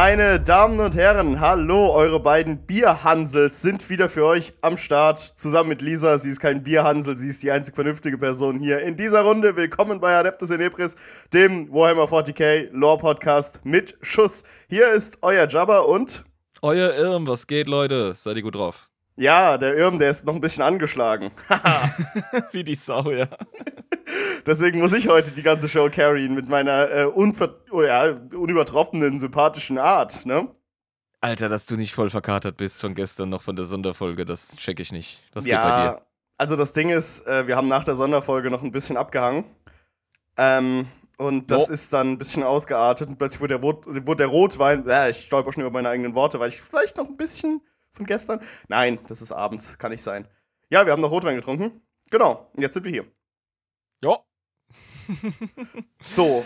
Meine Damen und Herren, hallo, eure beiden Bierhansels sind wieder für euch am Start, zusammen mit Lisa. Sie ist kein Bierhansel, sie ist die einzig vernünftige Person hier in dieser Runde. Willkommen bei Adeptus Inepris, dem Warhammer 40k Lore Podcast mit Schuss. Hier ist euer Jabba und... Euer Irm, was geht, Leute? Seid ihr gut drauf? Ja, der Irm, der ist noch ein bisschen angeschlagen. Wie die Sau, ja. Deswegen muss ich heute die ganze Show carryen mit meiner äh, unver oh ja, unübertroffenen, sympathischen Art, ne? Alter, dass du nicht voll verkatert bist von gestern noch von der Sonderfolge, das check ich nicht. Was ja, geht bei dir? Also das Ding ist, äh, wir haben nach der Sonderfolge noch ein bisschen abgehangen. Ähm, und das Oh. ist dann ein bisschen ausgeartet. Und plötzlich wurde der, Rot, wurde der Rotwein, ja, ich stolper schon über meine eigenen Worte, weil ich vielleicht noch ein bisschen von gestern. Nein, das ist abends, kann nicht sein. Ja, wir haben noch Rotwein getrunken. Genau, und jetzt sind wir hier. Ja. So.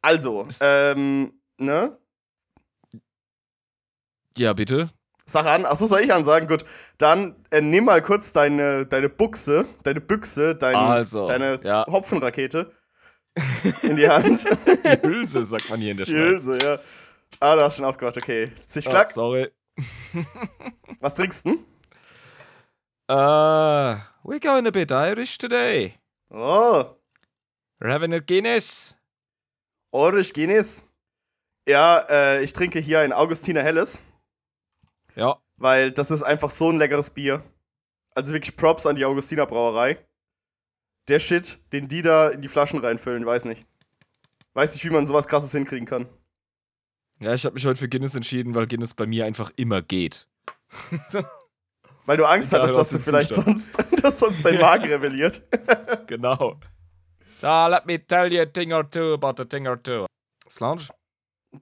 Also, ähm, ne? Ja, bitte. Sag an, achso, soll ich ansagen? Gut, dann äh, nimm mal kurz deine, deine Buchse, deine Büchse, dein, Also, deine ja. Hopfenrakete in die Hand. Die Hülse, sagt man hier in der die Schweiz. Hülse, ja. Ah, du hast schon aufgemacht, okay. Zisch, Ah, klack. sorry. Was trinkst du? Uh, we're going a bit Irish today. Oh, a Guinness. Ulrich Guinness. Ja, äh, ich trinke hier ein Augustiner Helles, Ja, weil das ist einfach so ein leckeres Bier. Also wirklich Props an die Augustiner Brauerei. Der Shit, den die da in die Flaschen reinfüllen, weiß nicht. Weiß nicht, wie man sowas krasses hinkriegen kann. ja ich habe mich heute für Guinness entschieden, weil Guinness bei mir einfach immer geht. Weil du Angst hattest, dass du vielleicht Zustand. sonst, dass sonst dein Magen rebelliert. genau. So, let me tell you a thing or two about a thing or two. Slange?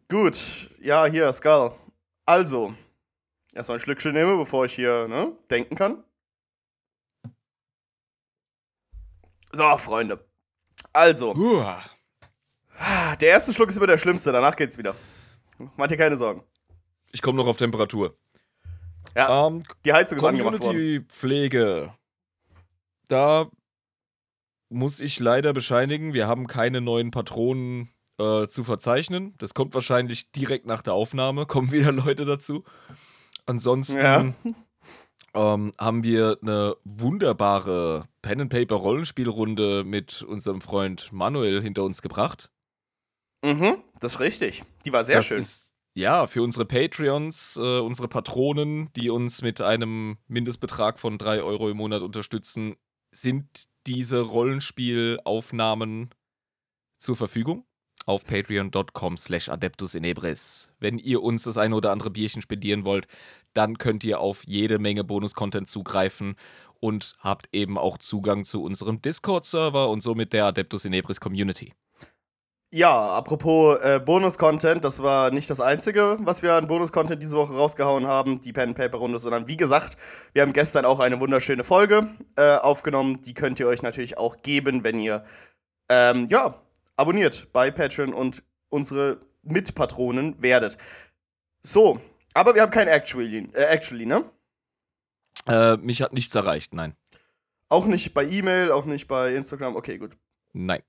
Gut, ja, hier, Skull. Also, erstmal ein Schlückchen nehmen, bevor ich hier, ne, denken kann. So, Freunde. Also, Huah. der erste Schluck ist immer der schlimmste, danach geht's wieder. Macht dir keine Sorgen. Ich komme noch auf Temperatur. Ja, Ähm, die Heizung ist angemacht worden. Community-Pflege. Da muss ich leider bescheinigen, wir haben keine neuen Patronen äh, zu verzeichnen. Das kommt wahrscheinlich direkt nach der Aufnahme, kommen wieder Leute dazu. Ansonsten Ja. ähm, haben wir eine wunderbare Pen-and-Paper-Rollenspielrunde mit unserem Freund Manuel hinter uns gebracht. Mhm, das ist richtig. Die war sehr das schön. Ist, ja, für unsere Patreons, äh, unsere Patronen, die uns mit einem Mindestbetrag von 3 Euro im Monat unterstützen, sind diese Rollenspielaufnahmen zur Verfügung auf patreon.com slash adeptus inebris. Wenn ihr uns das eine oder andere Bierchen spendieren wollt, dann könnt ihr auf jede Menge Bonus-Content zugreifen und habt eben auch Zugang zu unserem Discord-Server und somit der Adeptus Inebris Community. Ja, apropos äh, Bonus-Content, das war nicht das Einzige, was wir an Bonus-Content diese Woche rausgehauen haben, die Pen-Paper-Runde, sondern wie gesagt, wir haben gestern auch eine wunderschöne Folge äh, aufgenommen. Die könnt ihr euch natürlich auch geben, wenn ihr, ähm, ja, abonniert bei Patreon und unsere Mitpatronen werdet. So, aber wir haben kein Actually, äh, actually ne? Äh, mich hat nichts erreicht, nein. Auch nicht bei E-Mail, auch nicht bei Instagram. Okay, gut. Nein.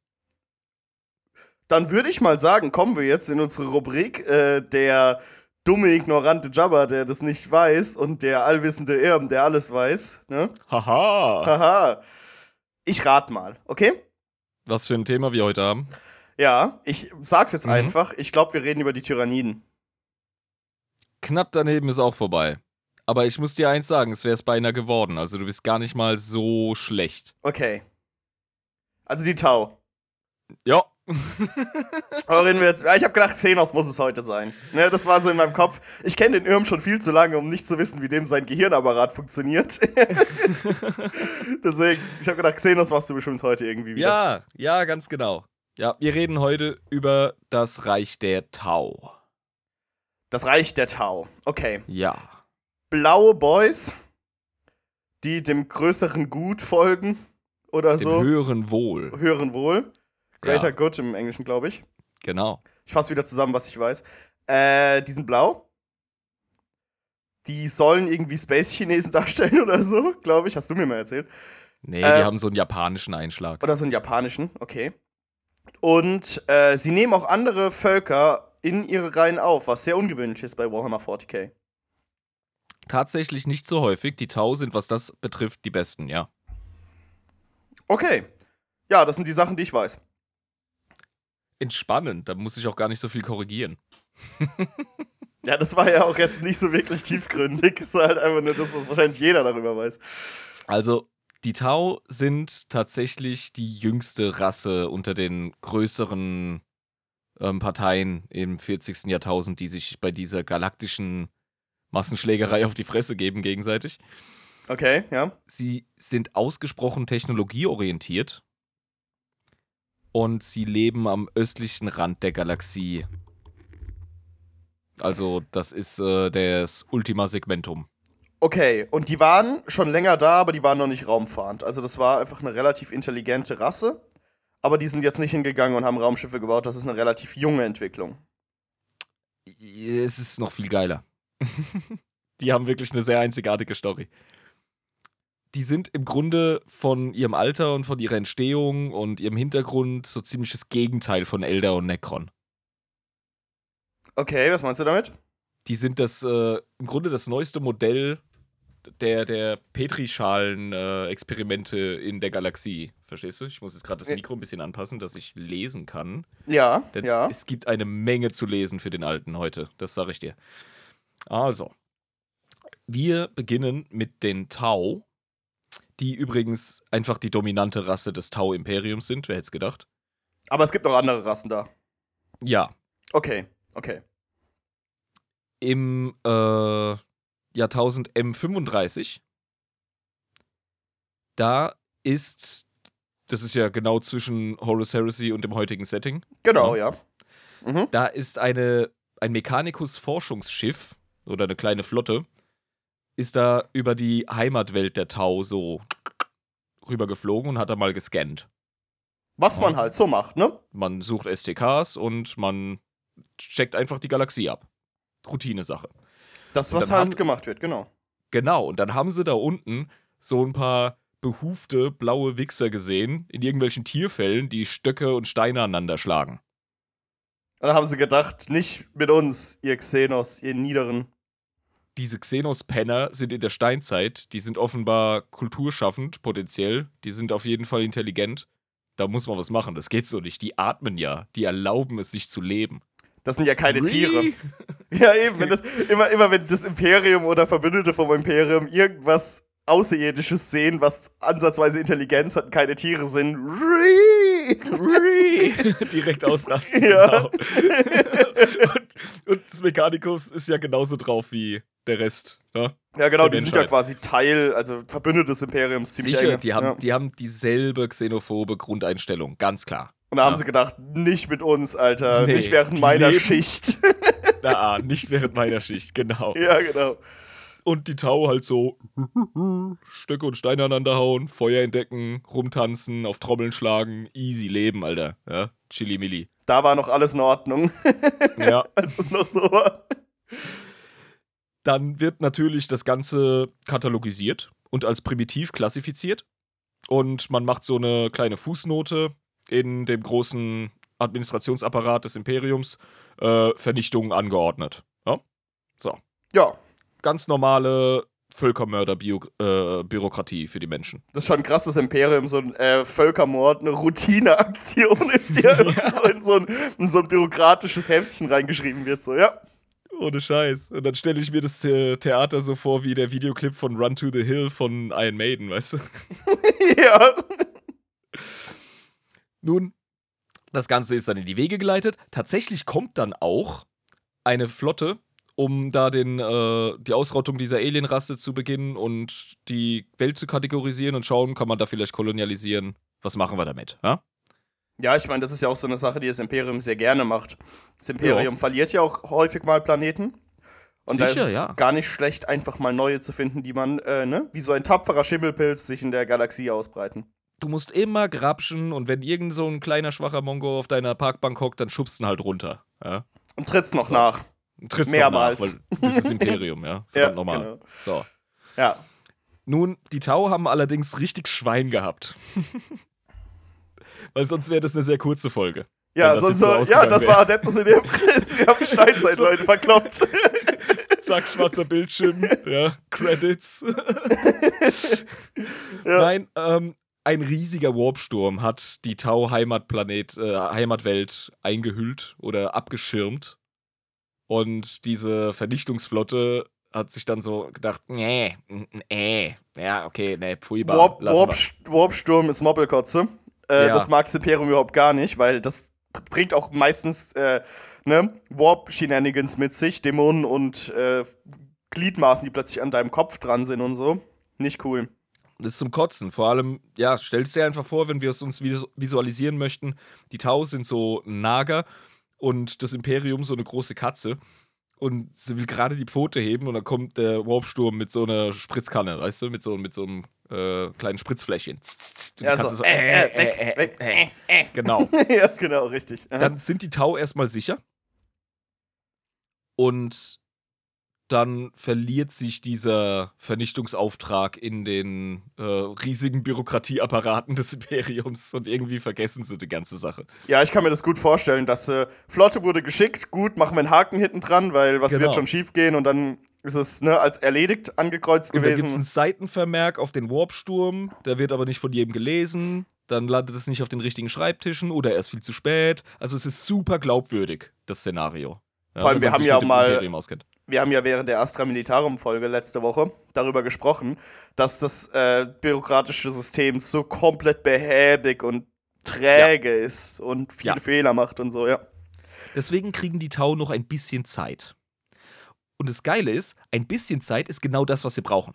Dann würde ich mal sagen, kommen wir jetzt in unsere Rubrik äh, der dumme, ignorante Jabba, der das nicht weiß, und der allwissende Irm, der alles weiß. Ne? Haha. Haha. Ich rat mal, okay? Was für ein Thema wir heute haben. Ja, ich sag's jetzt Mhm. einfach. Ich glaube, wir reden über die Tyranniden. Knapp daneben ist auch vorbei. Aber ich muss dir eins sagen, es wäre es beinahe geworden. Also du bist gar nicht mal so schlecht. Okay. Also die Tau. Ja. Aber reden wir jetzt. Ich habe gedacht, Xenos muss es heute sein. Ne, das war so in meinem Kopf. Ich kenne den Irm schon viel zu lange, um nicht zu wissen, wie dem sein Gehirnapparat funktioniert. Deswegen, ich habe gedacht, Xenos machst du bestimmt heute irgendwie wieder. ja, ja, ganz genau. Ja, wir reden heute über das Reich der Tau. Das Reich der Tau. Okay. Ja. Blaue Boys, die dem größeren Gut folgen oder Dem so. höheren Wohl. Höheren Wohl. Greater Ja. Good im Englischen, glaube ich. Genau. Ich fasse wieder zusammen, was ich weiß. Äh, die sind blau. Die sollen irgendwie Space-Chinesen darstellen oder so, glaube ich. Hast du mir mal erzählt. Nee, Äh, die haben so einen japanischen Einschlag. Oder so einen japanischen, okay. Und äh, sie nehmen auch andere Völker in ihre Reihen auf, was sehr ungewöhnlich ist bei Warhammer 40k. Tatsächlich nicht so häufig. Die Tau sind, was das betrifft, die besten, ja. Okay. Ja, das sind die Sachen, die ich weiß. Entspannend, da muss ich auch gar nicht so viel korrigieren. Ja, das war ja auch jetzt nicht so wirklich tiefgründig. Es ist halt einfach nur das, was wahrscheinlich jeder darüber weiß. Also, die Tau sind tatsächlich die jüngste Rasse unter den größeren ähm, Parteien im 40. Jahrtausend, die sich bei dieser galaktischen Massenschlägerei auf die Fresse geben gegenseitig. Okay, ja. Sie sind ausgesprochen technologieorientiert und sie leben am östlichen Rand der Galaxie. Also, das ist äh, das Ultima Segmentum. Okay, und die waren schon länger da, aber die waren noch nicht raumfahrend. Also, das war einfach eine relativ intelligente Rasse. Aber die sind jetzt nicht hingegangen und haben Raumschiffe gebaut. Das ist eine relativ junge Entwicklung. Es ist noch viel geiler. die haben wirklich eine sehr einzigartige Story. Die sind im Grunde von ihrem Alter und von ihrer Entstehung und ihrem Hintergrund so ziemlich das Gegenteil von Elder und Necron. Okay, was meinst du damit? Die sind das, äh, im Grunde das neueste Modell der, der Petrischalen-Experimente in der Galaxie. Verstehst du? Ich muss jetzt gerade das. Mikro ein bisschen anpassen, dass ich lesen kann. Ja, Denn ja. es gibt eine Menge zu lesen für den Alten heute. Das sage ich dir. Also, wir beginnen mit den Tau, die übrigens einfach die dominante Rasse des Tau-Imperiums sind. Wer hätte es gedacht? Aber es gibt noch andere Rassen da. Ja, Okay, okay. im äh, Jahrtausend M35, da ist, das ist ja genau zwischen Horus Heresy und dem heutigen Setting, Genau, ja. Mhm. da ist eine, ein Mechanicus-Forschungsschiff oder eine kleine Flotte, ist da über die Heimatwelt der Tau so rübergeflogen und hat da mal gescannt. Was man halt so macht, ne? Man sucht STKs und man checkt einfach die Galaxie ab. Routine-Sache. Das, was halt haben- gemacht wird, genau. Genau, und dann haben sie da unten so ein paar behufte blaue Wichser gesehen in irgendwelchen Tierfällen, die Stöcke und Steine aneinander schlagen. Und dann haben sie gedacht, nicht mit uns, ihr Xenos, ihr Niederen. Diese Xenos-Penner sind in der Steinzeit, die sind offenbar kulturschaffend, potenziell, die sind auf jeden Fall intelligent. Da muss man was machen, das geht so nicht. Die atmen ja, die erlauben es sich zu leben. Das sind ja keine Tiere. Ja, eben. Wenn das, immer, immer wenn das Imperium oder Verbündete vom Imperium irgendwas Außerirdisches sehen, was ansatzweise Intelligenz hat und keine Tiere sind. Direkt ausrasten. Ja. Genau. und, und das Mechanicus ist ja genauso drauf wie der Rest. Ne? Ja, genau, die sind ja quasi Teil, also Verbündete des Imperiums ziemlich Sicher, enge. die haben, ja. die haben dieselbe xenophobe Grundeinstellung, ganz klar. Und da haben ja. sie gedacht, nicht mit uns, Alter. Nee, nicht während meiner leben- Schicht. Na, ah, nicht während meiner Schicht, genau. ja, genau. Und die Tau halt so Stöcke und Steine aneinander hauen, Feuer entdecken, rumtanzen, auf Trommeln schlagen, easy leben, Alter. Ja, Chili Milli. Da war noch alles in Ordnung, Ja, als es noch so war. Dann wird natürlich das Ganze katalogisiert und als primitiv klassifiziert. Und man macht so eine kleine Fußnote in dem großen Administrationsapparat des Imperiums, äh, Vernichtung angeordnet. Ja? So. Ja, Ganz normale Völkermörder-Bürokratie für die Menschen. das ist schon krass, dass Imperium so ein äh, Völkermord, eine Routineaktion ist, die so in so ein, in so ein bürokratisches Heftchen reingeschrieben wird. So, ja. Ohne Scheiß. Und dann stelle ich mir das The Theater so vor wie der Videoclip von Run to the Hill von Iron Maiden, weißt du? ja. Nun, das Ganze ist dann in die Wege geleitet. Tatsächlich kommt dann auch eine Flotte, um da den, äh, die Ausrottung dieser Alienrasse zu beginnen und die Welt zu kategorisieren und schauen, kann man da vielleicht kolonialisieren. Was machen wir damit? Ja? Ja, ich meine, das ist ja auch so eine Sache, die das Imperium sehr gerne macht. Das Imperium verliert ja auch häufig mal Planeten. Und da ist Sicher, es ja. gar nicht schlecht, einfach mal neue zu finden, die man, äh, ne, wie so ein tapferer Schimmelpilz sich in der Galaxie ausbreiten. Du musst immer grapschen und wenn irgend so ein kleiner schwacher Mongo auf deiner Parkbank hockt, dann schubst du ihn halt runter. Ja? Und tritt's noch So. nach. Und trittst Mehrmals. Noch nach, weil das Imperium, ja. Verdammt Ja, normal. genau. So. Ja. Nun, die Tau haben allerdings richtig Schwein gehabt. Weil sonst wäre das eine sehr kurze Folge. Ja, das so, jetzt so, ja, das wär. war Adeptus in Ebris. Wir haben Steinzeit-Leute verkloppt. Zack, schwarzer Bildschirm, ja, Credits. Ja. Nein, ähm, ein riesiger Warpsturm hat die Tau-Heimatplanet, äh, Heimatwelt eingehüllt oder abgeschirmt. Und diese Vernichtungsflotte hat sich dann so gedacht, nee, nee, ja, okay, nee, pfui, Warp, Warp. Warpsturm ist Mobbelkotze. Äh, Ja. Das mag das Imperium überhaupt gar nicht, weil das bringt auch meistens äh, ne, Warp-Shenanigans mit sich, Dämonen und äh, Gliedmaßen, die plötzlich an deinem Kopf dran sind und so. Nicht cool. Das ist zum Kotzen. Vor allem, ja, stellst dir einfach vor, wenn wir es uns vis- visualisieren möchten, die Tau sind so ein Nager und das Imperium so eine große Katze. Und sie will gerade die Pfote heben und dann kommt der Warpsturm mit so einer Spritzkanne, weißt du, mit so, mit so einem äh, kleinen Spritzfläschchen. Ja, Katze so, äh, äh, weg, weg, äh, äh. Genau. ja, genau, richtig. Aha. Dann sind die Tau erstmal sicher. Und dann verliert sich dieser Vernichtungsauftrag in den äh, riesigen Bürokratieapparaten des Imperiums und irgendwie vergessen sie die ganze Sache. Ja, ich kann mir das gut vorstellen, dass äh, Flotte wurde geschickt, gut, machen wir einen Haken hinten dran, weil was Genau. wird schon schief gehen und dann ist es ne, als erledigt angekreuzt Und da gibt es gewesen. einen Seitenvermerk auf den Warpsturm, der wird aber nicht von jedem gelesen. Dann landet es nicht auf den richtigen Schreibtischen oder erst viel zu spät. Also es ist super glaubwürdig, das Szenario. Vor allem, wir haben ja dem mal-. Wir haben ja während der Astra Militarum-Folge letzte Woche darüber gesprochen, dass das äh, bürokratische System so komplett behäbig und träge ist und viele Ja. Fehler macht und so, ja. Deswegen kriegen die Tau noch ein bisschen Zeit. Und das Geile ist, ein bisschen Zeit ist genau das, was sie brauchen.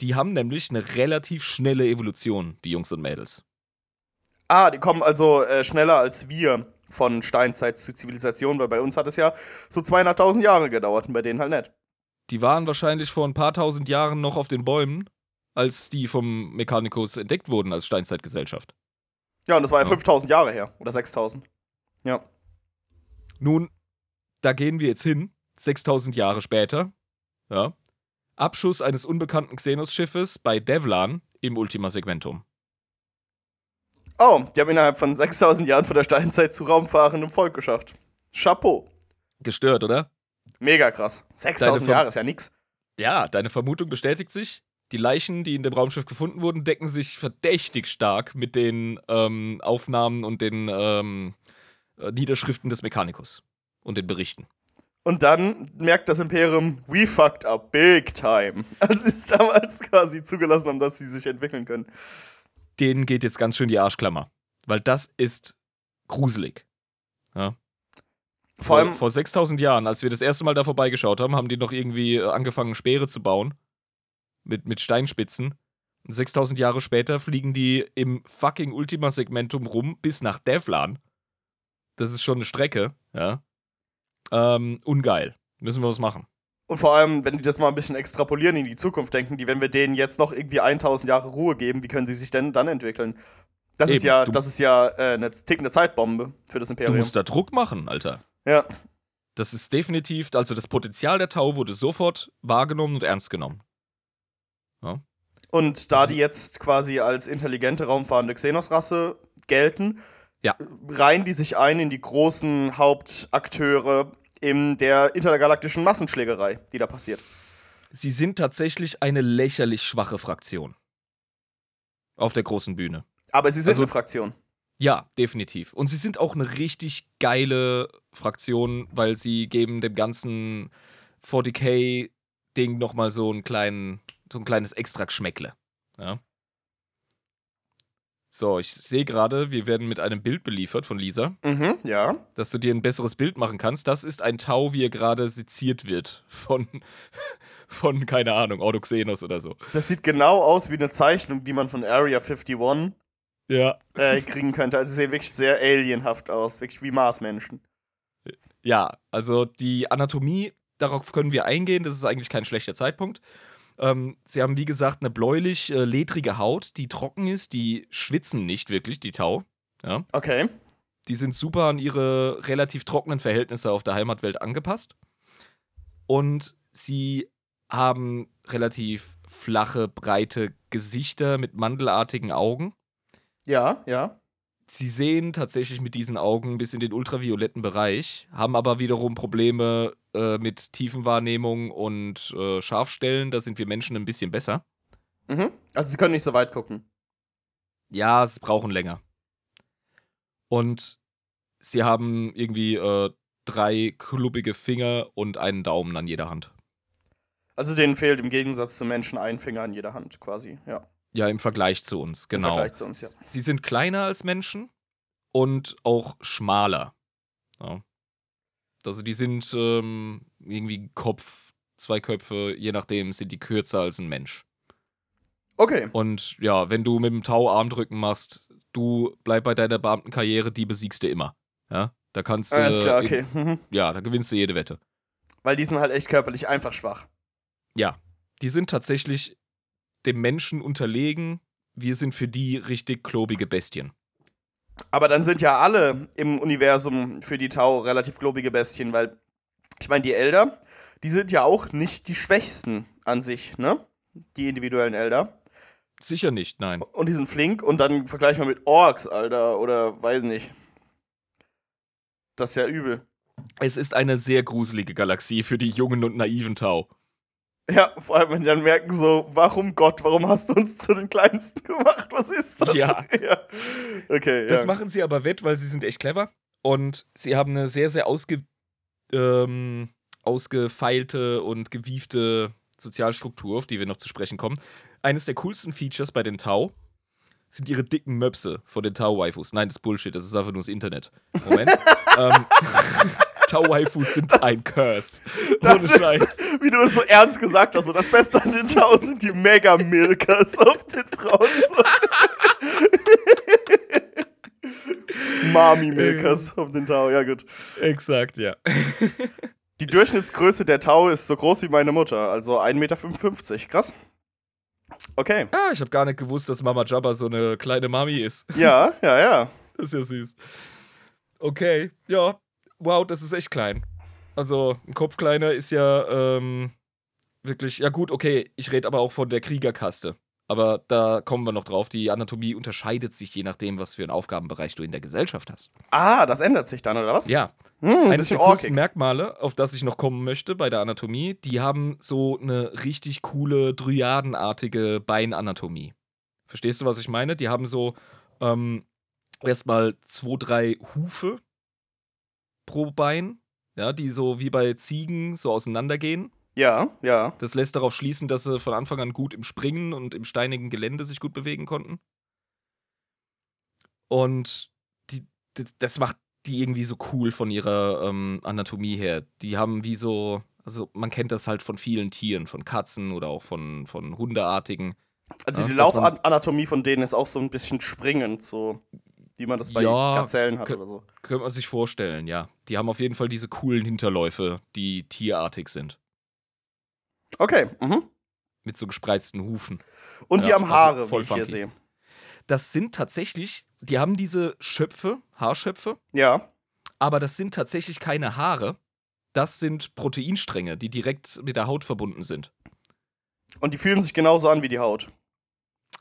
Die haben nämlich eine relativ schnelle Evolution, die Jungs und Mädels. Ah, die kommen also äh, schneller als wir von Steinzeit zu Zivilisation, weil bei uns hat es ja so 200.000 Jahre gedauert und bei denen halt nicht. Die waren wahrscheinlich vor ein paar tausend Jahren noch auf den Bäumen, als die vom Mechanicus entdeckt wurden als Steinzeitgesellschaft. Ja, und das war ja Ja. 5000 Jahre her oder 6000. Ja. Nun, da gehen wir jetzt hin, 6000 Jahre später. Ja. Abschuss eines unbekannten Xenos-Schiffes bei Devlan im Ultima Segmentum. Oh, die haben innerhalb von 6000 Jahren von der Steinzeit zu raumfahrendem Volk geschafft. Chapeau. Gestört, oder? Mega krass. 6000 Ver- Jahre ist ja nix. Ja, deine Vermutung bestätigt sich. Die Leichen, die in dem Raumschiff gefunden wurden, decken sich verdächtig stark mit den ähm, Aufnahmen und den ähm, äh, Niederschriften des Mechanicus und den Berichten. Und dann merkt das Imperium, we fucked up big time. Als sie es damals quasi zugelassen haben, dass sie sich entwickeln können. Denen geht jetzt ganz schön die Arschklammer. Weil das ist gruselig. Ja. Vor allem, vor 6000 Jahren, als wir das erste Mal da vorbeigeschaut haben, haben die noch irgendwie äh, angefangen, Speere zu bauen. Mit, mit Steinspitzen. Und 6000 Jahre später fliegen die im fucking Ultima Segmentum rum bis nach Devlan. Das ist schon eine Strecke, ja. Ähm, ungeil. Müssen wir was machen. und vor allem, wenn die das mal ein bisschen extrapolieren in die Zukunft, denken die, wenn wir denen jetzt noch irgendwie 1000 Jahre Ruhe geben, wie können sie sich denn dann entwickeln? Das ist Eben, ja, du- das ist ja äh, eine tickende Zeitbombe für das Du Imperium. musst da Druck machen, Alter. Ja. Das ist definitiv, also das Potenzial der Tau wurde sofort wahrgenommen und ernst genommen. Und da die jetzt quasi als intelligente raumfahrende Xenos-Rasse gelten, Ja. reihen die sich ein in die großen Hauptakteure in der intergalaktischen Massenschlägerei, die da passiert. Sie sind tatsächlich eine lächerlich schwache Fraktion. Auf der großen Bühne. Aber sie sind Also- eine Fraktion. Ja, definitiv. Und sie sind auch eine richtig geile Fraktion, weil sie geben dem ganzen 40k-Ding nochmal so einen kleinen, so ein kleines extra Geschmäckle. Ja. So, ich sehe gerade, wir werden mit einem Bild beliefert von Lisa, Mhm, ja. dass du dir ein besseres Bild machen kannst. Das ist ein Tau, wie er gerade seziert wird von, von keine Ahnung, Ordoxenos oder so. Das sieht genau aus wie eine Zeichnung, die man von Area 51 Ja. äh, kriegen könnte. Also sie sehen wirklich sehr alienhaft aus, wirklich wie Marsmenschen. Ja, also die Anatomie, darauf können wir eingehen, das ist eigentlich kein schlechter Zeitpunkt. Ähm, sie haben, wie gesagt, eine bläulich äh, ledrige Haut, die trocken ist, die schwitzen nicht wirklich, die Tau. Ja. Okay. Die sind super an ihre relativ trockenen Verhältnisse auf der Heimatwelt angepasst. Und sie haben relativ flache, breite Gesichter mit mandelartigen Augen. Ja, ja. sie sehen tatsächlich mit diesen Augen bis in den ultravioletten Bereich, haben aber wiederum Probleme äh, mit Tiefenwahrnehmung und äh, Scharfstellen. Da sind wir Menschen ein bisschen besser. Mhm. Also sie können nicht so weit gucken. Ja, sie brauchen länger. Und sie haben irgendwie äh, drei klubbige Finger und einen Daumen an jeder Hand. Also denen fehlt im Gegensatz zu Menschen ein Finger an jeder Hand quasi, ja. Ja, im Vergleich zu uns, genau. Im Vergleich zu uns, ja. Sie sind kleiner als Menschen und auch schmaler. Ja. Also die sind ähm, irgendwie Kopf, zwei Köpfe, je nachdem, sind die kürzer als ein Mensch. Okay. Und ja, wenn du mit dem Tau Armdrücken machst, du bleib bei deiner Beamtenkarriere, die besiegst du immer. Ja, da kannst du. Alles klar, okay. In, ja, da gewinnst du jede Wette. Weil die sind halt echt körperlich einfach schwach. Ja, die sind tatsächlich dem Menschen unterlegen. Wir sind für die richtig klobige Bestien. Aber dann sind ja alle im Universum für die Tau relativ klobige Bestien, weil ich meine, die Elder, die sind ja auch nicht die schwächsten an sich, ne? Die individuellen Elder. Sicher nicht, nein. Und die sind flink und dann vergleich mal mit Orks, Alter, oder weiß nicht. Das ist ja übel. Es ist eine sehr gruselige Galaxie für die jungen und naiven Tau. Ja, vor allem, wenn die dann merken so, warum Gott, warum hast du uns zu den Kleinsten gemacht? Was ist das? Ja. ja. Okay, Das ja. machen sie aber wett, weil sie sind echt clever. Und sie haben eine sehr, sehr ausge, ähm, ausgefeilte und gewiefte Sozialstruktur, auf die wir noch zu sprechen kommen. Eines der coolsten Features bei den Tau sind ihre dicken Möpse von den Tau-Waifus. Nein, das ist Bullshit, das ist einfach nur das Internet. Moment. ähm, Tau-Waifus sind ein Curse. Ohne Das Scheiß. ist, wie du das so ernst gesagt hast, so das Beste an den Tau sind die Mega-Milkers auf den Frauen. Mami-Milkers auf den Tau, ja gut. Exakt, ja. Die Durchschnittsgröße der Tau ist so groß wie meine Mutter, also 1,55 Meter. Krass. Okay. Ah, ich habe gar nicht gewusst, dass Mama Jabba so eine kleine Mami ist. Ja, ja, ja. Das ist ja süß. Okay, ja. Wow, das ist echt klein. Also, ein Kopf kleiner ist ja ähm, wirklich. Ja, gut, okay. Ich rede aber auch von der Kriegerkaste. Aber da kommen wir noch drauf. Die Anatomie unterscheidet sich je nachdem, was für einen Aufgabenbereich du in der Gesellschaft hast. Ah, das ändert sich dann, oder was? Ja, Hm, ein eines der coolsten. Merkmale, auf das ich noch kommen möchte bei der Anatomie, die haben so eine richtig coole, dryadenartige Beinanatomie. Verstehst du, was ich meine? Die haben so ähm, erstmal zwei, drei Hufe pro Bein, ja, die so wie bei Ziegen so auseinandergehen. Ja, ja. Das lässt darauf schließen, dass sie von Anfang an gut im Springen und im steinigen Gelände sich gut bewegen konnten. Und die, das macht die irgendwie so cool von ihrer ähm, Anatomie her. Die haben wie so, also man kennt das halt von vielen Tieren, von Katzen oder auch von, von Hundeartigen. Also Ja, die Laufanatomie von denen ist auch so ein bisschen springend, so wie man das bei Ja, Gazellen hat oder so. Könnte man sich vorstellen, ja. Die haben auf jeden Fall diese coolen Hinterläufe, die tierartig sind. Okay, mhm. Mit so gespreizten Hufen. Und die Ja, haben also Haare, voll wie ich hier funky. sehe. Das sind tatsächlich, die haben diese Schöpfe, Haarschöpfe, Ja. aber das sind tatsächlich keine Haare. Das sind Proteinstränge, die direkt mit der Haut verbunden sind. Und die fühlen sich genauso an wie die Haut.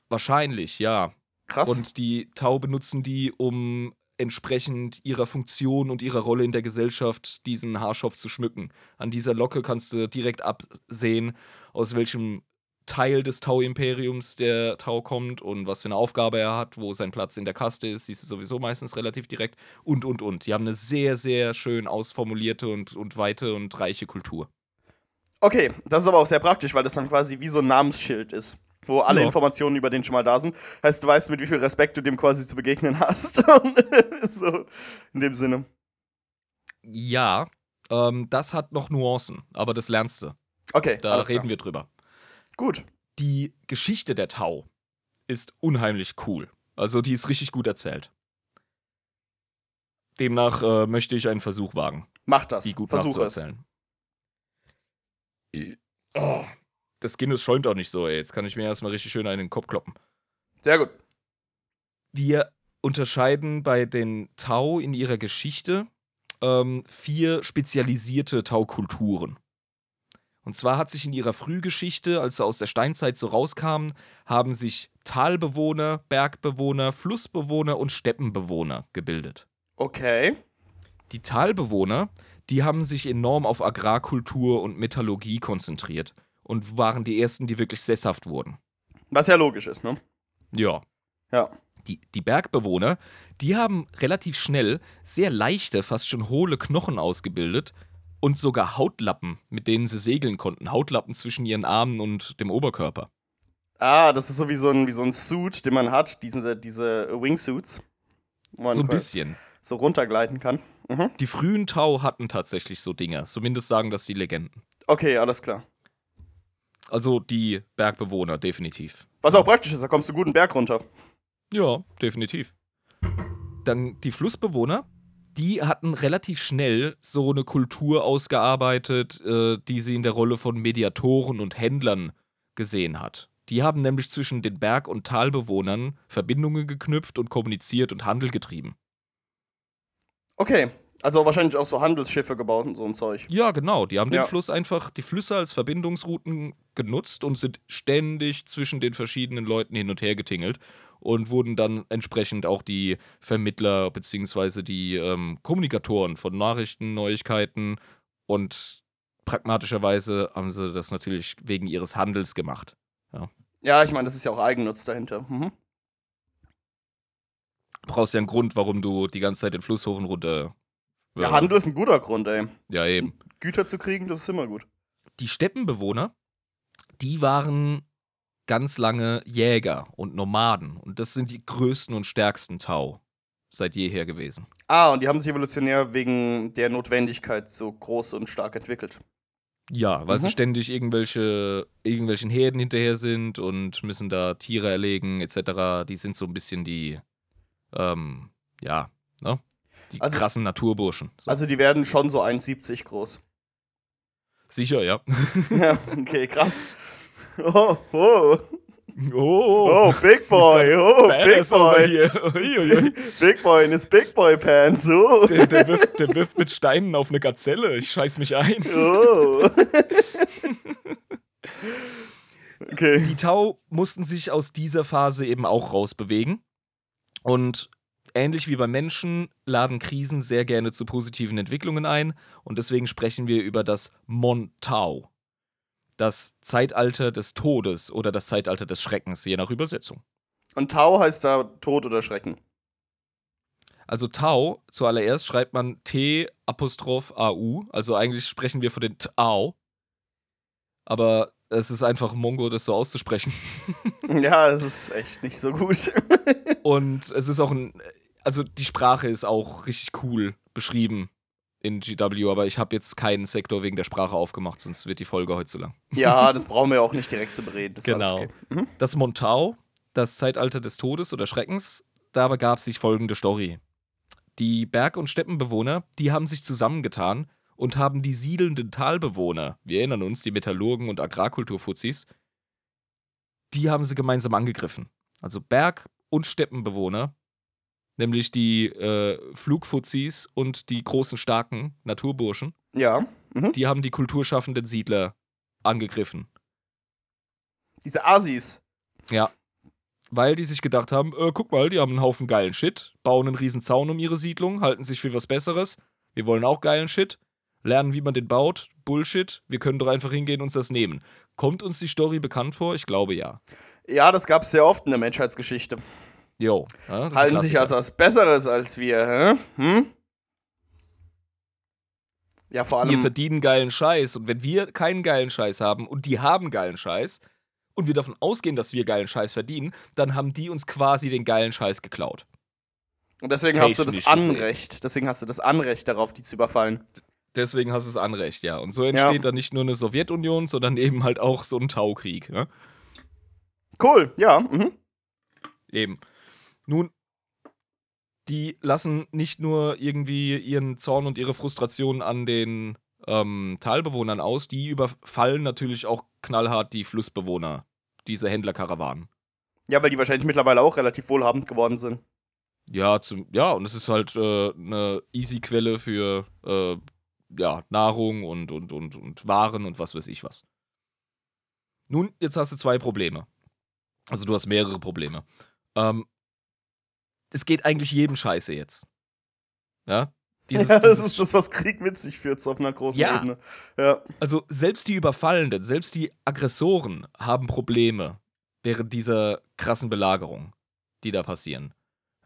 Wahrscheinlich, ja. Krass. Und die Tau benutzen die, um entsprechend ihrer Funktion und ihrer Rolle in der Gesellschaft diesen Haarschopf zu schmücken. An dieser Locke kannst du direkt absehen, aus welchem Teil des Tau-Imperiums der Tau kommt und was für eine Aufgabe er hat, wo sein Platz in der Kaste ist, siehst du sowieso meistens relativ direkt und, und, und. Die haben eine sehr, sehr schön ausformulierte und, und weite und reiche Kultur. okay, das ist aber auch sehr praktisch, weil das dann quasi wie so ein Namensschild ist. Wo alle Ja. Informationen über den schon mal da sind. Heißt, du weißt, mit wie viel Respekt du dem quasi zu begegnen hast. so, in dem Sinne. Ja, ähm, das hat noch Nuancen, aber das lernst du. Okay, Da reden klar. wir drüber. Gut. die Geschichte der Tau ist unheimlich cool. Also die ist richtig gut erzählt. Demnach äh, möchte ich einen Versuch wagen, Mach das. die gut Versuche es. Oh, das Guinness schäumt auch nicht so, ey. Jetzt kann ich mir erstmal richtig schön einen in den Kopf kloppen. Sehr gut. Wir unterscheiden bei den Tau in ihrer Geschichte ähm, vier spezialisierte Tau-Kulturen. Und zwar hat sich in ihrer Frühgeschichte, als sie aus der Steinzeit so rauskamen, haben sich Talbewohner, Bergbewohner, Flussbewohner und Steppenbewohner gebildet. Okay. Die Talbewohner, die haben sich enorm auf Agrarkultur und Metallurgie konzentriert und waren die ersten, die wirklich sesshaft wurden. Was ja logisch ist, ne? Ja. Ja. Die, die Bergbewohner, die haben relativ schnell sehr leichte, fast schon hohle Knochen ausgebildet und sogar Hautlappen, mit denen sie segeln konnten. Hautlappen zwischen ihren Armen und dem Oberkörper. Ah, das ist so wie so ein, wie so ein Suit, den man hat, diese, diese Wingsuits. wo man So ein bisschen. So runtergleiten kann. Mhm. Die frühen Tau hatten tatsächlich so Dinger. Zumindest sagen das die Legenden. Okay, alles klar. Also die Bergbewohner, definitiv. Was auch praktisch ist, da kommst du gut einen Berg runter. Ja, definitiv. Dann die Flussbewohner, die hatten relativ schnell so eine Kultur ausgearbeitet, äh, die sie in der Rolle von Mediatoren und Händlern gesehen hat. Die haben nämlich zwischen den Berg- und Talbewohnern Verbindungen geknüpft und kommuniziert und Handel getrieben. Okay, also wahrscheinlich auch so Handelsschiffe gebaut und so ein Zeug. Ja, genau. Die haben Ja. den Fluss einfach, die Flüsse als Verbindungsrouten genutzt und sind ständig zwischen den verschiedenen Leuten hin und her getingelt und wurden dann entsprechend auch die Vermittler beziehungsweise die ähm, Kommunikatoren von Nachrichten, Neuigkeiten und pragmatischerweise haben sie das natürlich wegen ihres Handels gemacht. Ja, ich meine, das ist ja auch Eigennutz dahinter. Mhm. Du brauchst ja einen Grund, warum du die ganze Zeit den Fluss hoch und runter. Ja, Handel ist ein guter Grund, ey. Ja, eben. Güter zu kriegen, das ist immer gut. die Steppenbewohner, die waren ganz lange Jäger und Nomaden. Und das sind die größten und stärksten Tau seit jeher gewesen. Ah, und die haben sich evolutionär wegen der Notwendigkeit so groß und stark entwickelt. Ja, weil sie Mhm. ständig irgendwelche, irgendwelchen Herden hinterher sind und müssen da Tiere erlegen, etc. Die sind so ein bisschen die, ähm, ja, ne? Die Also- krassen Naturburschen. So. Also die werden schon so 1,70 groß. Sicher, ja. ja, okay, krass. Oh, oh, Oh, oh, Big Boy, oh, Big Boy. Big Boy in his Big Boy Pants, oh. Der, der, wirft, der wirft mit Steinen auf eine Gazelle. Ich scheiß mich ein. Oh. okay. Die Tau mussten sich aus dieser Phase eben auch rausbewegen. Und ähnlich wie bei Menschen laden Krisen sehr gerne zu positiven Entwicklungen ein. Und deswegen sprechen wir über das Montau. Das Zeitalter des Todes oder das Zeitalter des Schreckens, je nach Übersetzung. Und Tau heißt da Tod oder Schrecken. Also Tau, zuallererst schreibt man T-Apostroph-A-U. Also eigentlich sprechen wir von den Tau. Aber es ist einfach Mongo, das so auszusprechen. Ja, es ist echt nicht so gut. Und es ist auch ein. Also die Sprache ist auch richtig cool beschrieben in GW, aber ich habe jetzt keinen Sektor wegen der Sprache aufgemacht, sonst wird die Folge heute zu lang. ja, das brauchen wir auch nicht direkt zu bereden. Das Genau. okay. Mhm. Das Montau, das Zeitalter des Todes oder Schreckens, da begab sich folgende Story. Die Berg- und Steppenbewohner, die haben sich zusammengetan und haben die siedelnden Talbewohner, wir erinnern uns, die Metallurgen und Agrarkulturfuzis, die haben sie gemeinsam angegriffen. Also Berg- und Steppenbewohner, nämlich die äh, Flugfuzis und die großen, starken Naturburschen, Ja. Mhm. die haben die kulturschaffenden Siedler angegriffen. Diese Asis. Ja. Weil die sich gedacht haben, äh, guck mal, die haben einen Haufen geilen Shit, bauen einen riesen Zaun um ihre Siedlung, halten sich für was Besseres. Wir wollen auch geilen Shit, lernen, wie man den baut. Bullshit, wir können doch einfach hingehen und uns das nehmen. Kommt uns die Story bekannt vor? Ich glaube ja. Ja, das gab es sehr oft in der Menschheitsgeschichte. Jo. Ja, das Halten sich Klassiker. als was Besseres als wir, hä? Hm? Ja, vor Wir allem. verdienen geilen Scheiß und wenn wir keinen geilen Scheiß haben und die haben geilen Scheiß und wir davon ausgehen, dass wir geilen Scheiß verdienen, dann haben die uns quasi den geilen Scheiß geklaut. Und deswegen hast du das gesehen. Anrecht. Deswegen hast du das Anrecht darauf, die zu überfallen. Deswegen hast du es Anrecht, ja. Und so entsteht Ja. dann nicht nur eine Sowjetunion, sondern eben halt auch so ein Taukrieg. Ne? Cool, ja. Mhm. Eben. Nun, die lassen nicht nur irgendwie ihren Zorn und ihre Frustration an den ähm, Talbewohnern aus, die überfallen natürlich auch knallhart die Flussbewohner, diese Händlerkarawanen. Ja, weil die wahrscheinlich mittlerweile auch relativ wohlhabend geworden sind. Ja, zum, ja, und es ist halt äh, eine easy Quelle für äh, ja, Nahrung und, und, und, und Waren und was weiß ich was. Nun, jetzt hast du zwei Probleme. Also du hast mehrere Probleme. Ähm, es geht eigentlich jedem Scheiße jetzt. Ja, dieses, ja, das ist das, was Krieg mit sich führt, so auf einer großen ja. Ebene. Ja. Also selbst die Überfallenden, selbst die Aggressoren haben Probleme während dieser krassen Belagerung, die da passieren.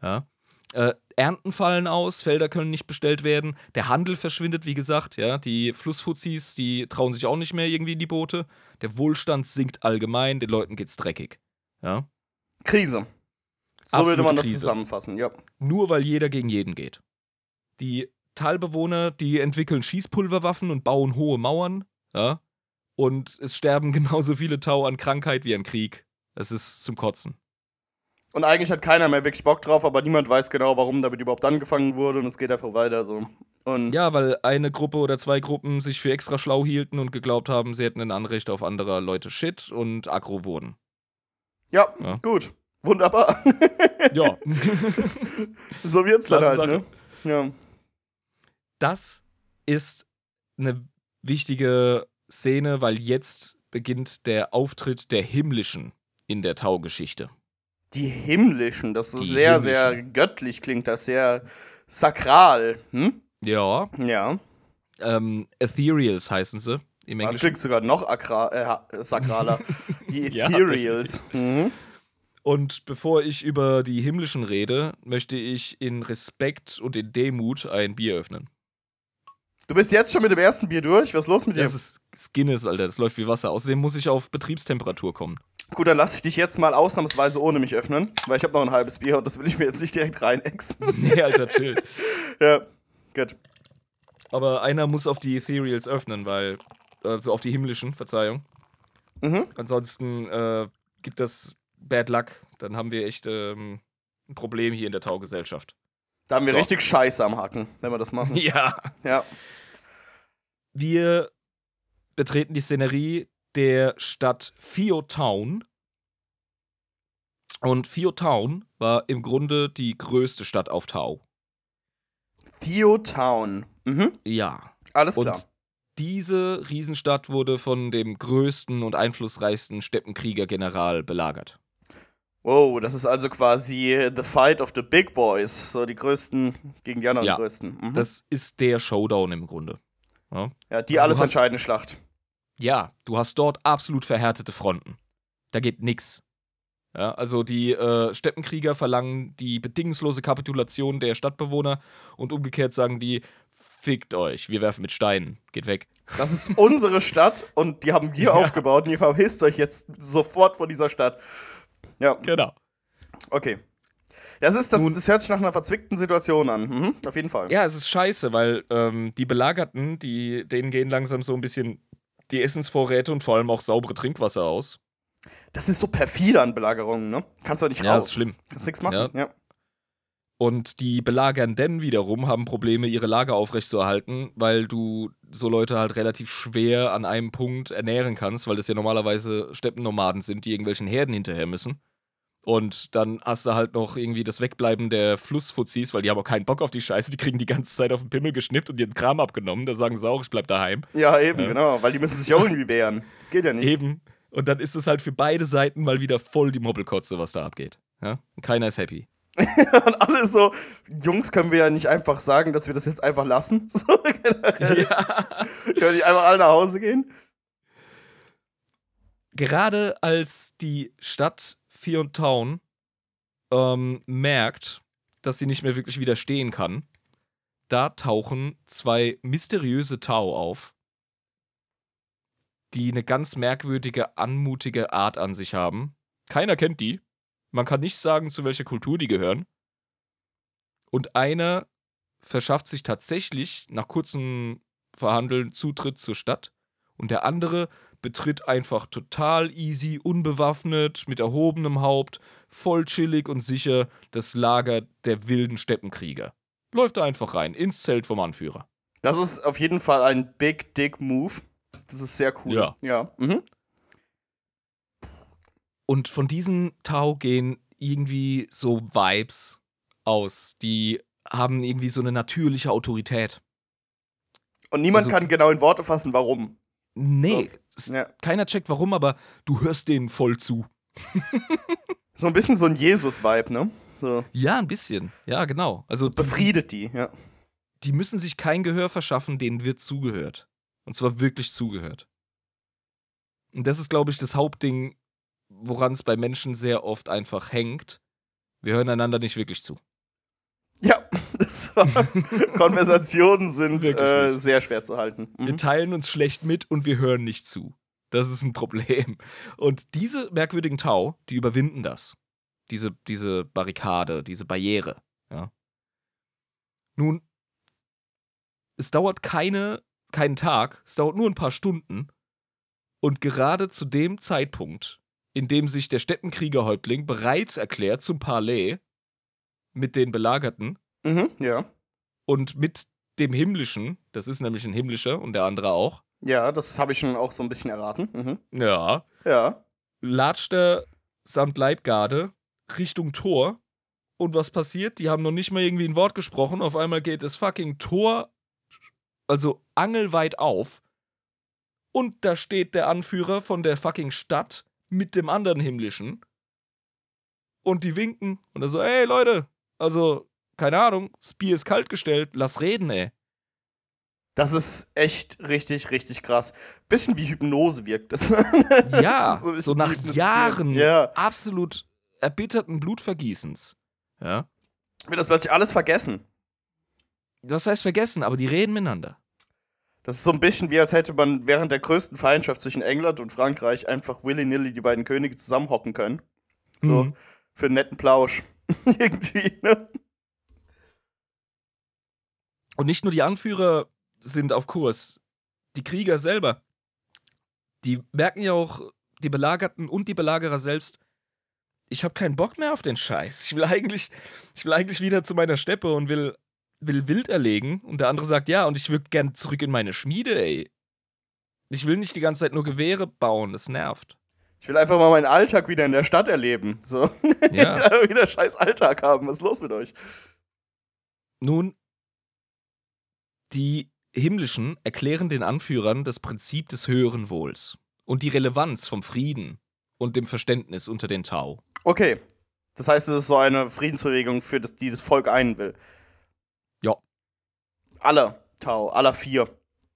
Ja. Äh, Ernten fallen aus, Felder können nicht bestellt werden, der Handel verschwindet, wie gesagt, ja, die Flussfuzis, die trauen sich auch nicht mehr irgendwie in die Boote, der Wohlstand sinkt allgemein, den Leuten geht's dreckig. Ja. Krise. So würde man das Krise. zusammenfassen, ja. Nur weil jeder gegen jeden geht. Die Talbewohner, die entwickeln Schießpulverwaffen und bauen hohe Mauern, ja. Und es sterben genauso viele Tau an Krankheit wie an Krieg. Es ist zum Kotzen. Und eigentlich hat keiner mehr wirklich Bock drauf, aber niemand weiß genau, warum damit überhaupt angefangen wurde und es geht einfach weiter so. Und ja, weil eine Gruppe oder zwei Gruppen sich für extra schlau hielten und geglaubt haben, sie hätten ein Anrecht auf andere Leute Shit und aggro wurden. Ja, ja. gut. Wunderbar. ja. so wird's dann halt, ne? Ja. Das ist eine wichtige Szene, weil jetzt beginnt der Auftritt der Himmlischen in der Tau-Geschichte. Die Himmlischen, das ist Die sehr, Himmlischen. sehr göttlich klingt, das sehr sakral. Hm? Ja. Ja. Ähm, Ethereals heißen sie. Im das klingt sogar noch akra äh, sakraler. Die Ethereals. ja, mhm. Und bevor ich über die Himmlischen rede, möchte ich in Respekt und in Demut ein Bier öffnen. Du bist jetzt schon mit dem ersten Bier durch? Was ist los mit dir? Das ist Guinness, Alter. Das läuft wie Wasser. Außerdem muss ich auf Betriebstemperatur kommen. Gut, dann lasse ich dich jetzt mal ausnahmsweise ohne mich öffnen, weil ich habe noch ein halbes Bier und das will ich mir jetzt nicht direkt reinexen. Nee, Alter, chill. ja, gut. Aber einer muss auf die Ethereals öffnen, weil, also auf die himmlischen, Verzeihung. Mhm. Ansonsten äh, gibt das Bad Luck. Dann haben wir echt ähm, ein Problem hier in der Taugesellschaft. Da haben wir so. richtig Scheiße am Haken, wenn wir das machen. Ja. Ja. Wir betreten die Szenerie der Stadt Theo Town. Und Theo Town war im Grunde die größte Stadt auf Tau. Theo Town. Mhm. Ja. Alles klar. Und diese Riesenstadt wurde von dem größten und einflussreichsten Steppenkrieger-General belagert. Wow, das ist also quasi the fight of the big boys, so die größten gegen die anderen ja, größten. Mhm. Das ist der Showdown im Grunde. Ja, ja die also alles entscheidende Schlacht. Ja, du hast dort absolut verhärtete Fronten. Da geht nix. Ja, also die äh, Steppenkrieger verlangen die bedingungslose Kapitulation der Stadtbewohner und umgekehrt sagen die, fickt euch, wir werfen mit Steinen, geht weg. Das ist unsere Stadt und die haben wir ja. aufgebaut und ihr verhisst euch jetzt sofort von dieser Stadt. Ja. Genau. Okay. Das, ist, das, das hört sich nach einer verzwickten Situation an. Mhm, auf jeden Fall. Ja, es ist scheiße, weil ähm, die Belagerten, die, denen gehen langsam so ein bisschen die Essensvorräte und vor allem auch saubere Trinkwasser aus. Das ist so perfide an Belagerungen, ne? Kannst du nicht raus. Ja, das ist schlimm. Kannst nichts machen, ja. ja. Und die Belagernden wiederum haben Probleme, ihre Lager aufrechtzuerhalten, weil du so Leute halt relativ schwer an einem Punkt ernähren kannst, weil das ja normalerweise Steppennomaden sind, die irgendwelchen Herden hinterher müssen. Und dann hast du halt noch irgendwie das Wegbleiben der Flussfuzis, weil die haben auch keinen Bock auf die Scheiße, die kriegen die ganze Zeit auf den Pimmel geschnippt und ihren Kram abgenommen. Da sagen sie auch, ich bleib daheim. Ja, eben, ja. genau, weil die müssen sich auch irgendwie wehren. Das geht ja nicht. Eben. Und dann ist es halt für beide Seiten mal wieder voll die Mobbelkotze, was da abgeht. Ja? Und keiner ist happy. und alle so, Jungs, können wir ja nicht einfach sagen, dass wir das jetzt einfach lassen. So, generell. Ja. Können die einfach alle nach Hause gehen? Gerade als die Stadt Fion Town ähm, merkt, dass sie nicht mehr wirklich widerstehen kann, da tauchen zwei mysteriöse Tau auf, die eine ganz merkwürdige, anmutige Art an sich haben. Keiner kennt die. Man kann nicht sagen, zu welcher Kultur die gehören. Und einer verschafft sich tatsächlich nach kurzem Verhandeln Zutritt zur Stadt und der andere betritt einfach total easy, unbewaffnet, mit erhobenem Haupt, voll chillig und sicher das Lager der wilden Steppenkrieger. Läuft da einfach rein, ins Zelt vom Anführer. Das ist auf jeden Fall ein Big Dick Move. Das ist sehr cool. Ja. ja. Mhm. Und von diesen Tau gehen irgendwie so Vibes aus. Die haben irgendwie so eine natürliche Autorität. Und niemand Also- kann genau in Worte fassen, warum. Nee, es- Ja. keiner checkt warum, aber du hörst denen voll zu. So ein bisschen so ein Jesus-Vibe, ne? So. Ja, ein bisschen. Ja, genau. Also so befriedet die, ja. die müssen sich kein Gehör verschaffen, denen wird zugehört. Und zwar wirklich zugehört. Und das ist, glaube ich, das Hauptding, woran es bei Menschen sehr oft einfach hängt. Wir hören einander nicht wirklich zu. Ja, Konversationen sind Wirklich äh, sehr schwer zu halten. Wir Mhm. teilen uns schlecht mit und wir hören nicht zu. Das ist ein Problem. Und diese merkwürdigen Tau, die überwinden das. Diese, diese Barrikade, diese Barriere. Ja. Nun, es dauert keine, keinen Tag, es dauert nur ein paar Stunden. Und gerade zu dem Zeitpunkt, in dem sich der Steppenkriegerhäuptling bereit erklärt zum Parley mit den Belagerten Mhm, ja. und mit dem Himmlischen, das ist nämlich ein himmlischer und der andere auch, Ja, das habe ich schon auch so ein bisschen erraten. Mhm. ja, Ja. latscht er samt Leibgarde Richtung Tor. Und was passiert? Die haben noch nicht mal irgendwie ein Wort gesprochen. Auf einmal geht das fucking Tor, also angelweit auf. Und da steht der Anführer von der fucking Stadt mit dem anderen Himmlischen. Und die winken. Und er so, ey Leute, also, keine Ahnung, das Bier ist kalt gestellt, lass reden, ey. Das ist echt richtig, richtig krass. Bisschen wie Hypnose wirkt das. Ja, bisschen so nach. Jahren Ja. absolut erbitterten Blutvergießens. Ja. Wird das plötzlich alles vergessen. Das heißt vergessen, aber die reden miteinander. Das ist so ein bisschen wie, als hätte man während der größten Feindschaft zwischen England und Frankreich einfach willy-nilly die beiden Könige zusammenhocken können. So, Mhm. für einen netten Plausch. Irgendwie, ne? Und nicht nur die Anführer sind auf Kurs, die Krieger selber. Die merken ja auch, die Belagerten und die Belagerer selbst, ich habe keinen Bock mehr auf den Scheiß. Ich will eigentlich, ich will eigentlich wieder zu meiner Steppe und will, will wild erlegen. Und der andere sagt, ja, und ich würde gern zurück in meine Schmiede, ey. Ich will nicht die ganze Zeit nur Gewehre bauen, das nervt. Ich will einfach mal meinen Alltag wieder in der Stadt erleben. So. Ja. wieder scheiß Alltag haben. Was ist los mit euch? Nun, die Himmlischen erklären den Anführern das Prinzip des höheren Wohls und die Relevanz vom Frieden und dem Verständnis unter den Tau. Okay. Das heißt, es ist so eine Friedensbewegung, für das, die das Volk einen will. Alle Tau, aller vier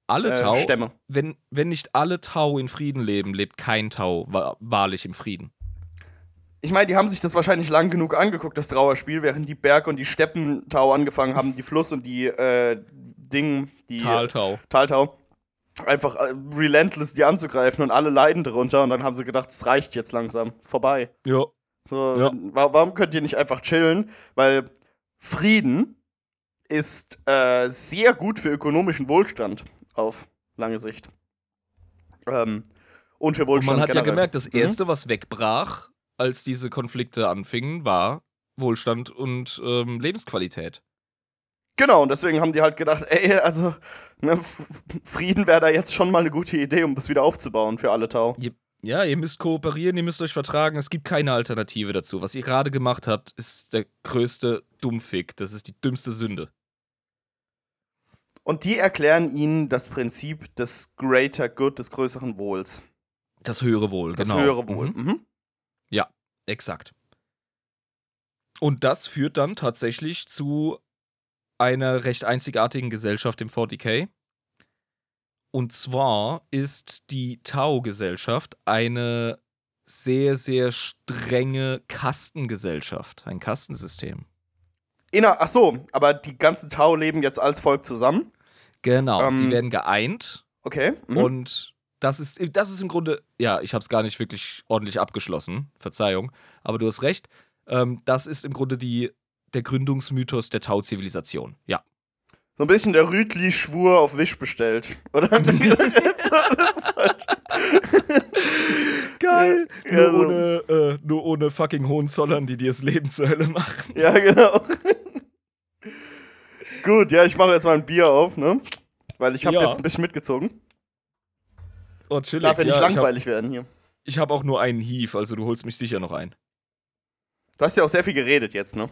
Alle äh, Tau, Stämme. wenn, wenn nicht alle Tau in Frieden leben, lebt kein Tau wa wahrlich im Frieden. Ich meine, die haben sich das wahrscheinlich lang genug angeguckt, das Trauerspiel, während die Berg- und die Steppentau angefangen haben, die Fluss- und die äh, Ding, die Taltau. Taltau, einfach äh, relentless die anzugreifen und alle leiden darunter und dann haben sie gedacht, es reicht jetzt langsam, vorbei. Ja. So, Ja. wa warum könnt ihr nicht einfach chillen? Weil Frieden ist äh, sehr gut für ökonomischen Wohlstand auf lange Sicht. Ähm, und für Und Wohlstand man hat ja generell. gemerkt, das Mhm. Erste, was wegbrach, als diese Konflikte anfingen, war Wohlstand und ähm, Lebensqualität. Genau, und deswegen haben die halt gedacht, ey, also ne, Frieden wäre da jetzt schon mal eine gute Idee, um das wieder aufzubauen für alle Tau. Ja, ihr müsst kooperieren, ihr müsst euch vertragen. Es gibt keine Alternative dazu. Was ihr gerade gemacht habt, ist der größte Dummfick. Das ist die dümmste Sünde. Und die erklären ihnen das Prinzip des Greater Good, des größeren Wohls. Das höhere Wohl, Das genau. höhere Wohl. Mhm. Mhm. Exakt. Und das führt dann tatsächlich zu einer recht einzigartigen Gesellschaft im 40k. Und zwar ist die Tau-Gesellschaft eine sehr, sehr strenge Kastengesellschaft, ein Kastensystem. Inner, ach so, aber die ganzen Tau leben jetzt als Volk zusammen. Genau, Ähm, die werden geeint Okay. Mhm. und das ist, das ist im Grunde, ja, ich habe es gar nicht wirklich ordentlich abgeschlossen, Verzeihung, aber du hast recht. Ähm, das ist im Grunde die, der Gründungsmythos der Tau-Zivilisation. Ja. So ein bisschen der Rütli-Schwur auf Wisch bestellt, oder? ist halt, Geil! Ja, nur, so. ohne, äh, nur ohne fucking Hohenzollern, die dir das Leben zur Hölle machen. ja, genau. Gut, ja, ich mache jetzt mal ein Bier auf, ne? Weil ich habe Ja. jetzt ein bisschen mitgezogen. Oh, chillig. Darf ja nicht ich hab- langweilig werden hier. Ich habe auch nur einen Hief, also du holst mich sicher noch ein. Du hast ja auch sehr viel geredet jetzt, ne?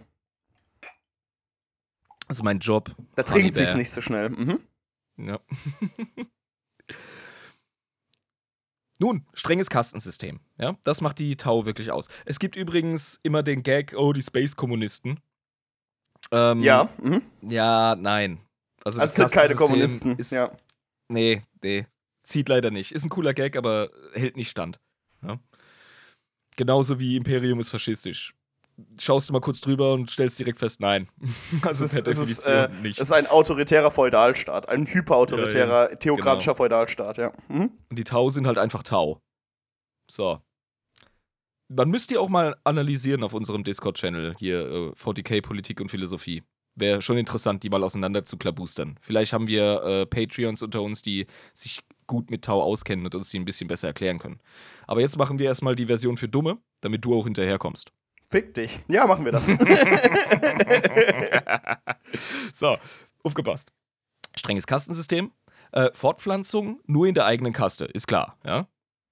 Das ist mein Job. Da trinkt sich's Bear. nicht so schnell. Mhm. Ja. Nun, strenges Kastensystem. Ja, das macht die Tau wirklich aus. Es gibt übrigens immer den Gag, oh, die Space-Kommunisten. Ähm, Ja, mhm. Ja, nein. Also, das das sind keine Kommunisten. Ist, ja. Nee, nee. Zieht leider nicht. Ist ein cooler Gag, aber hält nicht stand. Ja? Genauso wie Imperium ist faschistisch. Schaust du mal kurz drüber und stellst direkt fest, nein. Also Es ist, es, ist, äh, es ist ein autoritärer Feudalstaat, ein hyperautoritärer, theokratischer genau. Feudalstaat, ja. Mhm. Und die Tau sind halt einfach Tau. So. Man müsste die auch mal analysieren auf unserem Discord-Channel hier, äh, 40k Politik und Philosophie. Wäre schon interessant, die mal auseinander zu klabustern. Vielleicht haben wir äh, Patreons unter uns, die sich gut mit Tau auskennen und uns die ein bisschen besser erklären können. Aber jetzt machen wir erstmal die Version für Dumme, damit du auch hinterherkommst. Fick dich. Ja, machen wir das. so, aufgepasst. Strenges Kastensystem. Äh, Fortpflanzung nur in der eigenen Kaste, ist klar, ja?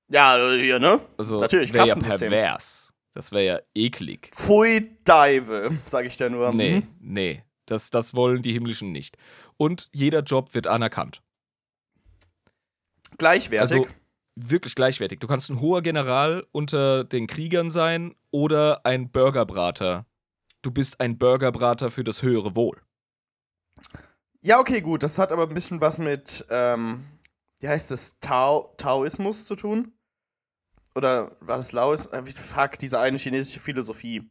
ja, hier, ne? Also Natürlich, wäre ja Kastensystem. pervers. Das wäre ja eklig. Pfui Deivel, sag ich dir nur. Nee, Mhm. nee. Das, das wollen die Himmlischen nicht. Und jeder Job wird anerkannt. Gleichwertig. Also wirklich gleichwertig. Du kannst ein hoher General unter den Kriegern sein oder ein Burgerbrater. Du bist ein Burgerbrater für das höhere Wohl. ja, okay, gut. Das hat aber ein bisschen was mit, ähm, wie heißt das, Tao Taoismus zu tun? Oder war das Laos? Äh, fuck, diese eine chinesische Philosophie.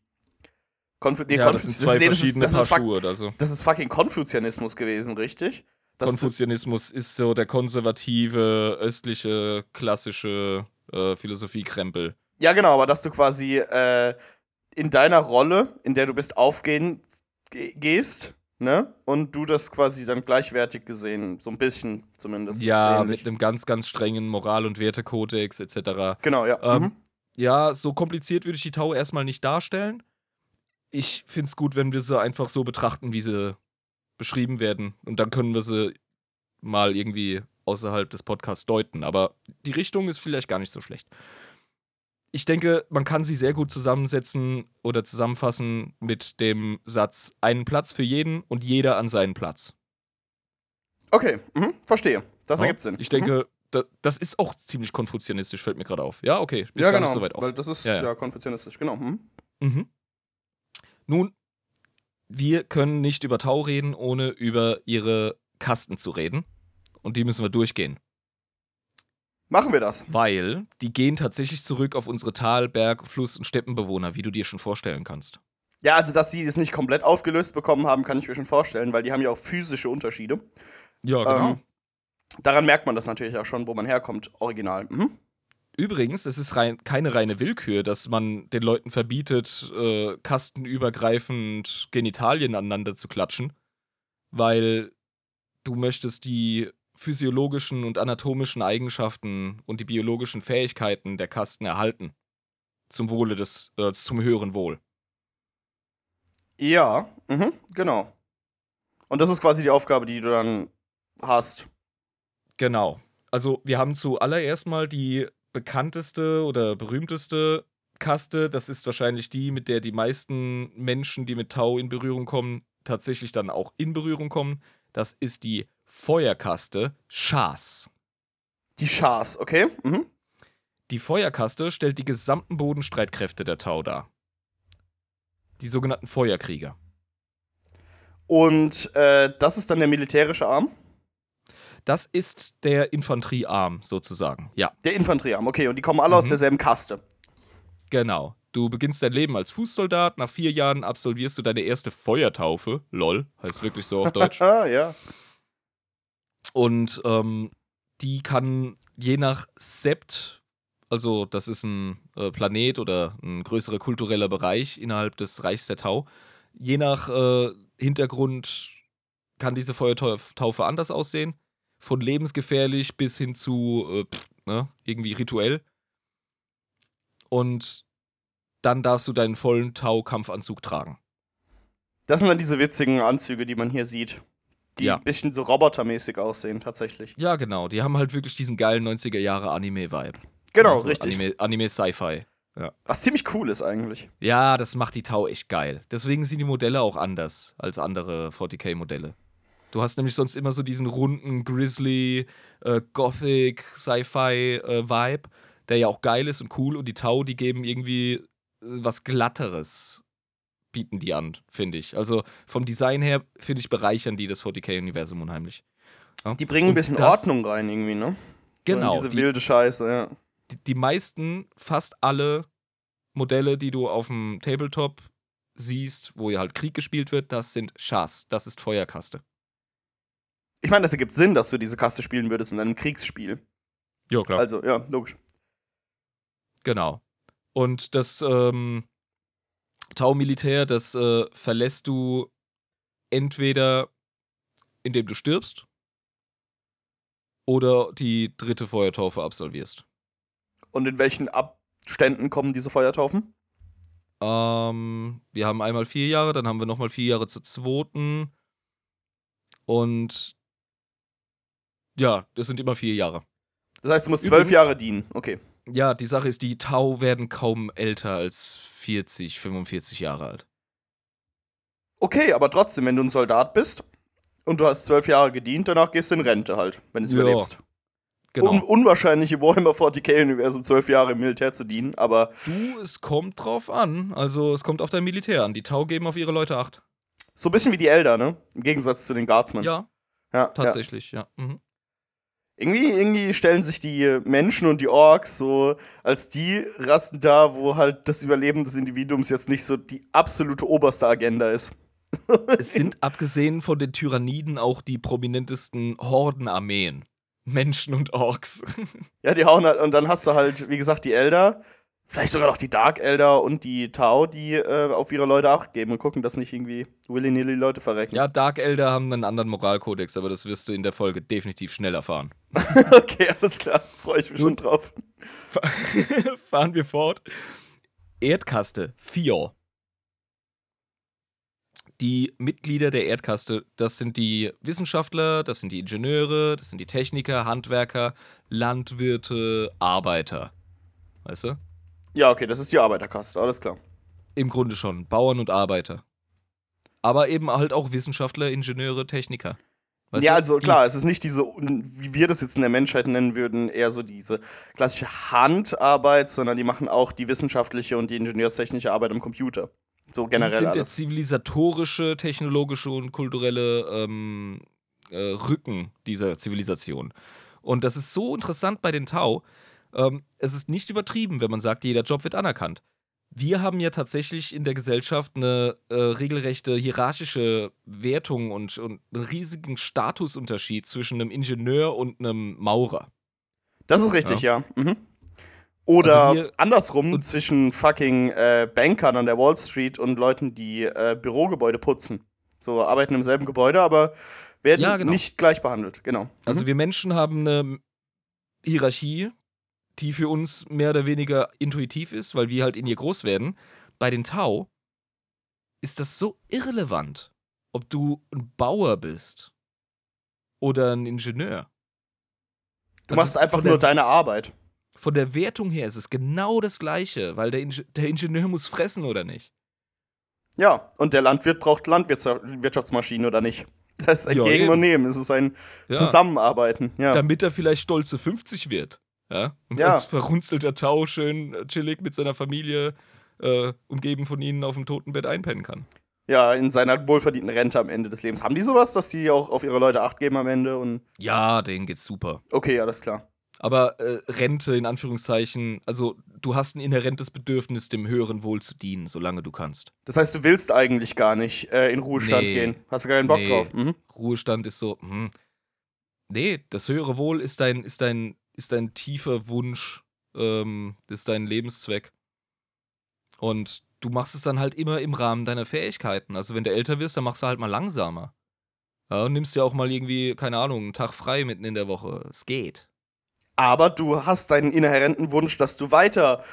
Konfu nee, ja, Konfu- das sind zwei das verschiedene das Paar ist fuck- Schuhe. Also. Das ist fucking Konfuzianismus gewesen, richtig? Dass du- Konfuzianismus ist so der konservative, östliche, klassische äh, Philosophiekrempel. Ja, genau, aber dass du quasi äh, in deiner Rolle, in der du bist, aufgehen ge gehst, ne? Und du das quasi dann gleichwertig gesehen, so ein bisschen zumindest. Ja, mit einem ganz, ganz strengen Moral- und Wertekodex etc. Genau, ja. Ähm, mhm. Ja, so kompliziert würde ich die Tau erstmal nicht darstellen. Ich finde es gut, wenn wir sie einfach so betrachten, wie sie beschrieben werden. Und dann können wir sie mal irgendwie außerhalb des Podcasts deuten. Aber die Richtung ist vielleicht gar nicht so schlecht. Ich denke, man kann sie sehr gut zusammensetzen oder zusammenfassen mit dem Satz: einen Platz für jeden und jeder an seinen Platz. Okay, mhm, verstehe. Das Ja, ergibt Sinn. Ich Mhm. denke, da, das ist auch ziemlich konfuzianistisch, fällt mir gerade auf. Ja, okay. Ist ja, gar genau, nicht so weit auf. weil das ist Ja, ja, ja. konfuzianistisch, genau. Mhm. Mhm. Nun, wir können nicht über Tau reden, ohne über ihre Kasten zu reden. Und die müssen wir durchgehen. Machen wir das. Weil die gehen tatsächlich zurück auf unsere Tal-, Berg-, Fluss- und Steppenbewohner, wie du dir schon vorstellen kannst. Ja, also, dass sie das nicht komplett aufgelöst bekommen haben, kann ich mir schon vorstellen, weil die haben ja auch physische Unterschiede. Ja, genau. daran merkt man das natürlich auch schon, wo man herkommt, original. Mhm. Übrigens, es ist rein, keine reine Willkür, dass man den Leuten verbietet, äh, kastenübergreifend Genitalien aneinander zu klatschen, weil du möchtest die physiologischen und anatomischen Eigenschaften und die biologischen Fähigkeiten der Kasten erhalten. Zum Wohle des, äh, zum höheren Wohl. Ja, mhm, genau. Und das ist quasi die Aufgabe, die du dann hast. Genau. Also wir haben zuallererst mal die bekannteste oder berühmteste Kaste. Das ist wahrscheinlich die, mit der die meisten Menschen, die mit Tau in Berührung kommen, tatsächlich dann auch in Berührung kommen. Das ist die Feuerkaste Schas. Die Schars, okay? Mhm. Die Feuerkaste stellt die gesamten Bodenstreitkräfte der Tau dar. Die sogenannten Feuerkrieger. Und äh, das ist dann der militärische Arm? Das ist der Infanteriearm sozusagen. Ja. Der Infanteriearm, okay. Und die kommen alle aus Mhm. derselben Kaste. Genau. Du beginnst dein Leben als Fußsoldat, nach vier Jahren absolvierst du deine erste Feuertaufe. Lol, heißt wirklich so auf Deutsch. Ah, ja. Und ähm, die kann je nach Sept, also das ist ein äh, Planet oder ein größerer kultureller Bereich innerhalb des Reichs der Tau, je nach äh, Hintergrund kann diese Feuertaufe anders aussehen. Von lebensgefährlich bis hin zu äh, pff, ne, irgendwie rituell. Und dann darfst du deinen vollen Tau-Kampfanzug tragen. Das sind dann diese witzigen Anzüge, die man hier sieht. Die Ja. ein bisschen so robotermäßig aussehen, tatsächlich. Ja, genau. Die haben halt wirklich diesen geilen 90er Jahre Anime-Vibe. Genau, Also richtig. Anime- Anime-Sci-Fi. Was ziemlich cool ist eigentlich. Ja, das macht die Tau echt geil. Deswegen sind die Modelle auch anders als andere 40k-Modelle. Du hast nämlich sonst immer so diesen runden Grizzly, äh, Gothic, Sci-Fi-Vibe, der ja auch geil ist und cool. Und die Tau, die geben irgendwie äh, was Glatteres, bieten die an, finde ich. Also vom Design her, finde ich, bereichern die das 40k-Universum unheimlich. Ja? Die bringen ein Und bisschen das- Ordnung rein, irgendwie, ne? So Genau. Diese die, wilde Scheiße, ja. die, die meisten, fast alle Modelle, die du auf dem Tabletop siehst, wo ja halt Krieg gespielt wird, das sind Schas. Das ist Feuerkaste. Ich meine, das ergibt Sinn, dass du diese Kaste spielen würdest in einem Kriegsspiel. Ja, klar. Also, ja, logisch. Genau. Und das ähm, Tau-Militär, das äh, verlässt du entweder indem du stirbst oder die dritte Feuertaufe absolvierst. Und in welchen Abständen kommen diese Feuertaufen? Ähm, wir haben einmal vier Jahre, dann haben wir nochmal vier Jahre zur zweiten. Und ja, das sind immer vier Jahre. Das heißt, du musst zwölf Jahre dienen. Okay. Ja, die Sache ist, die Tau werden kaum älter als 40, 45 Jahre alt. Okay, aber trotzdem, wenn du ein Soldat bist und du hast zwölf Jahre gedient, danach gehst du in Rente halt, wenn du es Ja, überlebst. Genau. Un unwahrscheinlich im Warhammer 40k-Universum zwölf Jahre im Militär zu dienen, aber Du, es kommt drauf an. Also, es kommt auf dein Militär an. Die Tau geben auf ihre Leute Acht. so ein bisschen wie die Elder, ne? Im Gegensatz zu den Guardsmen. Ja, ja, ja. tatsächlich, ja. Mhm. Irgendwie, irgendwie stellen sich die Menschen und die Orks so als die Rassen dar, wo halt das Überleben des Individuums jetzt nicht so die absolute oberste Agenda ist. Es sind abgesehen von den Tyranniden auch die prominentesten Hordenarmeen. Menschen und Orks. Ja, die hauen halt, und dann hast du halt, wie gesagt, die Elder, vielleicht sogar noch die Dark Elder und die Tau, die äh, auf ihre Leute Acht geben und gucken, dass nicht irgendwie willy-nilly Leute verrecken. ja, Dark Elder haben einen anderen Moralkodex, aber das wirst du in der Folge definitiv schnell erfahren. okay, alles klar. Freue ich mich schon drauf. Fahren wir fort. Erdkaste, Fior. Die Mitglieder der Erdkaste, das sind die Wissenschaftler, das sind die Ingenieure, das sind die Techniker, Handwerker, Landwirte, Arbeiter. Weißt du? Ja, okay, das ist die Arbeiterkaste, alles klar. Im Grunde schon. Bauern und Arbeiter. Aber eben halt auch Wissenschaftler, Ingenieure, Techniker. Weißt ja, du? also Die- klar, es ist nicht diese, wie wir das jetzt in der Menschheit nennen würden, eher so diese klassische Handarbeit, sondern die machen auch die wissenschaftliche und die ingenieurstechnische Arbeit am Computer. So die generell sind der alles. zivilisatorische, technologische und kulturelle ähm, äh, Rücken dieser Zivilisation. Und das ist so interessant bei den Tau. Ähm, es ist nicht übertrieben, wenn man sagt, jeder Job wird anerkannt. Wir haben ja tatsächlich in der Gesellschaft eine äh, regelrechte hierarchische Wertung und, und einen riesigen Statusunterschied zwischen einem Ingenieur und einem Maurer. Das ist richtig, ja. Mhm. Oder Also wir- andersrum zwischen fucking äh, Bankern an der Wall Street und Leuten, die äh, Bürogebäude putzen. So arbeiten im selben Gebäude, aber werden Ja, genau. nicht gleich behandelt. Genau. Also Mhm. wir Menschen haben eine Hierarchie, die für uns mehr oder weniger intuitiv ist, weil wir halt in ihr groß werden. Bei den Tau ist das so irrelevant, ob du ein Bauer bist oder ein Ingenieur. du also machst einfach der- nur deine Arbeit. Von der Wertung her ist es genau das Gleiche, weil der, Inge der Ingenieur muss fressen oder nicht. Ja, und der Landwirt braucht Landwirtschaftsmaschinen oder nicht. Das ist ein Ja, Gegen und Nehmen. Es ist ein Ja. Zusammenarbeiten. Ja. Damit er vielleicht stolze 50 wird. Ja? Und Ja. als verrunzelter Tau schön äh, chillig mit seiner Familie, äh, umgeben von ihnen, auf dem Totenbett einpennen kann. ja, in seiner wohlverdienten Rente am Ende des Lebens. Haben die sowas, dass die auch auf ihre Leute Acht geben am Ende? Und Ja, denen geht's super. okay, alles klar. Aber äh, Rente in Anführungszeichen, also du hast ein inhärentes Bedürfnis, dem höheren Wohl zu dienen, solange du kannst. Das heißt, du willst eigentlich gar nicht äh, in Ruhestand Nee. gehen. Hast du gar keinen Bock Nee. drauf. Mhm. Ruhestand ist so, hm. Nee, das höhere Wohl ist dein, ist dein, ist dein tiefer Wunsch, ähm, ist dein Lebenszweck. Und du machst es dann halt immer im Rahmen deiner Fähigkeiten. Also wenn du älter wirst, dann machst du halt mal langsamer. Ja, und nimmst dir auch mal irgendwie, keine Ahnung, einen Tag frei mitten in der Woche. Es geht. Aber du hast deinen inhärenten Wunsch, dass du weiter,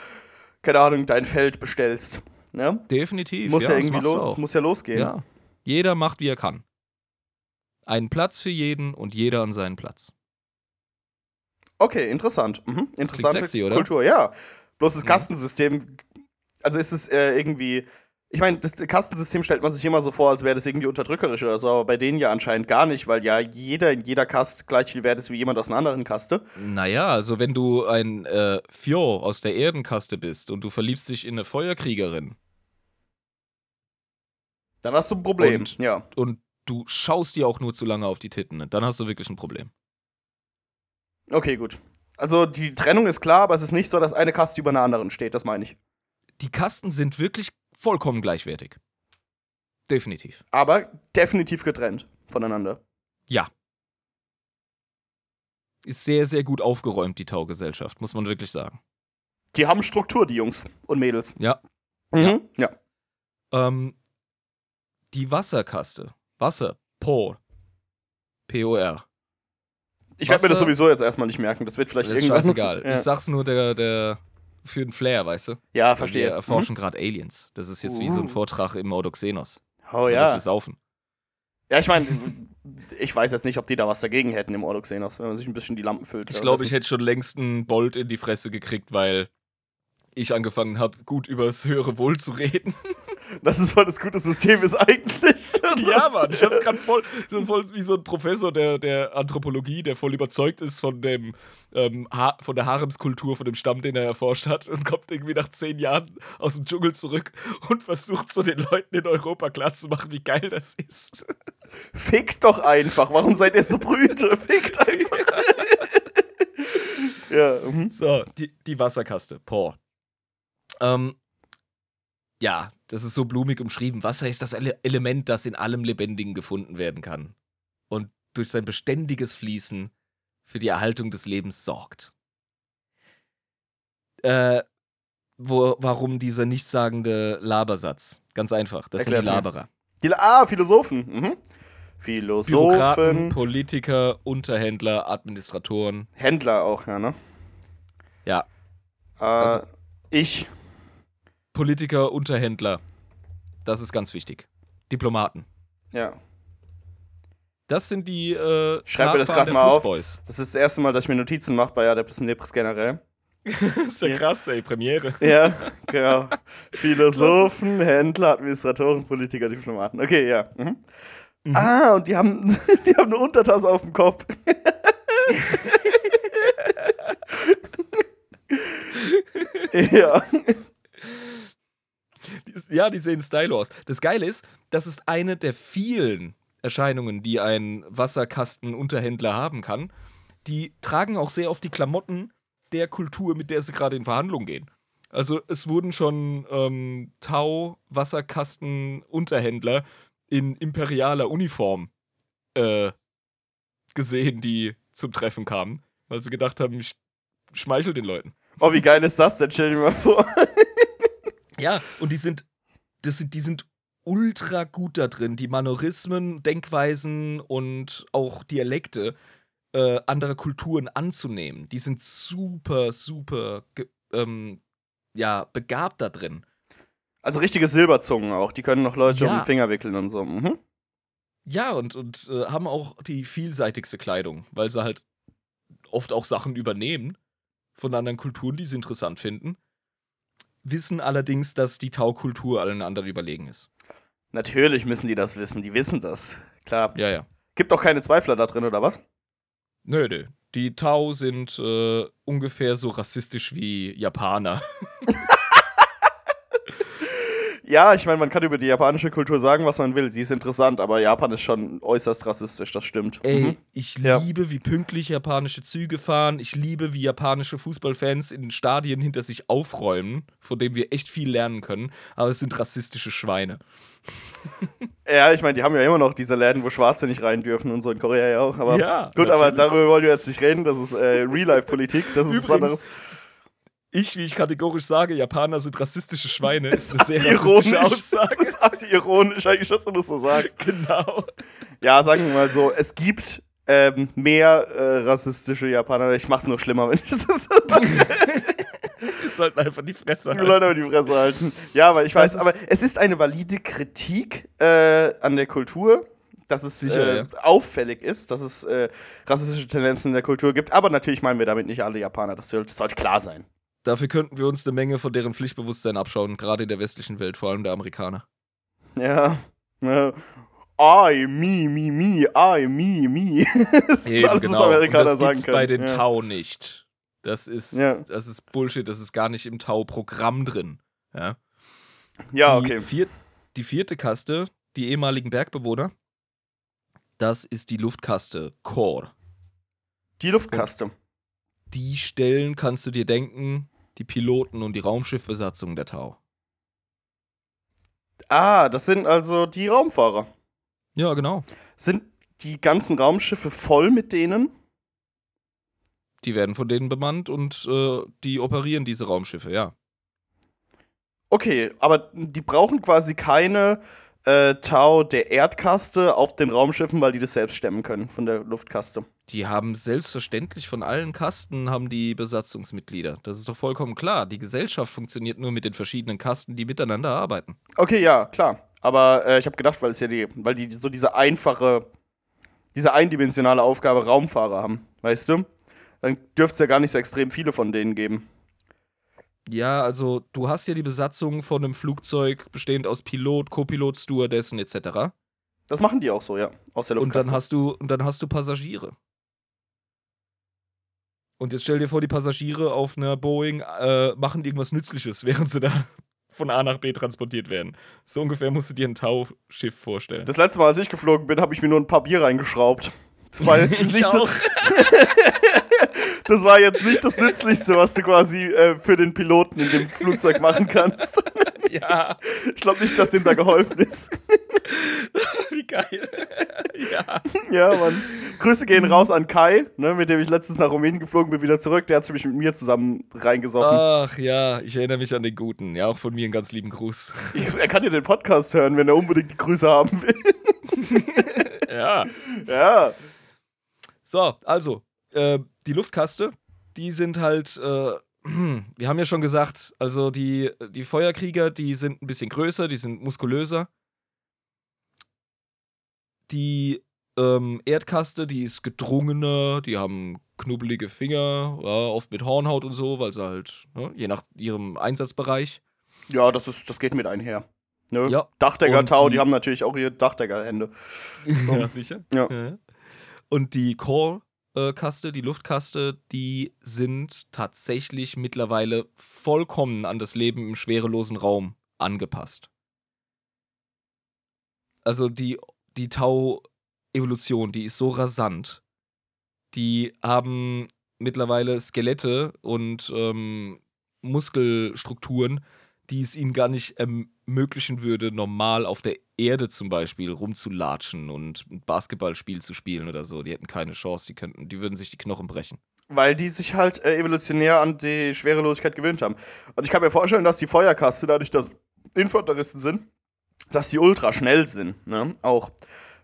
keine Ahnung, dein Feld bestellst. Ne? Definitiv. Muss ja, das irgendwie los, muss ja losgehen. Ja. Jeder macht, wie er kann. Einen Platz für jeden und jeder an seinen Platz. Okay, interessant. Mhm. Interessante sexy, oder? Kultur, ja. Bloß das Mhm. Kastensystem, also ist es äh, irgendwie Ich meine, das Kastensystem stellt man sich immer so vor, als wäre das irgendwie unterdrückerisch oder so, aber bei denen ja anscheinend gar nicht, weil ja jeder in jeder Kast gleich viel wert ist wie jemand aus einer anderen Kaste. Naja, also wenn du ein äh, Fjord aus der Erdenkaste bist und du verliebst dich in eine Feuerkriegerin. Dann hast du ein Problem, Und- ja. Und du schaust dir auch nur zu lange auf die Titten, dann hast du wirklich ein Problem. Okay, gut. Also die Trennung ist klar, aber es ist nicht so, dass eine Kaste über einer anderen steht, das meine ich. Die Kasten sind wirklich vollkommen gleichwertig. Definitiv. Aber definitiv getrennt voneinander. Ja. Ist sehr, sehr gut aufgeräumt, die Taugesellschaft, muss man wirklich sagen. Die haben Struktur, die Jungs und Mädels. Ja. Mhm. Ja. Ähm, die Wasserkaste. Wasser. Por. P-O-R. Ich werde mir das sowieso jetzt erstmal nicht merken. Das wird vielleicht Das ist irgendwann. scheißegal. Ja, Ich sag's nur der, der für den Flair, weißt du? ja Wir verstehe. erforschen gerade Aliens. Das ist jetzt wie so ein Uh. Vortrag im Audoxenos. Mhm. Oh Nur, Dass ja. wir saufen. Ja, ich meine, ich weiß jetzt nicht, ob die da was dagegen hätten im Ordoxenos, wenn man sich ein bisschen die Lampen füllt. Ich glaube, ich hätte schon längst einen Bolt in die Fresse gekriegt, weil ich angefangen habe, gut übers höhere Wohl zu reden. Das ist voll das gute System ist eigentlich. Ja, Mann, ich hab's gerade voll, so voll wie so ein Professor der, der Anthropologie, der voll überzeugt ist von dem ähm, ha von der Haremskultur, von dem Stamm, den er erforscht hat und kommt irgendwie nach zehn Jahren aus dem Dschungel zurück und versucht so den Leuten in Europa klarzumachen, wie geil das ist. Fickt doch einfach. Warum seid ihr so brüde? Fickt einfach. ja. Mhm. So, die, die Wasserkaste, Paw. Ähm, ja, das ist so blumig umschrieben. Wasser ist das Ele Element, das in allem Lebendigen gefunden werden kann und durch sein beständiges Fließen für die Erhaltung des Lebens sorgt. Äh, wo, warum dieser nichtssagende Labersatz? Ganz einfach, das Erklär's sind die. Laberer. Die, ah, Philosophen. Mhm. Bürokraten, Philosophen. Politiker, Unterhändler, Administratoren. Händler auch, ja, ne? Ja, Äh, Also- ich. Politiker, Unterhändler. Das ist ganz wichtig. Diplomaten. Ja. Das sind die äh, Schreib mir das der mal auf. Das ist das erste Mal, dass ich mir Notizen mache bei Adeptus Nebris generell. Das ist ja krass, ey, Premiere. Ja, genau. Philosophen, Händler, Administratoren, Politiker, Diplomaten. Okay, ja. Mhm. Mhm. Ah, und die haben, die haben eine Untertasse auf dem Kopf. ja. Ja, die sehen stylo aus. Das Geile ist, das ist eine der vielen Erscheinungen, die ein Wasserkastenunterhändler haben kann. Die tragen auch sehr auf die Klamotten der Kultur, mit der sie gerade in Verhandlungen gehen. Also es wurden schon ähm, Tau-Wasserkasten-Unterhändler in imperialer Uniform äh, gesehen, die zum Treffen kamen, weil sie gedacht haben, ich schmeichel den Leuten. Oh, wie geil ist das denn? Stell dir mal vor. Ja, und die sind, das sind, die sind ultra gut da drin, die Manorismen, Denkweisen und auch Dialekte äh, anderer Kulturen anzunehmen. Die sind super, super ähm, ja, begabt da drin. Also richtige Silberzungen auch. Die können noch Leute Ja. um den Finger wickeln und so. Mhm. Ja, und, und äh, haben auch die vielseitigste Kleidung, weil sie halt oft auch Sachen übernehmen von anderen Kulturen, die sie interessant finden. Wissen allerdings, dass die Tau-Kultur allen anderen überlegen ist. Natürlich müssen die das wissen. Die wissen das. Klar. Ja, ja. Gibt doch keine Zweifler da drin, oder was? Nö, nö. Die Tau sind äh, ungefähr so rassistisch wie Japaner. Ja, ich meine, man kann über die japanische Kultur sagen, was man will. Sie ist interessant, aber Japan ist schon äußerst rassistisch, das stimmt. Ey, Mhm. ich Ja. liebe, wie pünktlich japanische Züge fahren. Ich liebe, wie japanische Fußballfans in Stadien hinter sich aufräumen, von dem wir echt viel lernen können. Aber es sind rassistische Schweine. Ja, ich meine, die haben ja immer noch diese Läden, wo Schwarze nicht rein dürfen und so in Korea ja auch. Aber Ja, gut, aber natürlich. darüber wollen wir jetzt nicht reden. Das ist äh, Real-Life-Politik. Das ist was Übrigens, anderes. Ich, wie ich kategorisch sage, Japaner sind rassistische Schweine, ist eine Das sehr ist rassistische. Aussage. Das ist assi-ironisch, eigentlich, dass du das so sagst. genau. Ja, sagen wir mal so, es gibt ähm, mehr äh, rassistische Japaner. Ich mach's nur schlimmer, wenn ich das so sage. Wir sollten einfach die Fresse Wir halten. sollten aber die Fresse halten. Ja, aber ich weiß, ist- aber es ist eine valide Kritik äh, an der Kultur, dass es Sicher, äh, ja. auffällig ist, dass es äh, rassistische Tendenzen in der Kultur gibt. Aber natürlich meinen wir damit nicht alle Japaner. Das sollte klar sein. Dafür könnten wir uns eine Menge von deren Pflichtbewusstsein abschauen, gerade in der westlichen Welt, vor allem der Amerikaner. Ja. I, me, me, me, I, me, me. das ist Eben, alles, genau. was Amerikaner Und das sagen können. bei den ja. Tau nicht. Das ist, Ja. das ist Bullshit, das ist gar nicht im Tau-Programm drin. Ja, Ja, die, okay. vier, die vierte Kaste, die ehemaligen Bergbewohner, das ist die Luftkaste Core. Die Luftkaste. Die Stellen kannst du dir denken, die Piloten und die Raumschiffbesatzung der Tau. Ah, das sind also die Raumfahrer. Ja, genau. Sind die ganzen Raumschiffe voll mit denen? Die werden von denen bemannt und äh, die operieren diese Raumschiffe, ja. Okay, aber die brauchen quasi keine äh, Tau der Erdkaste auf den Raumschiffen, weil die das selbst stemmen können von der Luftkaste. Die haben selbstverständlich von allen Kasten haben die Besatzungsmitglieder. Das ist doch vollkommen klar. Die Gesellschaft funktioniert nur mit den verschiedenen Kasten, die miteinander arbeiten. Okay, ja, klar. Aber äh, ich habe gedacht, weil es ja die, weil die so diese einfache, diese eindimensionale Aufgabe Raumfahrer haben, weißt du? Dann dürfte es ja gar nicht so extrem viele von denen geben. Ja, also du hast ja die Besatzung von einem Flugzeug bestehend aus Pilot, Copilot, Stewardessen etc. Das machen die auch so, ja. Aus der Und Luftkaste. dann hast du und dann hast du Passagiere. Und jetzt stell dir vor, die Passagiere auf einer Boeing äh, machen irgendwas Nützliches, während sie da von A nach B transportiert werden. So ungefähr musst du dir ein Tauschiff vorstellen. das letzte Mal, als ich geflogen bin, habe ich mir nur ein paar Bier reingeschraubt. Das war jetzt Ich nicht so. das war jetzt nicht das Nützlichste, was du quasi äh, für den Piloten in dem Flugzeug machen kannst. ja, Ich glaube nicht, dass dem da geholfen ist. wie geil. ja. Ja, Mann. Grüße gehen raus an Kai, ne, mit dem ich letztens nach Rumänien geflogen bin, wieder zurück. Der hat sich mit mir zusammen reingesoffen. Ach ja, ich erinnere mich an den Guten. Ja, auch von mir einen ganz lieben Gruß. Ich, er kann ja den Podcast hören, wenn er unbedingt die Grüße haben will. ja. ja. So, also, äh, die Luftkaste, die sind halt, äh, wir haben ja schon gesagt, also die, die Feuerkrieger, die sind ein bisschen größer, die sind muskulöser. Die ähm, Erdkaste, die ist gedrungener, die haben knubbelige Finger, ja, oft mit Hornhaut und so, weil sie halt, ne, je nach ihrem Einsatzbereich. Ja, das, ist, das geht mit einher. Ne? Ja. Dachdecker-Tau, die, die- haben natürlich auch ihre Dachdecker-Hände. Ja, sicher. Ja. Und die Core-Kaste, die Luftkaste, die sind tatsächlich mittlerweile vollkommen an das Leben im schwerelosen Raum angepasst. Also die, die Tau-Evolution, die ist so rasant. Die haben mittlerweile Skelette und ähm, Muskelstrukturen, die es ihnen gar nicht ermöglichen würde, normal auf der Erde zum Beispiel rumzulatschen und ein Basketballspiel zu spielen oder so. Die hätten keine Chance, die könnten, die würden sich die Knochen brechen. Weil die sich halt äh, evolutionär an die Schwerelosigkeit gewöhnt haben. Und ich kann mir vorstellen, dass die Feuerkaste, dadurch, dass Infanteristen sind, dass die ultra schnell sind. Ne? Auch.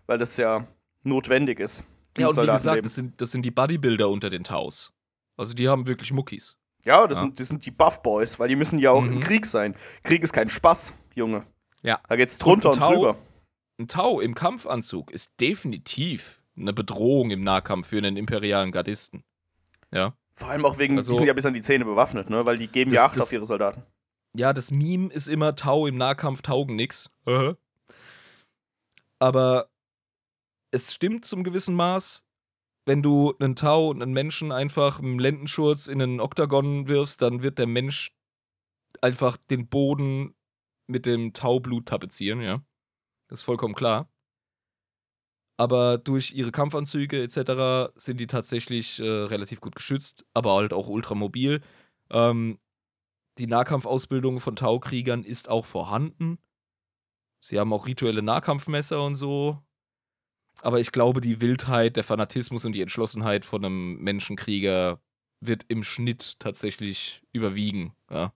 Weil das ja notwendig ist. im Ja, und wie gesagt, das sind, das sind die Bodybuilder unter den Taus. Also die haben wirklich Muckis. Ja, das, Ja. Sind, das sind die Buff Boys, weil die müssen ja auch im Mhm. Krieg sein. Krieg ist kein Spaß, Junge. Ja. Da geht's drunter Und und, ein Tau- drüber. Ein Tau im Kampfanzug ist definitiv eine Bedrohung im Nahkampf für einen imperialen Gardisten. Ja. Vor allem auch wegen, Also- die sind ja bis an die Zähne bewaffnet, ne? Weil die geben Das- ja Acht das- auf ihre Soldaten. Ja, das Meme ist immer Tau im Nahkampf taugen nix. Aber es stimmt zum gewissen Maß. Wenn du einen Tau und einen Menschen einfach im Lendenschurz in einen Oktagon wirfst, dann wird der Mensch einfach den Boden mit dem Taublut tapezieren, ja. Das ist vollkommen klar. Aber durch ihre Kampfanzüge etc. sind die tatsächlich äh, relativ gut geschützt, aber halt auch ultramobil. Ähm, die Nahkampfausbildung von Taukriegern ist auch vorhanden. Sie haben auch rituelle Nahkampfmesser und so. Aber ich glaube, die Wildheit, der Fanatismus und die Entschlossenheit von einem Menschenkrieger wird im Schnitt tatsächlich überwiegen. Ja,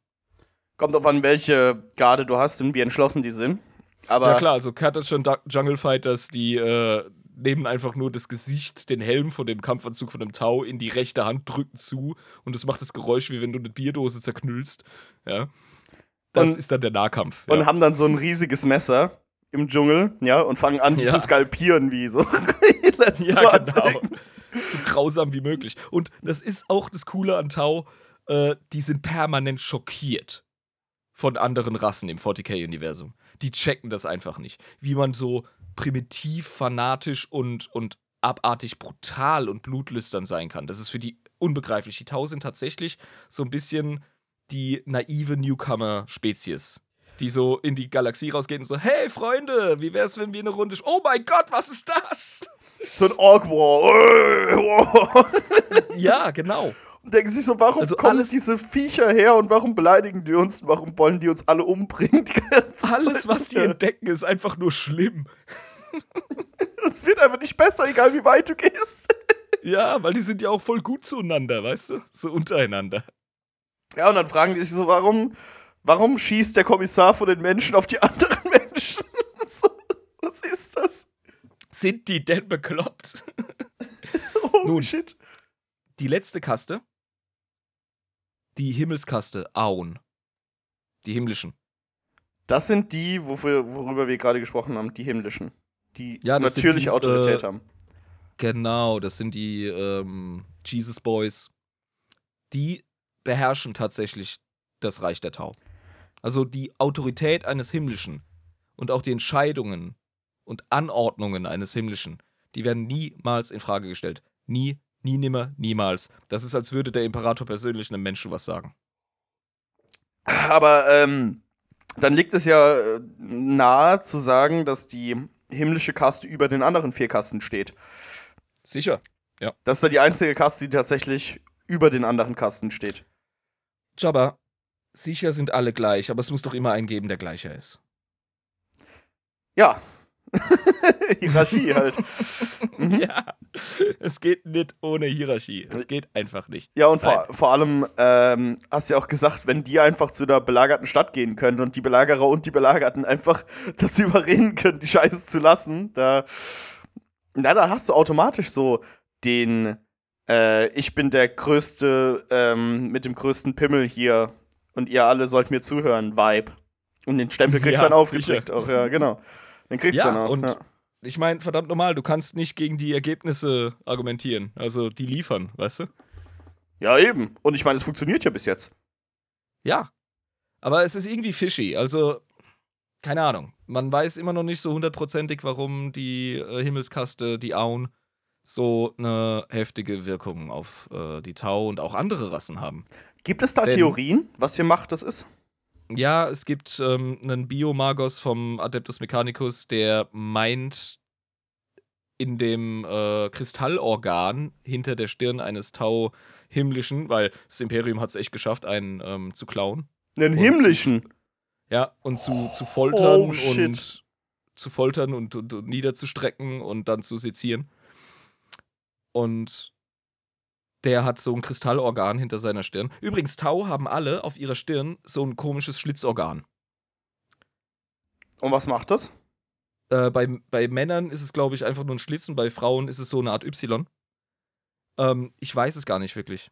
Kommt drauf an, welche Garde du hast und wie entschlossen die sind. Aber ja klar, also Kartachan Jungle Fighters, die äh, nehmen einfach nur das Gesicht, den Helm von dem Kampfanzug von dem Tau in die rechte Hand, drücken zu und es macht das Geräusch, wie wenn du eine Bierdose zerknüllst. Ja. Das Und- ist dann der Nahkampf. Ja. und haben dann so ein riesiges Messer im Dschungel, ja, und fangen an Ja. zu skalpieren, wie so. Ja, genau. So grausam wie möglich. Und das ist auch das Coole an Tau. äh, die sind permanent schockiert von anderen Rassen im 40k-Universum. Die checken das einfach nicht. Wie man so primitiv, fanatisch und, und abartig brutal und blutlüstern sein kann. Das ist für die unbegreiflich. Die Tau sind tatsächlich so ein bisschen die naive Newcomer-Spezies. Die so in die Galaxie rausgehen und so, hey Freunde, wie wär's, wenn wir eine Runde. Oh mein Gott, was ist das? So ein Org War. ja, genau. Denken sich so, warum Also kommen alles- diese Viecher her und warum beleidigen die uns und warum wollen die uns alle umbringen? Alles, was die entdecken, ist einfach nur schlimm. Es wird einfach nicht besser, egal wie weit du gehst. Ja, weil die sind ja auch voll gut zueinander, weißt du? So untereinander. Ja, und dann fragen die sich so, warum, warum schießt der Kommissar von den Menschen auf die anderen Menschen? So, was ist das? Sind die denn bekloppt? Oh Nun. shit. Die letzte Kaste. Die Himmelskaste, Aun. Die himmlischen. Das sind die, wofür, worüber wir gerade gesprochen haben, die himmlischen. Die Ja, natürliche die, Autorität äh, haben. Genau, das sind die ähm, Jesus Boys. Die beherrschen tatsächlich das Reich der Tau. Also die Autorität eines Himmlischen und auch die Entscheidungen und Anordnungen eines Himmlischen, die werden niemals in Frage gestellt. Nie, nie, nimmer, niemals. Das ist, als würde der Imperator persönlich einem Menschen was sagen. Aber ähm, dann liegt es ja äh, nahe zu sagen, dass die himmlische Kaste über den anderen vier Kasten steht. Sicher. Das ist ja die einzige Kaste, die tatsächlich über den anderen Kasten steht. Jabba, sicher sind alle gleich, aber es muss doch immer einen geben, der gleicher ist. Ja. Hierarchie halt. Mhm. Ja, es geht nicht ohne Hierarchie. Es geht einfach nicht. Ja, und vor, vor allem ähm, hast du ja auch gesagt, wenn die einfach zu einer belagerten Stadt gehen können und die Belagerer und die Belagerten einfach dazu überreden können, die Scheiße zu lassen, da, na, da hast du automatisch so den, äh, ich bin der größte, ähm, mit dem größten Pimmel hier und ihr alle sollt mir zuhören, Vibe. Und den Stempel kriegst du Ja, dann aufgedrückt auch, ja, genau. Den kriegst du Ja, dann auch. und ja. Ich meine, verdammt normal, du kannst nicht gegen die Ergebnisse argumentieren. Also die liefern, weißt du? ja, eben. Und ich meine, es funktioniert ja bis jetzt. Ja. Aber es ist irgendwie fishy. Also, keine Ahnung. Man weiß immer noch nicht so hundertprozentig, warum die äh, Himmelskaste, die Aun, so eine heftige Wirkung auf äh, die Tau und auch andere Rassen haben. Gibt es da Denn- Theorien, was für Macht das ist? Ja, es gibt ähm, einen Biomagos vom Adeptus Mechanicus, der meint, in dem äh, Kristallorgan hinter der Stirn eines Tau-Himmlischen, weil das Imperium hat es echt geschafft, einen ähm, zu klauen. Einen himmlischen. Ja, und zu, zu foltern Oh, und zu foltern und, und, und niederzustrecken und dann zu sezieren. Und der hat so ein Kristallorgan hinter seiner Stirn. Übrigens, Tau haben alle auf ihrer Stirn so ein komisches Schlitzorgan. Und was macht das? Äh, bei, bei Männern ist es, glaube ich, einfach nur ein Schlitz und bei Frauen ist es so eine Art Y. Ähm, ich weiß es gar nicht wirklich.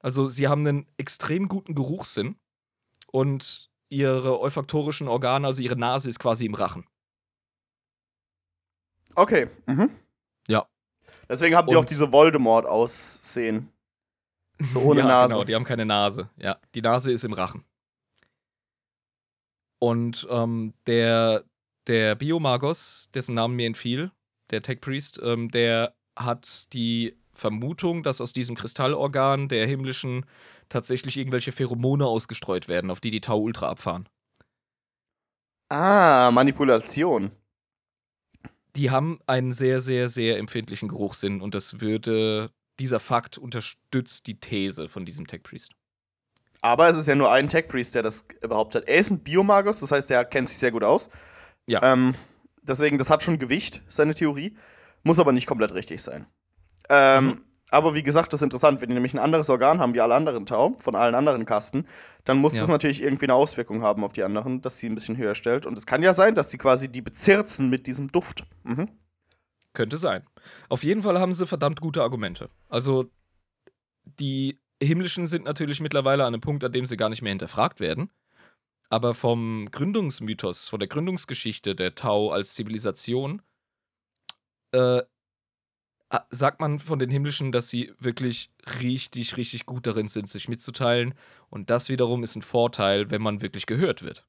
Also, sie haben einen extrem guten Geruchssinn und ihre olfaktorischen Organe, also ihre Nase ist quasi im Rachen. Okay. Mhm. Deswegen haben die Und- auch diese Voldemort-Aussehen. So ohne ja, Nase. Genau, die haben keine Nase. Ja, die Nase ist im Rachen. Und ähm, der, der Biomagos, dessen Namen mir entfiel, der Tech Priest, ähm, der hat die Vermutung, dass aus diesem Kristallorgan der himmlischen tatsächlich irgendwelche Pheromone ausgestreut werden, auf die die Tau Ultra abfahren. Ah, Manipulation. Die haben einen sehr, sehr, sehr empfindlichen Geruchssinn und das würde, dieser Fakt unterstützt die These von diesem Tech Priest. Aber es ist ja nur ein Tech-Priest, der das behauptet. Er ist ein Biomagus, das heißt, er kennt sich sehr gut aus. Ja. Ähm, deswegen, das hat schon Gewicht, seine Theorie. Muss aber nicht komplett richtig sein. Ähm, Mhm. Aber wie gesagt, das ist interessant. Wenn die nämlich ein anderes Organ haben wie alle anderen Tau, von allen anderen Kasten, dann muss Ja. das natürlich irgendwie eine Auswirkung haben auf die anderen, dass sie ein bisschen höher stellt. Und es kann ja sein, dass sie quasi die bezirzen mit diesem Duft. Mhm. Könnte sein. Auf jeden Fall haben sie verdammt gute Argumente. Also, die Himmlischen sind natürlich mittlerweile an einem Punkt, an dem sie gar nicht mehr hinterfragt werden. Aber vom Gründungsmythos, von der Gründungsgeschichte der Tau als Zivilisation, äh, sagt man von den Himmlischen, dass sie wirklich richtig, richtig gut darin sind, sich mitzuteilen. Und das wiederum ist ein Vorteil, wenn man wirklich gehört wird.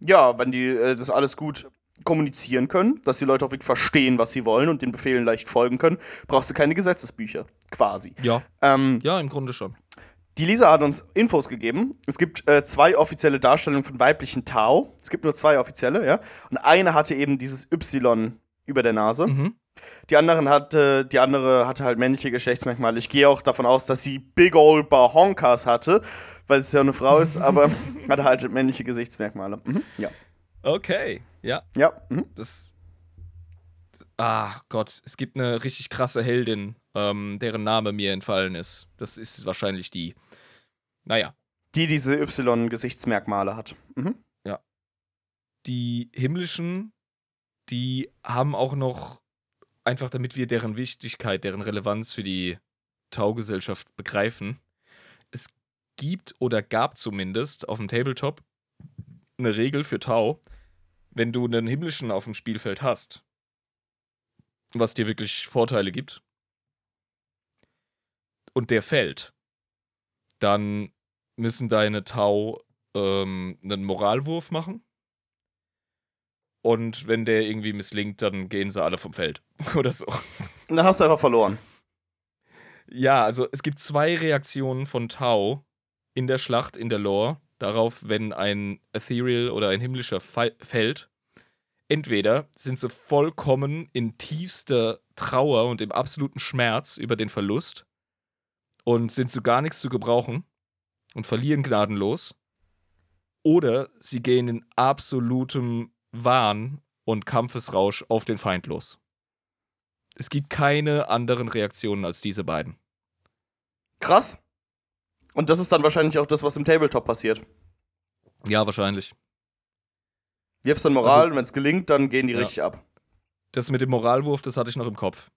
Ja, wenn die äh, das alles gut kommunizieren können, dass die Leute auch wirklich verstehen, was sie wollen und den Befehlen leicht folgen können, brauchst du keine Gesetzesbücher, quasi. Ja. Ähm, Ja, im Grunde schon. Die Lisa hat uns Infos gegeben. Es gibt äh, zwei offizielle Darstellungen von weiblichen Tau. Es gibt nur zwei offizielle, ja. Und eine hatte eben dieses Y über der Nase. Mhm. Die anderen hatte, die andere hatte halt männliche Geschlechtsmerkmale. Ich gehe auch davon aus, dass sie Big Old Bahonkas hatte, weil es ja eine Frau ist, aber hatte halt männliche Gesichtsmerkmale. Mhm. Ja. Okay, ja. Ja. Mhm. Das. Ah Gott, es gibt eine richtig krasse Heldin, ähm, deren Name mir entfallen ist. Das ist wahrscheinlich die. Naja, Die diese Y-Gesichtsmerkmale hat. Mhm. die himmlischen, die haben auch noch, einfach damit wir deren Wichtigkeit, deren Relevanz für die Tau-Gesellschaft begreifen. Es gibt oder gab zumindest auf dem Tabletop eine Regel für Tau, wenn du einen himmlischen auf dem Spielfeld hast, was dir wirklich Vorteile gibt, und der fällt, dann müssen deine Tau ähm, einen Moralwurf machen. Und wenn der irgendwie misslingt, dann gehen sie alle vom Feld. Oder so. Und dann hast du einfach verloren. Ja, also es gibt zwei Reaktionen von Tau in der Schlacht, in der Lore, darauf, wenn ein Ethereal oder ein himmlischer Fe fällt. Entweder sind sie vollkommen in tiefster Trauer und im absoluten Schmerz über den Verlust und sind zu gar nichts zu gebrauchen und verlieren gnadenlos. Oder sie gehen in absolutem Wahn und Kampfesrausch auf den Feind los. Es gibt keine anderen Reaktionen als diese beiden. Krass. Und das ist dann wahrscheinlich auch das, was im Tabletop passiert. Ja, wahrscheinlich. Wirfst dann Moral Also- und wenn es gelingt, dann gehen die Ja. richtig ab. Das mit dem Moralwurf, das hatte ich noch im Kopf.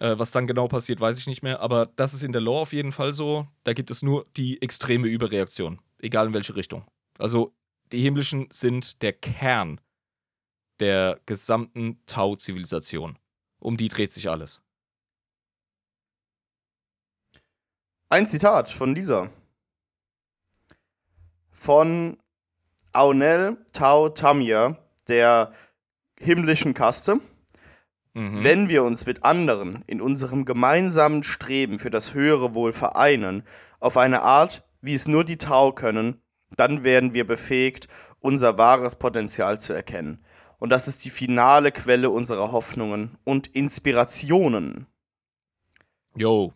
Äh, was dann genau passiert, weiß ich nicht mehr. Aber das ist in der Lore auf jeden Fall so. Da gibt es nur die extreme Überreaktion. Egal in welche Richtung. Also, die Himmlischen sind der Kern der gesamten Tau-Zivilisation. Um die dreht sich alles. Ein Zitat von Lisa. Von Aunel Tau Tamir, der himmlischen Kaste. Mhm. Wenn wir uns mit anderen in unserem gemeinsamen Streben für das höhere Wohl vereinen, auf eine Art, wie es nur die Tau können, dann werden wir befähigt, unser wahres Potenzial zu erkennen. Und das ist die finale Quelle unserer Hoffnungen und Inspirationen. Yo.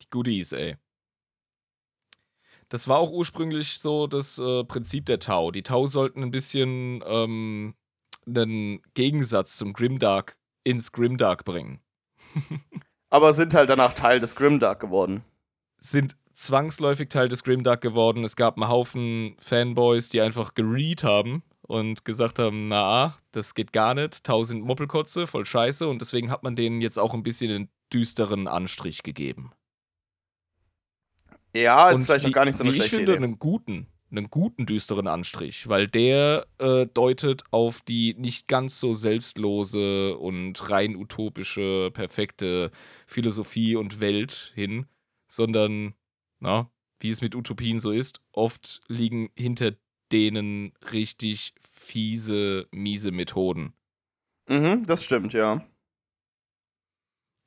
Die Goodies, ey. Das war auch ursprünglich so das äh, Prinzip der Tau. Die Tau sollten ein bisschen ähm, einen Gegensatz zum Grimdark ins Grimdark bringen. Aber sind halt danach Teil des Grimdark geworden. Sind zwangsläufig Teil des Grimdark geworden. Es gab einen Haufen Fanboys, die einfach geread haben und gesagt haben, na, das geht gar nicht. Tau sind Moppelkotze, voll scheiße. Und deswegen hat man denen jetzt auch ein bisschen einen düsteren Anstrich gegeben. Ja, ist Und vielleicht wie, auch gar nicht so eine wie ich schlechte finde, Idee. einen guten, einen guten düsteren Anstrich, weil der äh, deutet auf die nicht ganz so selbstlose und rein utopische, perfekte Philosophie und Welt hin, sondern, na, wie es mit Utopien so ist, oft liegen hinter denen richtig fiese, miese Methoden. Mhm, das stimmt, ja.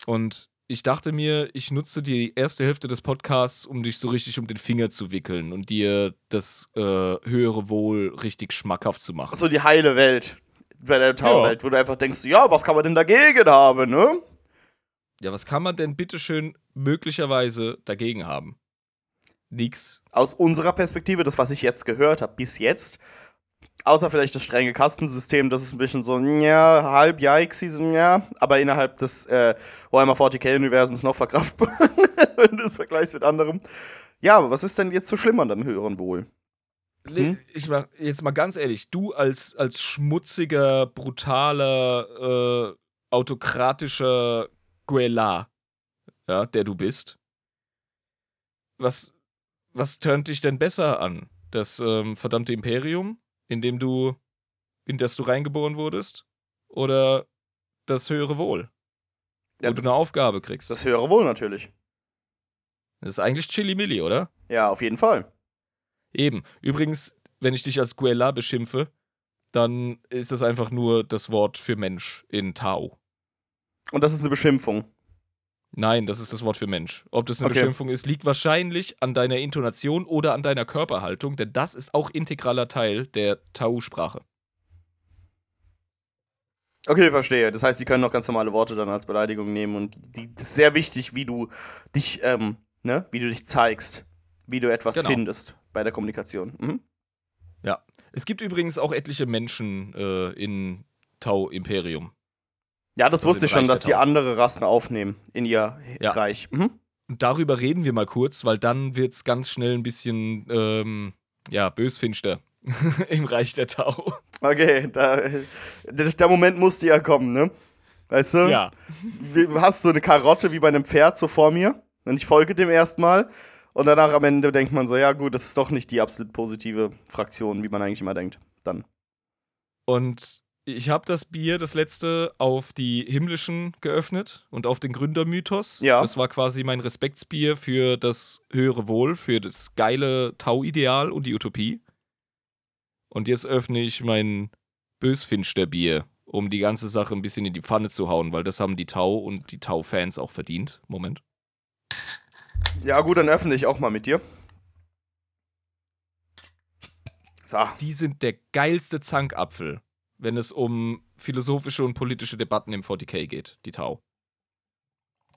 Und ich dachte mir, ich nutze die erste Hälfte des Podcasts, um dich so richtig um den Finger zu wickeln und dir das äh, höhere Wohl richtig schmackhaft zu machen. So die heile Welt. Bei der Tauwelt, wo du einfach denkst, ja, was kann man denn dagegen haben, ne? Ja, was kann man denn bitteschön möglicherweise dagegen haben? Nix. Aus unserer Perspektive, das, was ich jetzt gehört habe, bis jetzt, außer vielleicht das strenge Kastensystem, das ist ein bisschen so, ja, halb yikesy, so, ja, aber innerhalb des äh, Warhammer 40k-Universums noch verkraftbar, wenn du es vergleichst mit anderem. Ja, aber was ist denn jetzt so schlimm an dem höheren Wohl? Hm? Ich mach jetzt mal ganz ehrlich, du als, als schmutziger, brutaler, äh, autokratischer Guela, ja, der du bist, was, was turnt dich denn besser an? Das ähm, verdammte Imperium, in dem du, in das du reingeboren wurdest? Oder das höhere Wohl? Ja, wo du das- eine Aufgabe kriegst. Das höhere Wohl natürlich. Das ist eigentlich Chili Milli, oder? Ja, auf jeden Fall. Eben. Übrigens, wenn ich dich als Guella beschimpfe, dann ist das einfach nur das Wort für Mensch in Tau. Und das ist eine Beschimpfung. Nein, das ist das Wort für Mensch. Ob das eine Okay. Beschimpfung ist, liegt wahrscheinlich an deiner Intonation oder an deiner Körperhaltung, denn das ist auch integraler Teil der Tau-Sprache. Okay, verstehe. Das heißt, sie können noch ganz normale Worte dann als Beleidigung nehmen und die, das ist sehr wichtig, wie du dich, ähm, ne, wie du dich zeigst, wie du etwas Genau. findest bei der Kommunikation. Mhm. Es gibt übrigens auch etliche Menschen äh, in Tau-Imperium. Ja, das Also wusste ich schon, dass die andere Rassen aufnehmen in ihr Ja. Reich. Mhm. Und darüber reden wir mal kurz, weil dann wird es ganz schnell ein bisschen, ähm, ja, bösfinster im Reich der Tau. Okay, da, der, Moment musste ja kommen, ne? Weißt du? Ja. Wie- Du hast so eine Karotte wie bei einem Pferd so vor mir und ich folge dem erstmal und danach am Ende denkt man so, ja gut, das ist doch nicht die absolut positive Fraktion, wie man eigentlich immer denkt. Dann. Und ich habe das Bier, das letzte, auf die himmlischen geöffnet und auf den Gründermythos. Ja. Das war quasi mein Respektsbier für das höhere Wohl, für das geile Tau-Ideal und die Utopie. Und jetzt öffne ich mein Bösfinsterbier, um die ganze Sache ein bisschen in die Pfanne zu hauen, weil das haben die Tau und die Tau-Fans auch verdient. Moment. Ja gut, dann öffne ich auch mal mit dir. So. Die sind der geilste Zankapfel, wenn es um philosophische und politische Debatten im 40k geht, die Tau.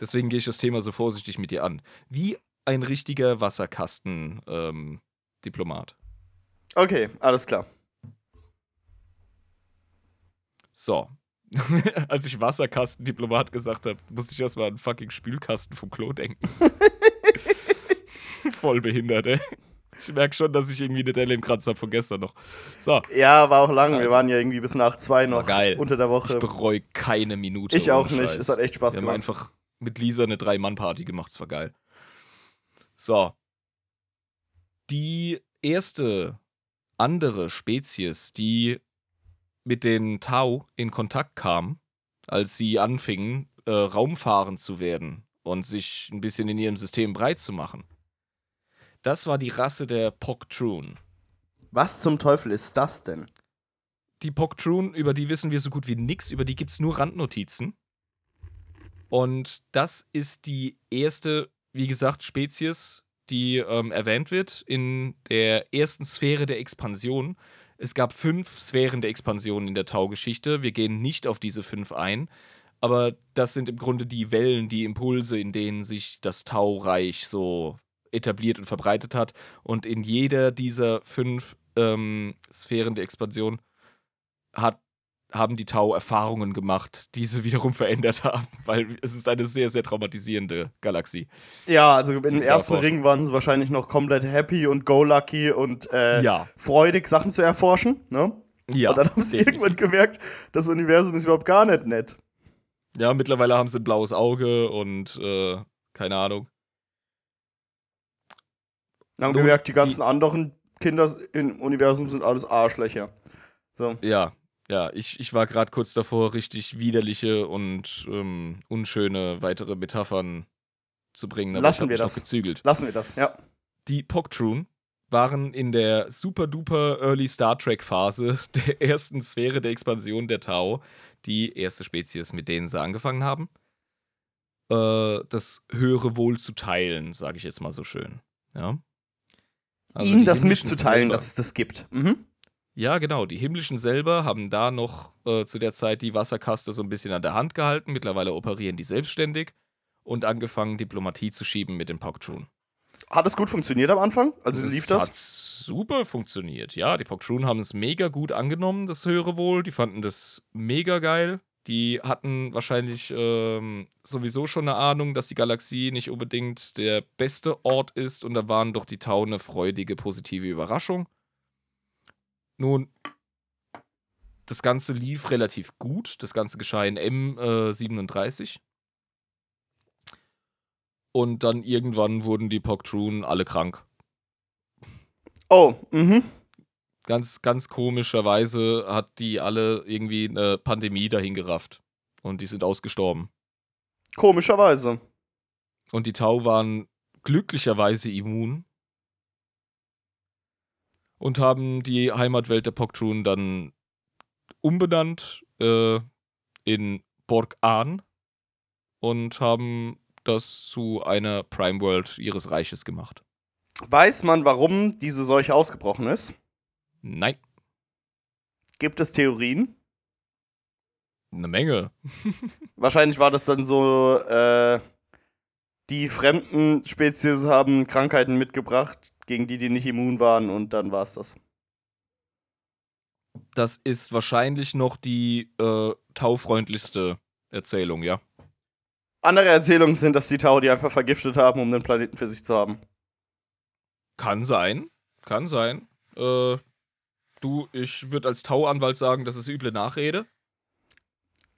Deswegen gehe ich das Thema so vorsichtig mit dir an. Wie ein richtiger Wasserkasten-Diplomat. Okay, alles klar. so. Als ich Wasserkasten-Diplomat gesagt habe, musste ich erstmal an fucking Spülkasten vom Klo denken. Voll behindert, ey. Ich merke schon, dass ich irgendwie eine Delle im Kranz habe von gestern noch. So, Ja, war auch lang. Wir waren ja irgendwie bis nach zwei noch geil. unter der ich Woche. bereue keine Minute. Ich auch nicht. Scheiß. Es hat echt Spaß Wir haben gemacht. einfach mit Lisa eine Drei-Mann-Party gemacht. Es war geil. So. Die erste andere Spezies, die mit den Tau in Kontakt kam, als sie anfingen, äh, raumfahrend zu werden und sich ein bisschen in ihrem System breit zu machen. Das war die Rasse der Poktrun. Was zum Teufel ist das denn? Die Poktrun, über die wissen wir so gut wie nix, über die gibt es nur Randnotizen. Und das ist die erste, wie gesagt, Spezies, die ähm, erwähnt wird in der ersten Sphäre der Expansion. Es gab fünf Sphären der Expansion in der Tau-Geschichte. Wir gehen nicht auf diese fünf ein, aber das sind im Grunde die Wellen, die Impulse, in denen sich das Tau-Reich so etabliert und verbreitet hat. Und in jeder dieser fünf ähm, Sphären der Expansion hat, haben die Tau Erfahrungen gemacht, die sie wiederum verändert haben, weil es ist eine sehr, sehr traumatisierende Galaxie. Ja, also im Diese ersten. Ring waren sie wahrscheinlich noch komplett happy und go lucky und äh, Ja. freudig, Sachen zu erforschen. Ne? Ja, und dann haben sie definitiv. irgendwann gemerkt, das Universum ist überhaupt gar nicht nett. Ja, mittlerweile haben sie ein blaues Auge und äh, keine Ahnung. Dann haben gemerkt, die ganzen anderen Kinder im Universum sind alles Arschlöcher. So. Ja, ja, ich, ich war gerade kurz davor, richtig widerliche und ähm, unschöne weitere Metaphern zu bringen. Lassen wir das. gezügelt. Lassen wir das, ja. Die Poktrun waren in der super duper Early Star Trek Phase der ersten Sphäre der Expansion der Tau die erste Spezies, mit denen sie angefangen haben. Äh, das höhere Wohl zu teilen, sage ich jetzt mal so schön. Ja. Also Ihnen das mitzuteilen, selber- dass es das gibt. Mhm. ja, genau. Die himmlischen selber haben da noch äh, zu der Zeit die Wasserkaste so ein bisschen an der Hand gehalten. Mittlerweile operieren die selbstständig und angefangen, Diplomatie zu schieben mit den Poktrun. Hat es gut funktioniert am Anfang? Also lief das? hat super funktioniert. Ja, die Poktrun haben es mega gut angenommen, das höhere Wohl. Die fanden das mega geil. Die hatten wahrscheinlich ähm, sowieso schon eine Ahnung, dass die Galaxie nicht unbedingt der beste Ort ist und da waren doch die Tau eine freudige, positive Überraschung. Nun, das Ganze lief relativ gut. Das Ganze geschah in M37. Und dann irgendwann wurden die Poktrun alle krank. Oh, mhm. Ganz, ganz komischerweise hat die alle irgendwie eine Pandemie dahin gerafft. Und die sind ausgestorben. Komischerweise. Und die Tau waren glücklicherweise immun und haben die Heimatwelt der Poktrun dann umbenannt äh, in Borg Ahn und haben das zu einer Prime World ihres Reiches gemacht. Weiß man, warum diese Seuche ausgebrochen ist? Nein, Gibt es Theorien? eine Menge. Wahrscheinlich war das dann so, äh, die fremden Spezies haben Krankheiten mitgebracht, gegen die die nicht immun waren und dann war es das. Das ist wahrscheinlich noch die äh, taufreundlichste Erzählung, ja. Andere Erzählungen sind, dass die Tau die einfach vergiftet haben, um den Planeten für sich zu haben. Kann sein. Kann sein. Äh, du, ich würde als Tau-Anwalt sagen, das ist üble Nachrede.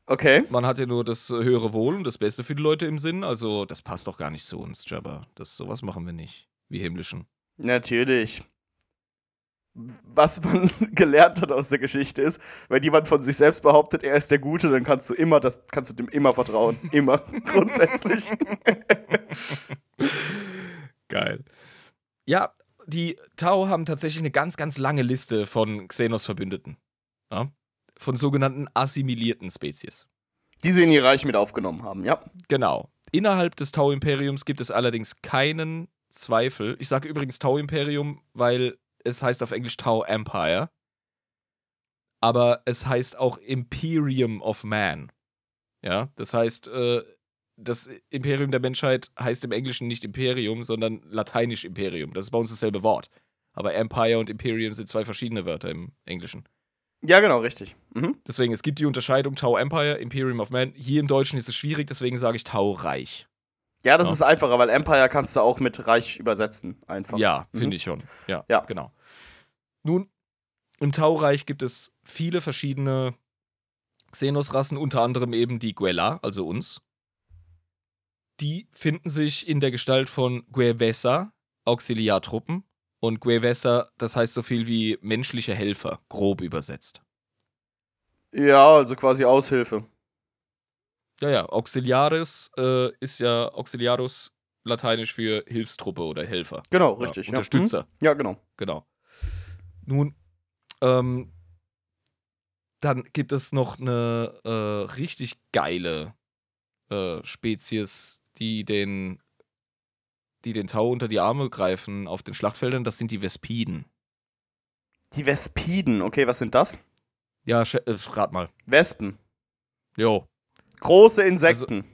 Okay. Man hat ja nur das äh, höhere Wohl und das Beste für die Leute im Sinn. Also, das passt doch gar nicht zu uns, Jabba. Das, sowas machen wir nicht. Wir Himmlischen. Natürlich. Was man gelernt hat aus der Geschichte ist, wenn jemand von sich selbst behauptet, er ist der Gute, dann kannst du immer das, kannst du dem immer vertrauen. Immer. Grundsätzlich. Geil. Ja, die Tau haben tatsächlich eine ganz, ganz lange Liste von Xenos-Verbündeten. Ja? Von sogenannten assimilierten Spezies. Die sie in ihr Reich mit aufgenommen haben, ja. Genau. Innerhalb des Tau-Imperiums gibt es allerdings keinen Zweifel. Ich sage übrigens Tau-Imperium, weil es heißt auf Englisch Tau Empire. Aber es heißt auch Imperium of Man. Ja, das heißt, äh, das Imperium der Menschheit heißt im Englischen nicht Imperium, sondern lateinisch Imperium. Das ist bei uns dasselbe Wort. Aber Empire und Imperium sind zwei verschiedene Wörter im Englischen. Ja, genau, richtig. Mhm. Deswegen, es gibt die Unterscheidung Tau Empire, Imperium of Man. Hier im Deutschen ist es schwierig, deswegen sage ich Tau Reich. Ja, das Ja. ist einfacher, weil Empire kannst du auch mit Reich übersetzen. Einfach. Ja, Mhm. finde ich schon. Ja, Ja. genau. Nun, im Taureich gibt es viele verschiedene Xenos-Rassen, unter anderem eben die Guella, also uns. Die finden sich in der Gestalt von Guevesa, Auxiliartruppen. Und Guevesa, das heißt so viel wie menschliche Helfer, grob übersetzt. Ja, also quasi Aushilfe. Ja, ja, Auxiliaris äh, ist ja Auxiliarus lateinisch für Hilfstruppe oder Helfer. Genau, Ja, richtig. Ja, Unterstützer. Mhm. Ja, genau. Genau. Nun, ähm, dann gibt es noch eine äh, richtig geile äh, Spezies, die den, die den Tau unter die Arme greifen auf den Schlachtfeldern. Das sind die Vespiden. Die Vespiden, okay, was sind das? Ja, sch- äh, rat mal. Wespen. Jo. Große Insekten.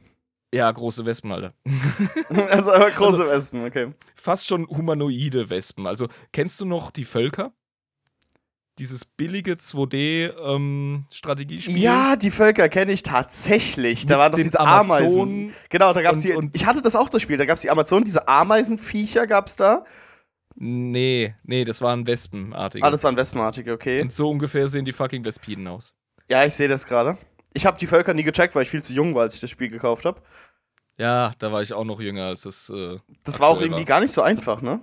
Ja, große Wespen, Alter. Also, aber große Wespen, okay. Fast schon humanoide Wespen. Also, kennst du noch die Völker? Dieses billige 2D-Strategiespiel? Ja, die Völker kenne ich tatsächlich. Da waren doch diese Ameisen. Genau, da gab's und- die. und- ich hatte das auch das Spiel. Da gab's die Amazonen, diese Ameisenviecher gab's da. Nee, nee, das waren Wespenartige. Ah, das waren Wespenartige, okay. Und so ungefähr sehen die fucking Vespiden aus. Ja, ich sehe das gerade. Ich habe die Völker nie gecheckt, weil ich viel zu jung war, als ich das Spiel gekauft habe. Ja, da war ich auch noch jünger als das. Äh, Das war auch irgendwie war. gar nicht so einfach, ne?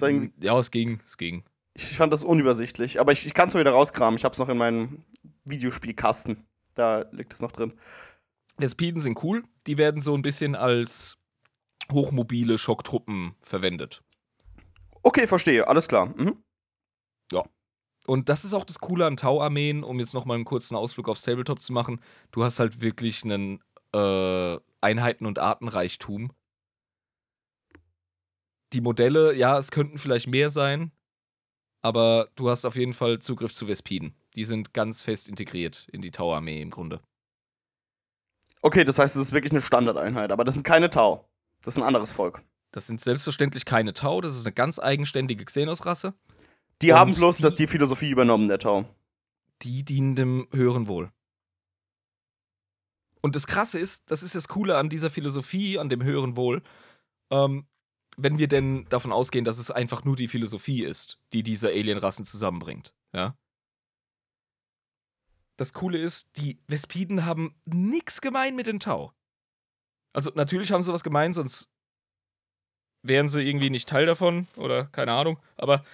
Irgendwie, ja, es ging, es ging. Ich fand das unübersichtlich. Aber ich, ich kann es mir wieder rauskramen. Ich hab's noch in meinem Videospielkasten. Da liegt es noch drin. Vespiden sind cool. Die werden so ein bisschen als hochmobile Schocktruppen verwendet. Okay, verstehe. Alles klar. Mhm. Und das ist auch das Coole an Tau-Armeen, um jetzt nochmal einen kurzen Ausflug aufs Tabletop zu machen. Du hast halt wirklich einen äh, Einheiten- und Artenreichtum. Die Modelle, ja, es könnten vielleicht mehr sein, aber du hast auf jeden Fall Zugriff zu Vespiden. Die sind ganz fest integriert in die Tau-Armee im Grunde. Okay, das heißt, es ist wirklich eine Standardeinheit. Aber das sind keine Tau. Das ist ein anderes Volk. Das sind selbstverständlich keine Tau, das ist eine ganz eigenständige Xenos-Rasse. Die Und haben bloß die- die Philosophie übernommen, der Tau. die dienen dem höheren Wohl. Und das Krasse ist, das ist das Coole an dieser Philosophie, an dem höheren Wohl, ähm, wenn wir denn davon ausgehen, dass es einfach nur die Philosophie ist, die diese Alienrassen zusammenbringt, ja. Das Coole ist, die Vespiden haben nichts gemein mit den Tau. Also natürlich haben sie was gemein, sonst wären sie irgendwie nicht Teil davon oder keine Ahnung. Aber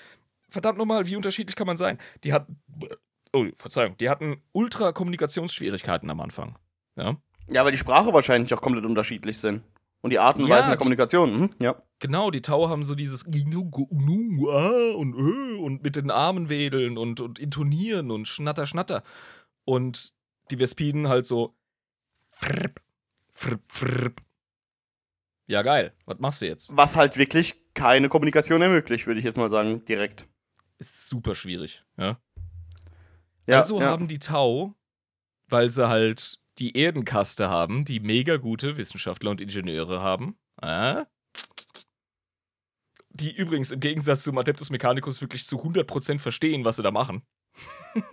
verdammt nochmal, wie unterschiedlich kann man sein? Die hatten Oh, Verzeihung. Die hatten ultra Kommunikationsschwierigkeiten am Anfang. Ja. Ja, weil die Sprache wahrscheinlich auch komplett unterschiedlich sind. Und die Arten und Ja, Weisen der Kommunikation. Hm? Ja. Genau, die Tau haben so dieses und äh und mit den Armen wedeln und, und intonieren und schnatter, schnatter. Und die Vespiden halt so frp, frp, frp. Ja, geil. Was machst du jetzt? Was halt wirklich keine Kommunikation ermöglicht, würde ich jetzt mal sagen, direkt. Ist super schwierig, ja. Ja, also ja. haben die Tau, weil sie halt die Erdenkaste haben, die mega gute Wissenschaftler und Ingenieure haben, äh, die übrigens im Gegensatz zum Adeptus Mechanicus wirklich zu 100% verstehen, was sie da machen.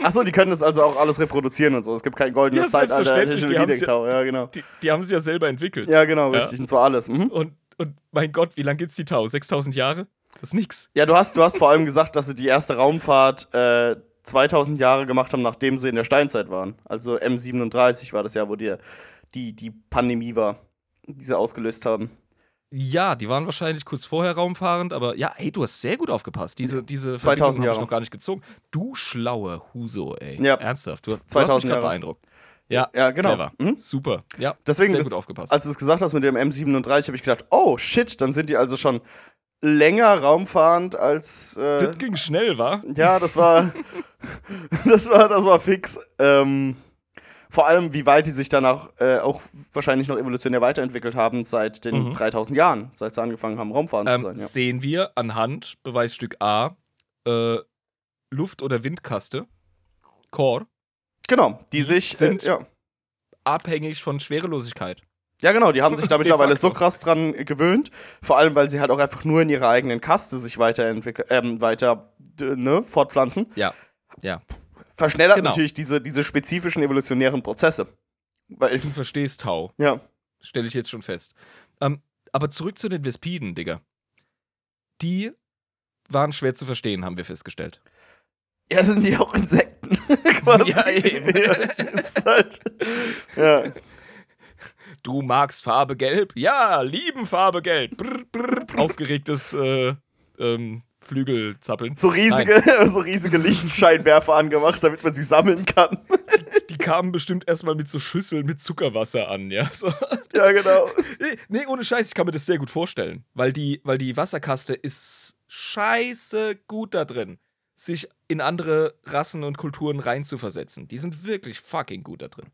Achso, die können das also auch alles reproduzieren und so. Es gibt kein goldenes Ja, Zeitalter die Tau. Ja, genau. Die, die haben sie ja selber entwickelt. Ja, genau, Ja. richtig. Und zwar alles. Mhm. Und, und mein Gott, wie lange gibt's die Tau? 6000 Jahre? Das ist nix. Ja, du hast, du hast vor allem gesagt, dass sie die erste Raumfahrt äh, 2000 Jahre gemacht haben, nachdem sie in der Steinzeit waren. Also M37 war das Jahr, wo die, die, die Pandemie war, die sie ausgelöst haben. Ja, die waren wahrscheinlich kurz vorher raumfahrend, aber ja, hey, du hast sehr gut aufgepasst. Diese, diese 2000 Verbindung habe ich Jahre. noch gar nicht gezogen. Du schlaue Huso, ey. Ja. Ernsthaft. Du, du hast 2000 mich gerade Jahre. beeindruckt. Ja, Ja, genau. Mhm. Super. Ja, Deswegen, sehr das, gut aufgepasst. als du es gesagt hast mit dem M37, habe ich gedacht, oh shit, dann sind die also schon länger raumfahrend als. Äh, das ging schnell, wa? ja, das war. das war, das war fix. Ähm, vor allem, wie weit die sich danach äh, auch wahrscheinlich noch evolutionär weiterentwickelt haben seit den Mhm. 3000 Jahren, seit sie angefangen haben, Raumfahren zu Ähm, sein. Ja. Sehen wir anhand Beweisstück A äh, Luft- oder Windkaste, Core, Genau, die sich. sind- äh, ja. abhängig von Schwerelosigkeit. Ja, genau, die haben sich da mittlerweile so krass dran gewöhnt. Vor allem, weil sie halt auch einfach nur in ihrer eigenen Kaste sich weiterentwickeln, ähm, weiter ne, fortpflanzen. Ja. Ja. Verschnellert Genau. natürlich diese, diese spezifischen evolutionären Prozesse. Weil, Du verstehst Tau. ja. Stelle ich jetzt schon fest. Ähm, aber zurück zu den Vespiden, Digga. Die waren schwer zu verstehen, haben wir festgestellt. Ja, sind die auch Insekten? Quasi. Ja, eben. Ja, ist halt, ja. Du magst Farbe Gelb? Ja, lieben Farbe Gelb. Brr, brr, aufgeregtes äh, ähm, Flügelzappeln. So riesige, so riesige Lichtscheinwerfer angemacht, damit man sie sammeln kann. Die kamen bestimmt erstmal mit so Schüsseln mit Zuckerwasser an, ja. So. ja, genau. Nee, nee, ohne Scheiß, ich kann mir das sehr gut vorstellen. Weil die, weil die Wasserkaste ist scheiße gut da drin, sich in andere Rassen und Kulturen reinzuversetzen. Die sind wirklich fucking gut da drin.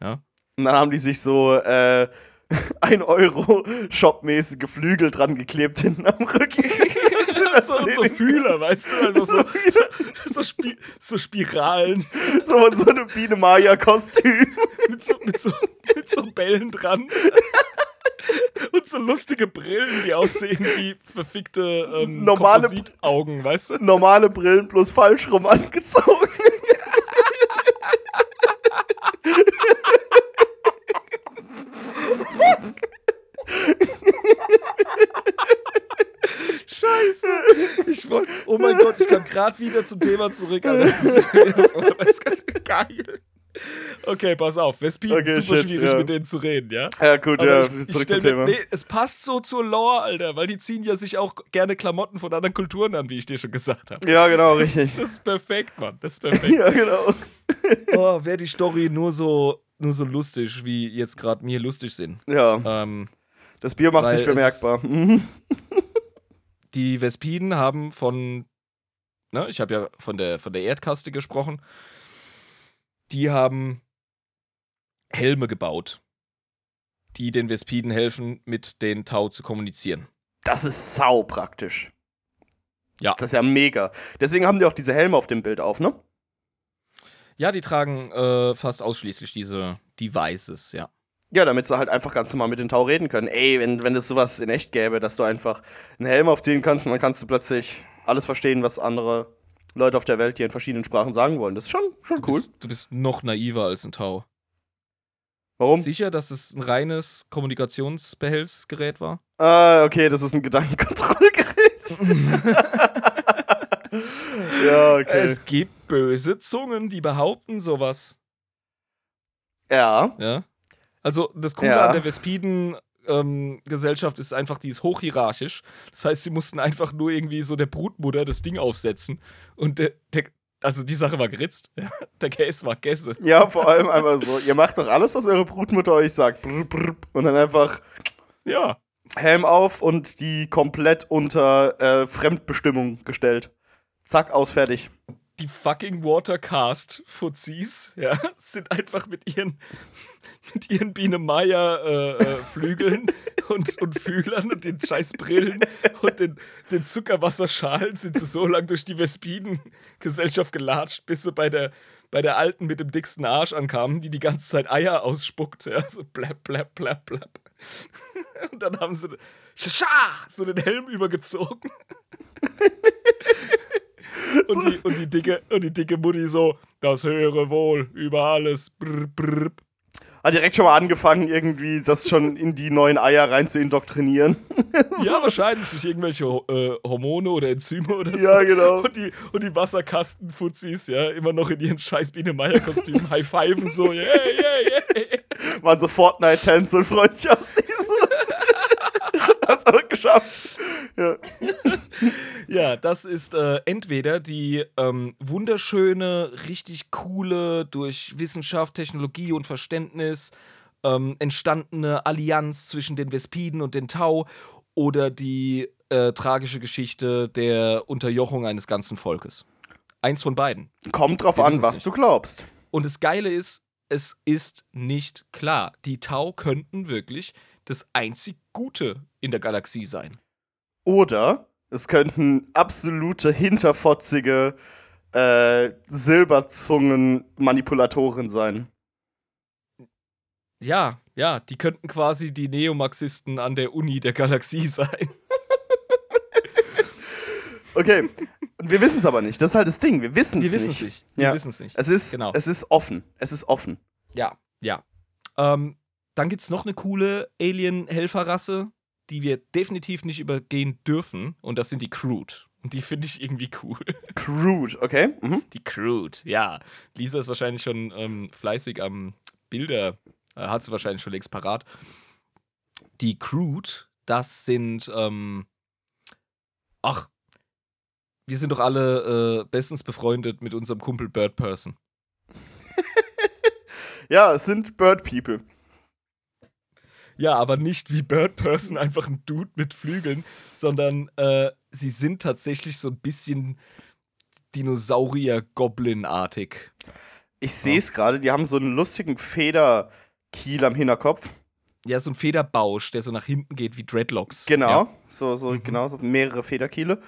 Ja. Und dann haben die sich so äh, 1 Euro Shop-mäßige Flügel dran geklebt hinten am Rücken. so, so Fühler, weißt du? Einfach so, so, so, Spi so Spiralen so von so einem Biene Maya-Kostüm. mit so, mit, so, mit so Bällen dran. Und so lustige Brillen, die aussehen wie verfickte ähm, Normale- Kompositaugen, weißt du? Normale Brillen bloß falsch rum angezogen. Scheiße. Ich wollt, oh mein Gott, ich kam gerade wieder zum Thema zurück. Alter. Das das geil. Okay, pass auf. Vespiden, Okay, super shit, schwierig ja. mit denen zu reden, ja? Ja, gut, Aber ja, ich, ich zurück stell zum Thema. nee, es passt so zur Lore, Alter, weil die ziehen ja sich auch gerne Klamotten von anderen Kulturen an, wie ich dir schon gesagt habe. Ja, genau, Das, richtig. das ist perfekt, Mann. Das ist perfekt. Ja, genau. Oh, wäre die Story nur so, nur so lustig, wie jetzt gerade mir lustig sind. Ja, Ähm, das Bier macht sich bemerkbar. Die Vespiden haben von, ne, ich habe ja von der, von der Erdkaste gesprochen, die haben Helme gebaut, die den Vespiden helfen, mit den Tau zu kommunizieren. Das ist sau praktisch. Ja. Das ist ja mega. Deswegen haben die auch diese Helme auf dem Bild auf, ne? Ja, die tragen äh, fast ausschließlich diese Devices, ja. Ja, damit sie halt einfach ganz normal mit den Tau reden können. Ey, wenn, wenn es sowas in echt gäbe, dass du einfach einen Helm aufziehen kannst und dann kannst du plötzlich alles verstehen, was andere Leute auf der Welt dir in verschiedenen Sprachen sagen wollen. Das ist schon, schon Du cool. bist, du bist noch naiver als ein Tau. Warum? Sicher, dass es ein reines Kommunikationsbehelfsgerät war? Ah, okay, das ist ein Gedankenkontrollgerät. ja, okay. Es gibt böse Zungen, die behaupten sowas. ja. Ja. Also das Coole Ja. an der Vespiden-Gesellschaft ist einfach, die ist hochhierarchisch. Das heißt, sie mussten einfach nur irgendwie so der Brutmutter das Ding aufsetzen. Und der, der, Also die Sache war geritzt. Der Käse war Gäse. Ja, vor allem einfach so. Ihr macht doch alles, was eure Brutmutter euch sagt. Und dann einfach Ja. Helm auf und die komplett unter äh, Fremdbestimmung gestellt. Zack, aus, fertig. Die fucking Watercast-Fuzis, ja, sind einfach mit ihren, mit ihren Biene Meier-Flügeln und, und Fühlern und den scheiß Brillen und den, den Zuckerwasserschalen sind sie so lang durch die Vespiden-Gesellschaft gelatscht, bis sie bei der, bei der Alten mit dem dicksten Arsch ankamen, die die ganze Zeit Eier ausspuckt, ja, so blab, blab, blab, blab. Und dann haben sie Schascha, so den Helm übergezogen. Und, die, und, die dicke, und die dicke Mutti so, das höhere Wohl über alles. Brr, brr. Hat direkt schon mal angefangen, irgendwie das schon in die neuen Eier rein zu indoktrinieren. Ja, wahrscheinlich durch irgendwelche äh, Hormone oder Enzyme oder so. Ja, genau. Und die, und die Wasserkastenfuzis, ja, immer noch in ihren scheiß Biene Meier-Kostümen high-pfeifen so, yeah, yeah, yeah. Waren so Fortnite-Tänze und freut sich auf sie. So. Hast auch geschafft. Ja. Ja, das ist äh, entweder die ähm, wunderschöne, richtig coole, durch Wissenschaft, Technologie und Verständnis ähm, entstandene Allianz zwischen den Vespiden und den Tau oder die äh, tragische Geschichte der Unterjochung eines ganzen Volkes. Eins von beiden. Kommt drauf Wir an, was nicht. du glaubst. Und das Geile ist, es ist nicht klar. Die Tau könnten wirklich das einzig Gute in der Galaxie sein. Oder es könnten absolute hinterfotzige äh, Silberzungen-Manipulatoren sein. Ja, ja, die könnten quasi die Neomarxisten an der Uni der Galaxie sein. Okay, und wir wissen es aber nicht. Das ist halt das Ding. Wir wissen es Wir nicht. wissen es nicht. Wir Ja. wissen es nicht. Es ist, Genau. es ist offen. Es ist offen. Ja, ja. Ähm, dann gibt es noch eine coole Alien-Helferrasse, die wir definitiv nicht übergehen dürfen. Und das sind die Crude. Und die finde ich irgendwie cool. Crude, okay? Mhm. Die Crude, ja. Lisa ist wahrscheinlich schon ähm, fleißig am Bilder, äh, hat sie wahrscheinlich schon längst parat. Die Crude, das sind, ähm, ach, wir sind doch alle äh, bestens befreundet mit unserem Kumpel Bird Person. Ja, es sind Bird People. Ja, aber nicht wie Bird Person, einfach ein Dude mit Flügeln, sondern äh, sie sind tatsächlich so ein bisschen Dinosaurier-Goblin-artig. Ich sehe es gerade, die haben so einen lustigen Federkiel am Hinterkopf. Ja, so ein Federbausch, der so nach hinten geht wie Dreadlocks. Genau, Ja. so, so, Mhm. genau, so mehrere Federkiele.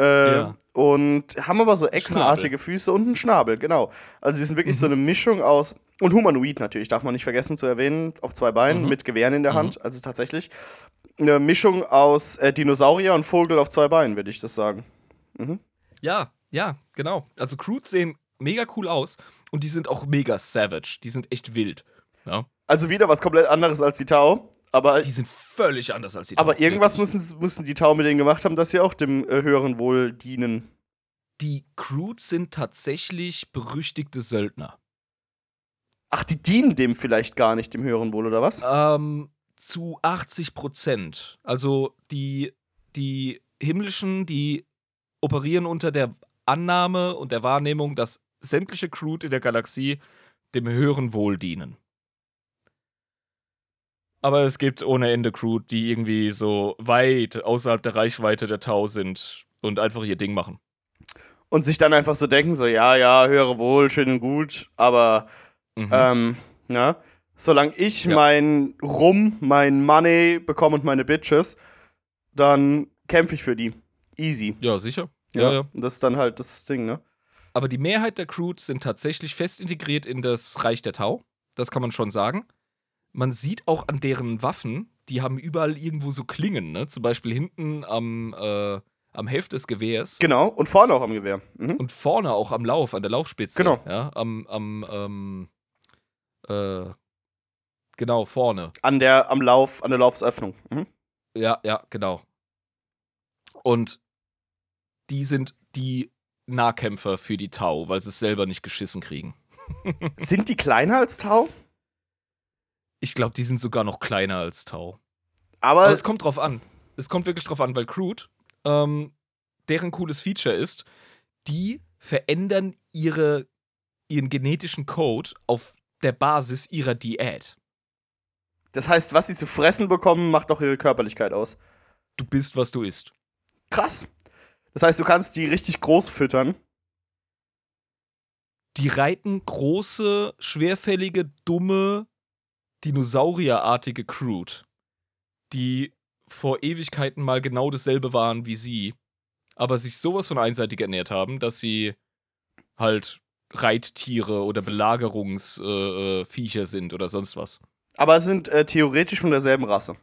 Äh, Ja. Und haben aber so echsenartige Füße und einen Schnabel, genau. Also die sind wirklich Mhm. so eine Mischung aus. Und humanoid natürlich, darf man nicht vergessen zu erwähnen, auf zwei Beinen, Mhm. mit Gewehren in der Hand. Also tatsächlich eine Mischung aus äh, Dinosaurier und Vogel auf zwei Beinen, würde ich das sagen. Ja, ja, genau. Also Crude sehen mega cool aus und die sind auch mega savage. Die sind echt wild. Ja. Also wieder was komplett anderes als die Tau. Aber, Die sind völlig anders als die aber Tau, irgendwas wirklich. müssen, müssen die Tau mit denen gemacht haben, dass sie auch dem äh, höheren Wohl dienen. Die Crude sind tatsächlich berüchtigte Söldner. Ach, die dienen dem vielleicht gar nicht, dem höheren Wohl, oder was? Ähm, zu 80 Prozent. Also die, die himmlischen, die operieren unter der Annahme und der Wahrnehmung, dass sämtliche Crude in der Galaxie dem höheren Wohl dienen. Aber es gibt ohne Ende Crude, die irgendwie so weit außerhalb der Reichweite der Tau sind und einfach ihr Ding machen. Und sich dann einfach so denken, so, ja, ja, höhere Wohl, schön und gut, aber Mhm. Ähm, ja. Solange ich Ja. mein Rum, mein Money bekomme und meine Bitches, dann kämpfe ich für die. Easy. ja, sicher. Ja, ja. Und Das ist dann halt das Ding, ne? Aber die Mehrheit der Crude sind tatsächlich fest integriert in das Reich der Tau. Das kann man schon sagen. Man sieht auch an deren Waffen, die haben überall irgendwo so Klingen, ne? Zum Beispiel hinten am, äh, am Heft des Gewehrs. Genau. Und vorne auch am Gewehr. Mhm. Und vorne auch am Lauf, an der Laufspitze. Genau. Ja, am, am, ähm, äh, genau, vorne. An der, am Lauf, an der Laufsöffnung. Mhm. Ja, ja, genau. Und die sind die Nahkämpfer für die Tau, weil sie es selber nicht geschissen kriegen. Sind die kleiner als Tau? Ich glaube, die sind sogar noch kleiner als Tau. Aber, Aber es kommt drauf an. Es kommt wirklich drauf an, weil Crude, ähm, deren cooles Feature ist, die verändern ihre, ihren genetischen Code auf der Basis ihrer Diät. Das heißt, was sie zu fressen bekommen, macht auch ihre Körperlichkeit aus. Du bist, was du isst. Krass. Das heißt, du kannst die richtig groß füttern. Die reiten große, schwerfällige, dumme, dinosaurierartige Crude, die vor Ewigkeiten mal genau dasselbe waren wie sie, aber sich sowas von einseitig ernährt haben, dass sie halt Reittiere oder Belagerungsviecher äh, sind oder sonst was. Aber es sind äh, theoretisch von derselben Rasse.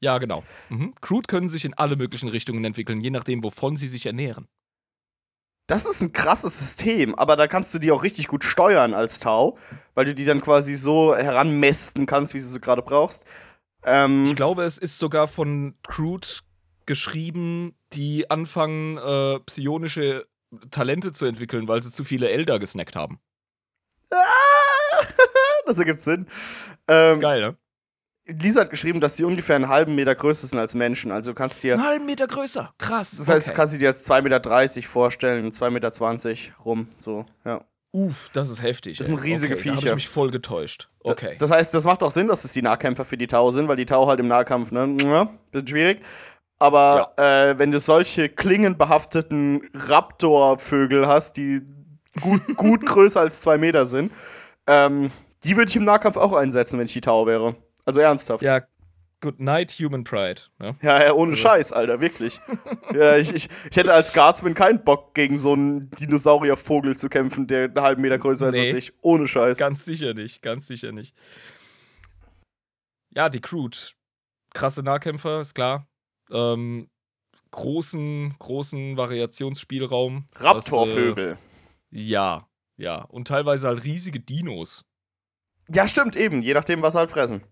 Ja, genau. Mhm. Crude können sich in alle möglichen Richtungen entwickeln, je nachdem, wovon sie sich ernähren. Das ist ein krasses System, aber da kannst du die auch richtig gut steuern als Tau, weil du die dann quasi so heranmästen kannst, wie du sie gerade brauchst. Ähm, Ich glaube, es ist sogar von Crude geschrieben, die anfangen, äh, psionische Talente zu entwickeln, weil sie zu viele Elder gesnackt haben. das ergibt Sinn. ist Ähm, geil, ne? Lisa hat geschrieben, dass sie ungefähr einen halben Meter größer sind als Menschen. Also du kannst dir. Einen halben Meter größer. Krass. Das heißt, du okay. kannst dir jetzt 2,30 Meter vorstellen, 2,20 Meter rum. So, ja. Uff, das ist heftig. Das sind ey. riesige okay, Da habe Viecher. ich mich voll getäuscht. Okay. Das heißt, das macht auch Sinn, dass es die Nahkämpfer für die Tau sind, weil die Tau halt im Nahkampf, ne, ja, bisschen schwierig. Aber äh, wenn du solche klingenbehafteten Raptor-Vögel hast, die gut, gut größer als zwei Meter sind, ähm, die würde ich im Nahkampf auch einsetzen, wenn ich die Tau wäre. Also ernsthaft. ja, Good Night, Human Pride. Ne? Ja, ja, ohne Scheiß, Alter, wirklich. ja, ich, ich, ich hätte als Guardsman keinen Bock, gegen so einen Dinosauriervogel zu kämpfen, der einen halben Meter größer ist Nee. als ich. Ohne Scheiß. Ganz sicher nicht, ganz sicher nicht. Ja, die Crude. Krasse Nahkämpfer, ist klar. Ähm, großen, großen Variationsspielraum. Raptorvögel. Äh, ja, ja. Und teilweise halt riesige Dinos. Ja, stimmt, eben, je nachdem, was sie halt fressen.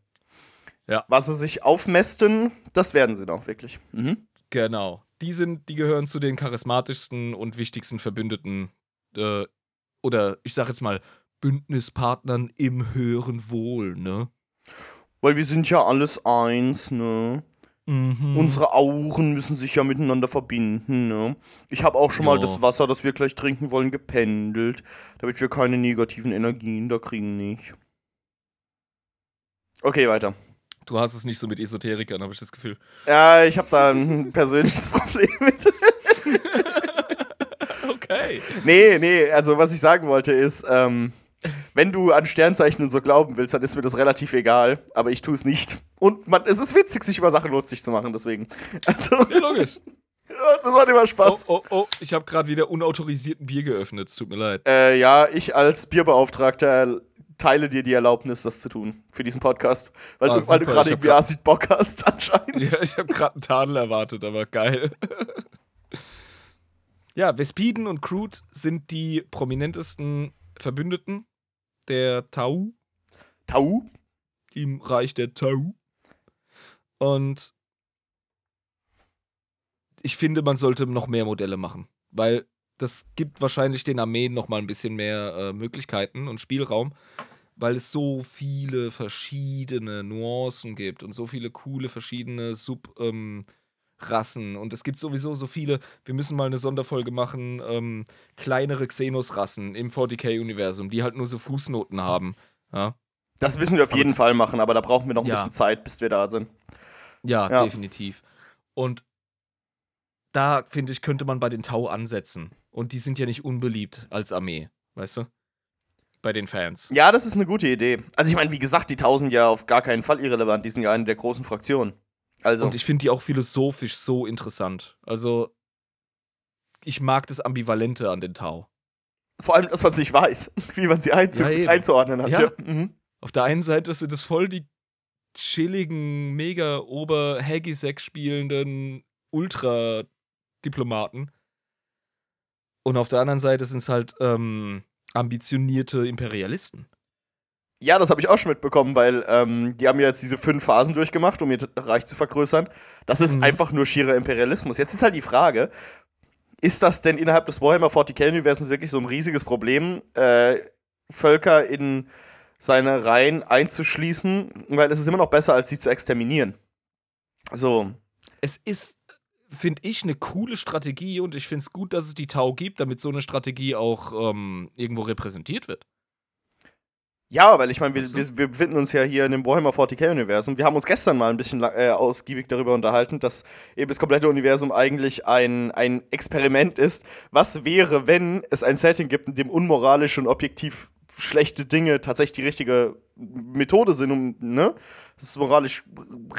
Ja. Was sie sich aufmästen, das werden sie auch wirklich. Mhm. Genau. Die sind, die gehören zu den charismatischsten und wichtigsten Verbündeten, äh, oder ich sag jetzt mal, Bündnispartnern im höheren Wohl, ne? Weil wir sind ja alles eins, ne? Mhm. Unsere Auren müssen sich ja miteinander verbinden, ne? Ich habe auch schon mal Ja. das Wasser, das wir gleich trinken wollen, gependelt, damit wir keine negativen Energien da kriegen nicht. Okay, weiter. Du hast es nicht so mit Esoterikern, habe ich das Gefühl. Ja, ich habe da ein persönliches Problem mit. Okay. Nee, nee, also was ich sagen wollte ist, ähm, wenn du an Sternzeichen und so glauben willst, dann ist mir das relativ egal, aber ich tue es nicht. Und man, es ist witzig, sich über Sachen lustig zu machen, deswegen. Also, Ja, logisch. das macht immer Oh, Spaß. oh, oh, ich habe gerade wieder unautorisierten Bier geöffnet. Es tut mir leid. Äh, ja, ich als Bierbeauftragter teile dir die Erlaubnis, das zu tun für diesen Podcast. Weil Ah, du, du gerade irgendwie Acid Bock hast, anscheinend. Ja, ich habe gerade einen Tadel erwartet, aber geil. ja, Vespiden und Crude sind die prominentesten Verbündeten der Tau Tau? im Reich der Tau. Und ich finde, man sollte noch mehr Modelle machen, weil das gibt wahrscheinlich den Armeen noch mal ein bisschen mehr äh, Möglichkeiten und Spielraum, weil es so viele verschiedene Nuancen gibt und so viele coole verschiedene Sub-Rassen und es gibt sowieso so viele, wir müssen mal eine Sonderfolge machen, ähm, kleinere Xenos-Rassen im 40k-Universum, die halt nur so Fußnoten haben. Ja, Das müssen wir auf jeden Fall machen, aber da brauchen wir noch ein Ja. bisschen Zeit, bis wir da sind. Ja, Ja. definitiv. Und da, finde ich, könnte man bei den Tau ansetzen. Und die sind ja nicht unbeliebt als Armee, weißt du? Bei den Fans. Ja, das ist eine gute Idee. Also ich meine, wie gesagt, die Tau sind ja auf gar keinen Fall irrelevant. Die sind ja eine der großen Fraktionen. Also, Und ich finde die auch philosophisch so interessant. Also, ich mag das Ambivalente an den Tau. vor allem, dass man es nicht weiß, wie man sie einzu Ja, einzuordnen hat. Ja. Ja. Mhm. Auf der einen Seite sind es voll die chilligen, mega ober Hagisek spielenden Ultra-Diplomaten. Und auf der anderen Seite sind es halt ähm, ambitionierte Imperialisten. Ja, das habe ich auch schon mitbekommen, weil ähm, die haben ja jetzt diese fünf Phasen durchgemacht, um ihr Reich zu vergrößern. Das ist Mhm. einfach nur schierer Imperialismus. Jetzt ist halt die Frage, ist das denn innerhalb des Warhammer 40k-Universums wirklich so ein riesiges Problem, äh, Völker in seine Reihen einzuschließen? Weil es ist immer noch besser, als sie zu exterminieren. So, Es ist finde ich, eine coole Strategie und ich finde es gut, dass es die Tau gibt, damit so eine Strategie auch ähm, irgendwo repräsentiert wird. Ja, weil ich meine, wir, wir, wir, befinden uns ja hier in dem Warhammer 40k-Universum. Wir haben uns gestern mal ein bisschen äh, ausgiebig darüber unterhalten, dass eben das komplette Universum eigentlich ein, ein Experiment ist. Was wäre, wenn es ein Setting gibt, in dem unmoralisch und objektiv schlechte Dinge tatsächlich die richtige Methode sind, um, ne? Das ist moralisch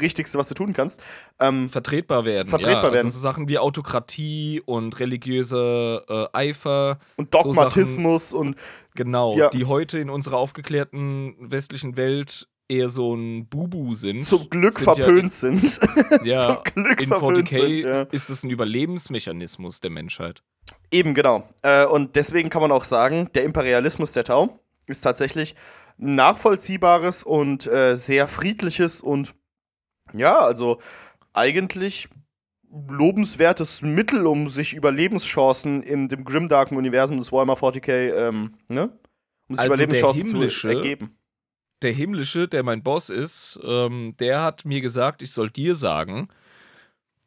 Richtigste, was du tun kannst. Ähm, vertretbar werden. Vertretbar ja, werden. Also so Sachen wie Autokratie und religiöse äh, Eifer. Und Dogmatismus so und. Genau, ja. die heute in unserer aufgeklärten westlichen Welt eher so ein Bubu sind. Zum Glück sind verpönt ja, sind. Ja, Zum Glück in 40k sind, ja. ist es ein Überlebensmechanismus der Menschheit. Eben, genau. Äh, und deswegen kann man auch sagen, der Imperialismus der Tau ist tatsächlich nachvollziehbares und äh, sehr friedliches und ja, also eigentlich lobenswertes Mittel, um sich Überlebenschancen in dem grimdarken Universum des Warhammer 40k, ähm, ne? Um sich also Überlebenschancen zu ergeben. Der Himmlische, der mein Boss ist, ähm, der hat mir gesagt, ich soll dir sagen,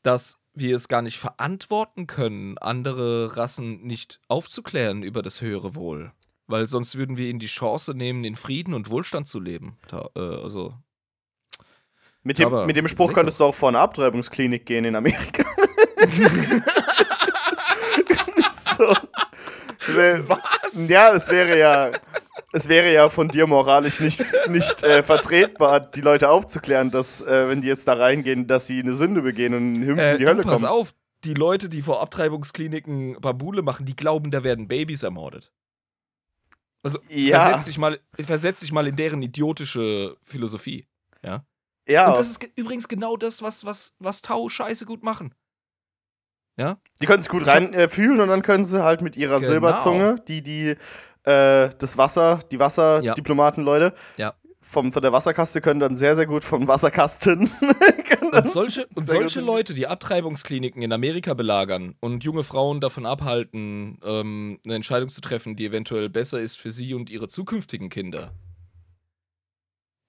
dass wir es gar nicht verantworten können, andere Rassen nicht aufzuklären über das höhere Wohl. Weil sonst würden wir ihnen die Chance nehmen, in Frieden und Wohlstand zu leben. Da, äh, also. Mit dem, mit dem Spruch lecker. könntest du auch vor eine Abtreibungsklinik gehen in Amerika. so. Was? Ja, es wäre ja, es wäre ja von dir moralisch nicht, nicht äh, vertretbar, die Leute aufzuklären, dass, äh, wenn die jetzt da reingehen, dass sie eine Sünde begehen und in, äh, die Hölle pass kommen. Pass auf, die Leute, die vor Abtreibungskliniken Bambule machen, die glauben, da werden Babys ermordet. Also ja. versetz, dich mal, versetz dich mal in deren idiotische Philosophie. Ja. Ja. Und das ist übrigens genau das, was, was, was Tau scheiße gut machen. Ja? Die können sich gut reinfühlen äh, und dann können sie halt mit ihrer genau. Silberzunge, die, die, äh, das Wasser, die Wasserdiplomaten-Leute, ja. Vom, von der Wasserkaste können dann sehr, sehr gut vom Wasserkasten Und solche, und solche Leute, die Abtreibungskliniken in Amerika belagern und junge Frauen davon abhalten, ähm, eine Entscheidung zu treffen, die eventuell besser ist für sie und ihre zukünftigen Kinder.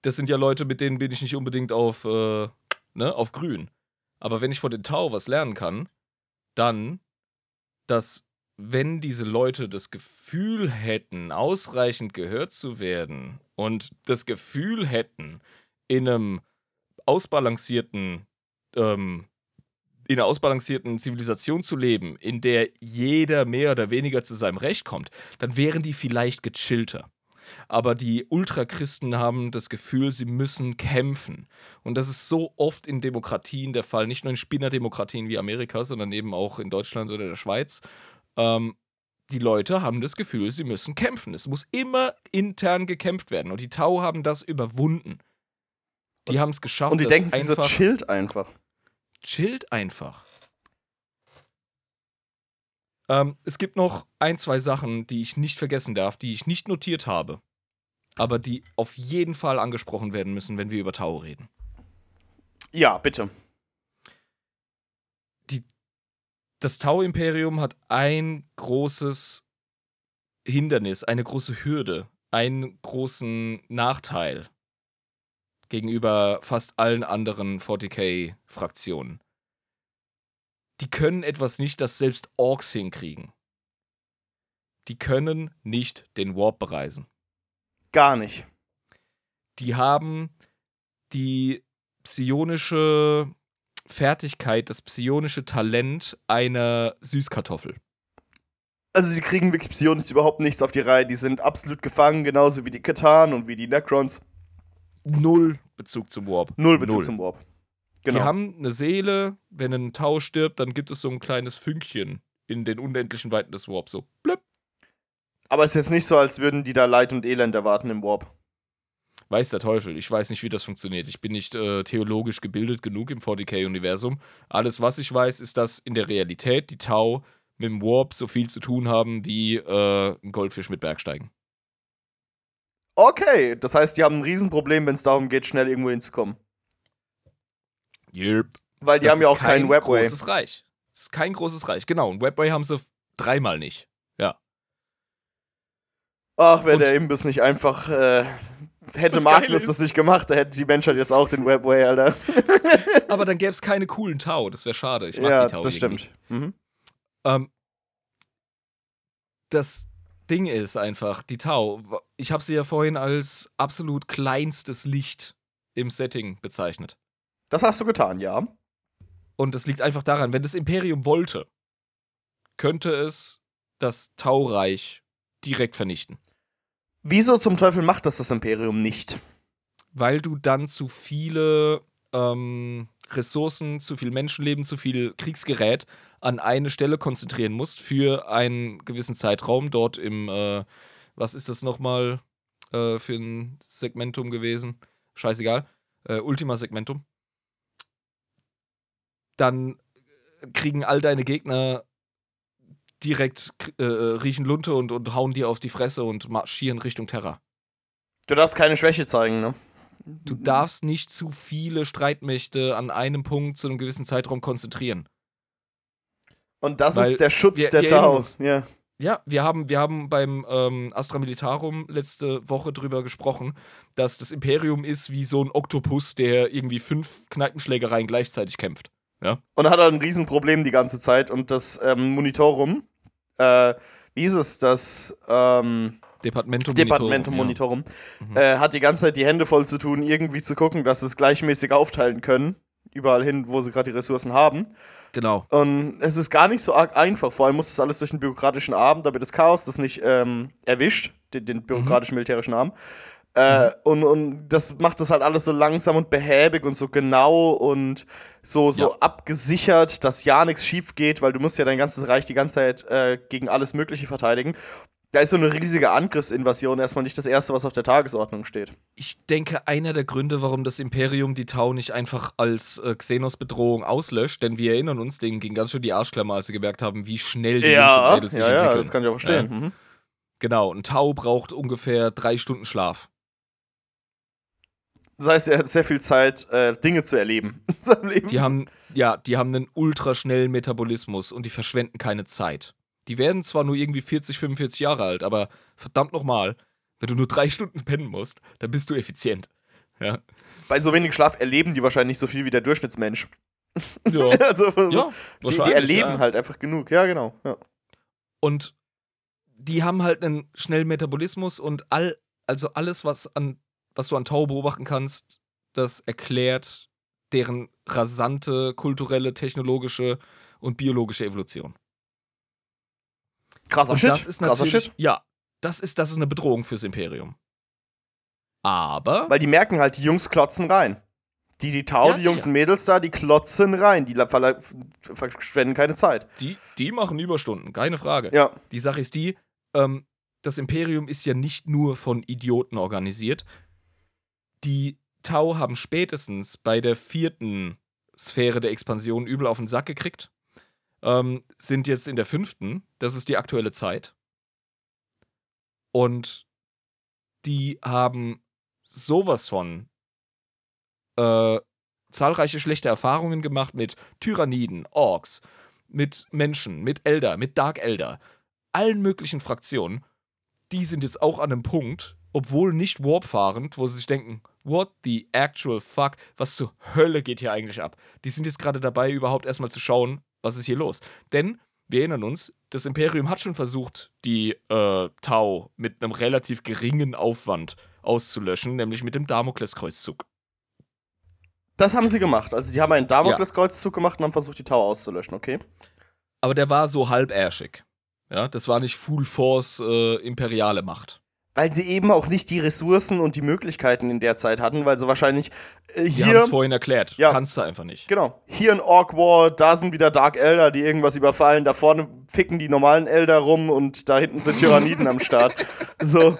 Das sind ja Leute, mit denen bin ich nicht unbedingt auf, äh, ne, auf grün. Aber wenn ich von den Tau was lernen kann, dann, dass wenn diese Leute das Gefühl hätten, ausreichend gehört zu werden und das Gefühl hätten, in einem ausbalancierten, ähm, in einer ausbalancierten Zivilisation zu leben, in der jeder mehr oder weniger zu seinem Recht kommt, dann wären die vielleicht gechillter. Aber die Ultrachristen haben das Gefühl, sie müssen kämpfen. Und das ist so oft in Demokratien der Fall, nicht nur in Spinnerdemokratien wie Amerika, sondern eben auch in Deutschland oder der Schweiz. Ähm, die Leute haben das Gefühl, sie müssen kämpfen. Es muss immer intern gekämpft werden. Und die Tau haben das überwunden. Die haben es geschafft. Und die denken, sie so chillt einfach. Chillt einfach. Ähm, es gibt noch ein, zwei Sachen, die ich nicht vergessen darf, die ich nicht notiert habe, aber die auf jeden Fall angesprochen werden müssen, wenn wir über Tau reden. Ja, bitte. Die, das Tau-Imperium hat ein großes Hindernis, eine große Hürde, einen großen Nachteil gegenüber fast allen anderen 40k-Fraktionen. Die können etwas nicht, das selbst Orks hinkriegen. Die können nicht den Warp bereisen. Gar nicht. Die haben die psionische Fertigkeit, das psionische Talent einer Süßkartoffel. Also die kriegen wirklich psionisch überhaupt nichts auf die Reihe. Die sind absolut gefangen, genauso wie die Katan und wie die Necrons null Bezug zum Warp. Null Bezug null. zum Warp. Genau. Die haben eine Seele, wenn ein Tau stirbt, dann gibt es so ein kleines Fünkchen in den unendlichen Weiten des Warp. So, blöpp. Aber es ist jetzt nicht so, als würden die da Leid und Elend erwarten im Warp. Weiß der Teufel, ich weiß nicht, wie das funktioniert. Ich bin nicht äh, theologisch gebildet genug im 40k-Universum. Alles, was ich weiß, ist, dass in der Realität die Tau mit dem Warp so viel zu tun haben wie äh, ein Goldfisch mit Bergsteigen. Okay, das heißt, die haben ein Riesenproblem, wenn es darum geht, schnell irgendwo hinzukommen. Yep. Weil die das haben ja auch kein Webway. großes Reich. Das ist kein großes Reich. Genau, ein Webway haben sie dreimal nicht. Ja. Ach, wäre der Imbiss nicht einfach äh, hätte Das Magnus das nicht gemacht, da hätte die Menschheit jetzt auch den Webway, Alter. Aber dann gäbe es keine coolen Tau. Das wäre schade. Ich mag ja, die Tau das stimmt. Mhm. Ähm, das Ding ist einfach, die Tau, ich habe sie ja vorhin als absolut kleinstes Licht im Setting bezeichnet. Das hast du getan, ja. Und das liegt einfach daran, wenn das Imperium wollte, könnte es das Taureich direkt vernichten. Wieso zum Teufel macht das das Imperium nicht? Weil du dann zu viele ähm, Ressourcen, zu viel Menschenleben, zu viel Kriegsgerät an eine Stelle konzentrieren musst für einen gewissen Zeitraum. Dort im, äh, was ist das nochmal äh, für ein Segmentum gewesen? Scheißegal. Äh, Ultima Segmentum. Dann kriegen all deine Gegner direkt äh, riechen Lunte und, und hauen dir auf die Fresse und marschieren Richtung Terra. Du darfst keine Schwäche zeigen, ne? Du darfst nicht zu viele Streitmächte an einem Punkt zu einem gewissen Zeitraum konzentrieren. Und das Weil ist der Schutz wir- der Taus. Ja. Ja, wir haben, wir haben beim ähm, Astra Militarum letzte Woche drüber gesprochen, dass das Imperium ist wie so ein Oktopus, der irgendwie fünf Kneipenschlägereien gleichzeitig kämpft. Und hat halt ein Riesenproblem die ganze Zeit. Und das ähm, Monitorum, äh, wie ist es, das ähm, Departamento Departamento Monitorum, Monitorum, Mhm. äh, hat die ganze Zeit die Hände voll zu tun, irgendwie zu gucken, dass sie es gleichmäßig aufteilen können. Überall hin, wo sie gerade die Ressourcen haben. Ja. Genau. Und es ist gar nicht so arg einfach. Vor allem muss das alles durch den bürokratischen Arm, damit das Chaos das nicht ähm, erwischt, den, den bürokratischen militärischen Arm. Äh, und, und das macht das halt alles so langsam und behäbig und so genau und so, so Ja. abgesichert, dass ja nichts schief geht, weil du musst ja dein ganzes Reich die ganze Zeit äh, gegen alles Mögliche verteidigen. Da ist so eine riesige Angriffsinvasion erstmal nicht das Erste, was auf der Tagesordnung steht. Ich denke, einer der Gründe, warum das Imperium die Tau nicht einfach als äh, Xenos-Bedrohung auslöscht, denn wir erinnern uns, denen ging ganz schön die Arschklammer, als sie gemerkt haben, wie schnell die Jungs und Mädels sich ja, ja, entwickeln. das kann ich auch verstehen. Mhm. Genau, ein Tau braucht ungefähr drei Stunden Schlaf. Das heißt, er hat sehr viel Zeit, äh, Dinge zu erleben in seinem Leben. Die haben, ja, die haben einen ultraschnellen Metabolismus und die verschwenden keine Zeit. Die werden zwar nur irgendwie 40, 45 Jahre alt, aber verdammt nochmal, wenn du nur drei Stunden pennen musst, dann bist du effizient. Ja. Bei so wenig Schlaf erleben die wahrscheinlich so viel wie der Durchschnittsmensch. ja. also, ja die, die erleben ja. halt einfach genug. Ja, genau. Ja. Und die haben halt einen schnellen Metabolismus und all, also alles, was an, was du an Tau beobachten kannst, das erklärt deren rasante kulturelle, technologische und biologische Evolution. Krasser Und Shit. das ist Krasser Shit. ja, das ist, das ist eine Bedrohung fürs Imperium. Aber Weil die merken halt, die Jungs klotzen rein. Die, die Tau, Ja, die Jungs und Mädels da, die klotzen rein. Die verschwenden keine Zeit. die, die machen Überstunden, keine Frage. Ja. Die Sache ist die, ähm, das Imperium ist ja nicht nur von Idioten organisiert. Die Tau haben spätestens bei der vierten Sphäre der Expansion übel auf den Sack gekriegt. Ähm, sind jetzt in der fünften, das ist die aktuelle Zeit. Und die haben sowas von äh, zahlreiche schlechte Erfahrungen gemacht mit Tyranniden, Orks, mit Menschen, mit Elder, mit Dark Elder, allen möglichen Fraktionen. Die sind jetzt auch an einem Punkt, obwohl nicht warpfahrend, wo sie sich denken, what the actual fuck, was zur Hölle geht hier eigentlich ab? Die sind jetzt gerade dabei, überhaupt erstmal zu schauen, was ist hier los. Denn, wir erinnern uns, das Imperium hat schon versucht, die äh, Tau mit einem relativ geringen Aufwand auszulöschen, nämlich mit dem Damokleskreuzzug. Das haben sie gemacht. Also, die haben einen Damokleskreuzzug gemacht und haben versucht, die Tau auszulöschen, okay? Aber der war so halbärschig. Ja, das war nicht Full Force äh, imperiale Macht. Weil sie eben auch nicht die Ressourcen und die Möglichkeiten in der Zeit hatten, weil sie wahrscheinlich äh, Die haben hier. es vorhin erklärt. Ja. Kannst du einfach nicht. Genau. Hier ein Orc War, da sind wieder Dark Elder, die irgendwas überfallen. Da vorne ficken die normalen Elder rum und da hinten sind Tyranniden am Start. So.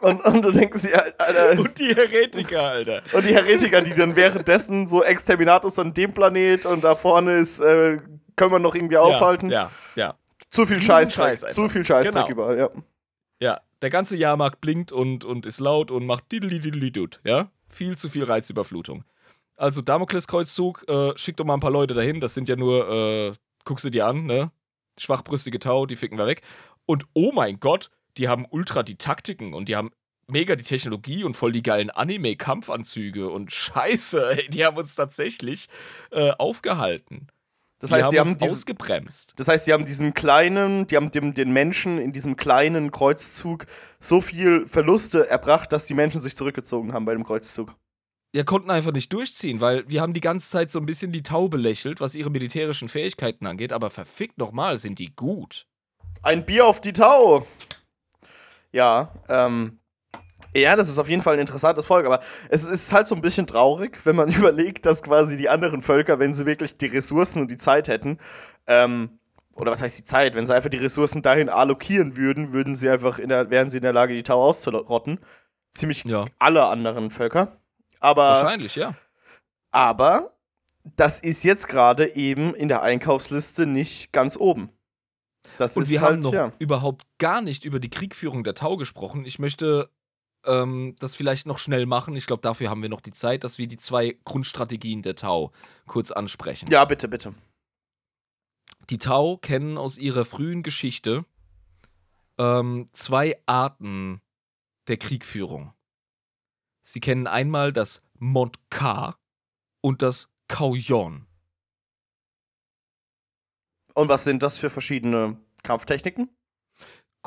Und, und du denkst dir, Alter. Und die Heretiker, Alter. Und die Heretiker, die dann währenddessen so Exterminatus an dem Planet und da vorne ist, äh, können wir noch irgendwie aufhalten. Ja, ja, Zu viel Scheißdreck. Scheiß. Zu viel Scheißdreck Genau. überall, ja. ja. Der ganze Jahrmarkt blinkt und, und ist laut und macht diddelididididut, ja? Viel zu viel Reizüberflutung. Also Damokleskreuzzug, äh, schick doch mal ein paar Leute dahin. Das sind ja nur, äh, guck sie dir an, ne? Schwachbrüstige Tau, die ficken wir weg. Und oh mein Gott, die haben ultra die Taktiken und die haben mega die Technologie und voll die geilen Anime-Kampfanzüge und Scheiße, ey, die haben uns tatsächlich äh, aufgehalten. Das die heißt, haben sie haben, diesen, ausgebremst. das heißt, sie haben diesen kleinen, die haben dem, den Menschen in diesem kleinen Kreuzzug so viel Verluste erbracht, dass die Menschen sich zurückgezogen haben bei dem Kreuzzug. Wir konnten einfach nicht durchziehen, weil wir haben die ganze Zeit so ein bisschen die Tau belächelt, was ihre militärischen Fähigkeiten angeht, aber verfickt nochmal, sind die gut. Ein Bier auf die Tau. Ja, ähm. Ja, das ist auf jeden Fall ein interessantes Volk, aber es ist halt so ein bisschen traurig, wenn man überlegt, dass quasi die anderen Völker, wenn sie wirklich die Ressourcen und die Zeit hätten, ähm, oder was heißt die Zeit, wenn sie einfach die Ressourcen dahin allokieren würden, würden sie einfach in der, wären sie in der Lage, die Tau auszurotten. Ziemlich Ja. alle anderen Völker. Aber, Wahrscheinlich, ja. aber das ist jetzt gerade eben in der Einkaufsliste nicht ganz oben. Das Und ist wir halt, haben noch ja. überhaupt gar nicht über die Kriegführung der Tau gesprochen. Ich möchte ähm, das vielleicht noch schnell machen. Ich glaube, dafür haben wir noch die Zeit, dass wir die zwei Grundstrategien der Tau kurz ansprechen. Ja, bitte, bitte. Die Tau kennen aus ihrer frühen Geschichte ähm, zwei Arten der Kriegführung. Sie kennen einmal das Montkar und das Kauyon. Und was sind das für verschiedene Kampftechniken?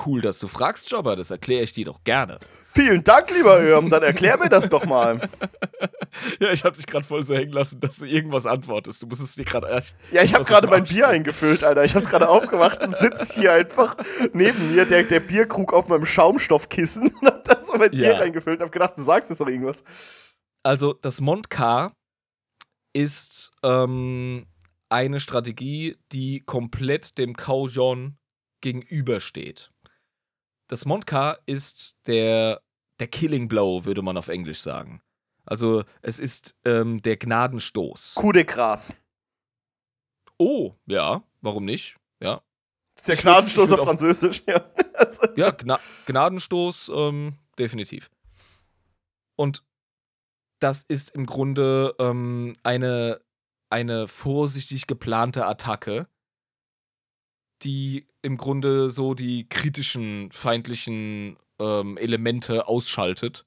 Cool, dass du fragst, Jobber, das erkläre ich dir doch gerne. Vielen Dank, lieber Irm. Dann erklär mir das doch mal. Ja, ich habe dich gerade voll so hängen lassen, dass du irgendwas antwortest. Du musst es dir gerade. Ja, ich habe gerade mein? Bier eingefüllt, Alter. Ich habe gerade aufgemacht und sitze hier einfach neben mir, der, der Bierkrug auf meinem Schaumstoffkissen und hab da so mein Bier Ja. reingefüllt und hab gedacht, du sagst jetzt doch irgendwas. Also, das Montkar ist ähm, eine Strategie, die komplett dem Kaujon gegenübersteht. Das Montkar ist der, der Killing Blow, würde man auf Englisch sagen. Also, es ist ähm, der Gnadenstoß. Coup de Gras. Oh, ja, warum nicht? Ja. Das ist der Ich Gnadenstoß würd auf Französisch, ja. Ja, Gna Gnadenstoß, ähm, definitiv. Und das ist im Grunde ähm, eine, eine vorsichtig geplante Attacke, die im Grunde so die kritischen feindlichen ähm, Elemente ausschaltet.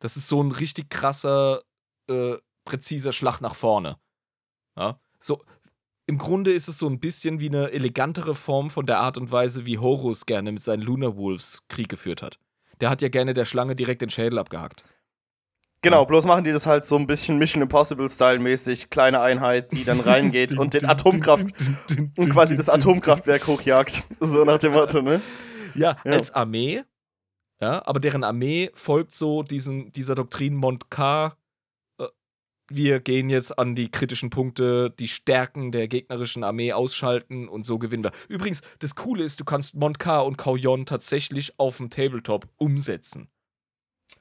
Das ist so ein richtig krasser, äh, präziser Schlag nach vorne. Ja? So, im Grunde ist es so ein bisschen wie eine elegantere Form von der Art und Weise, wie Horus gerne mit seinen Lunar Wolves Krieg geführt hat. Der hat ja gerne der Schlange direkt den Schädel abgehackt. Genau, bloß machen die das halt so ein bisschen Mission Impossible-Style-mäßig. Kleine Einheit, die dann reingeht und den Atomkraft und quasi das Atomkraftwerk hochjagt. So nach dem Motto, ne? Ja, Ja. als Armee. Ja, aber deren Armee folgt so diesen, dieser Doktrin Montkar. äh, Wir gehen jetzt an die kritischen Punkte, die Stärken der gegnerischen Armee ausschalten und so gewinnen wir. Übrigens, das Coole ist, du kannst Montkar und Kauyon tatsächlich auf dem Tabletop umsetzen.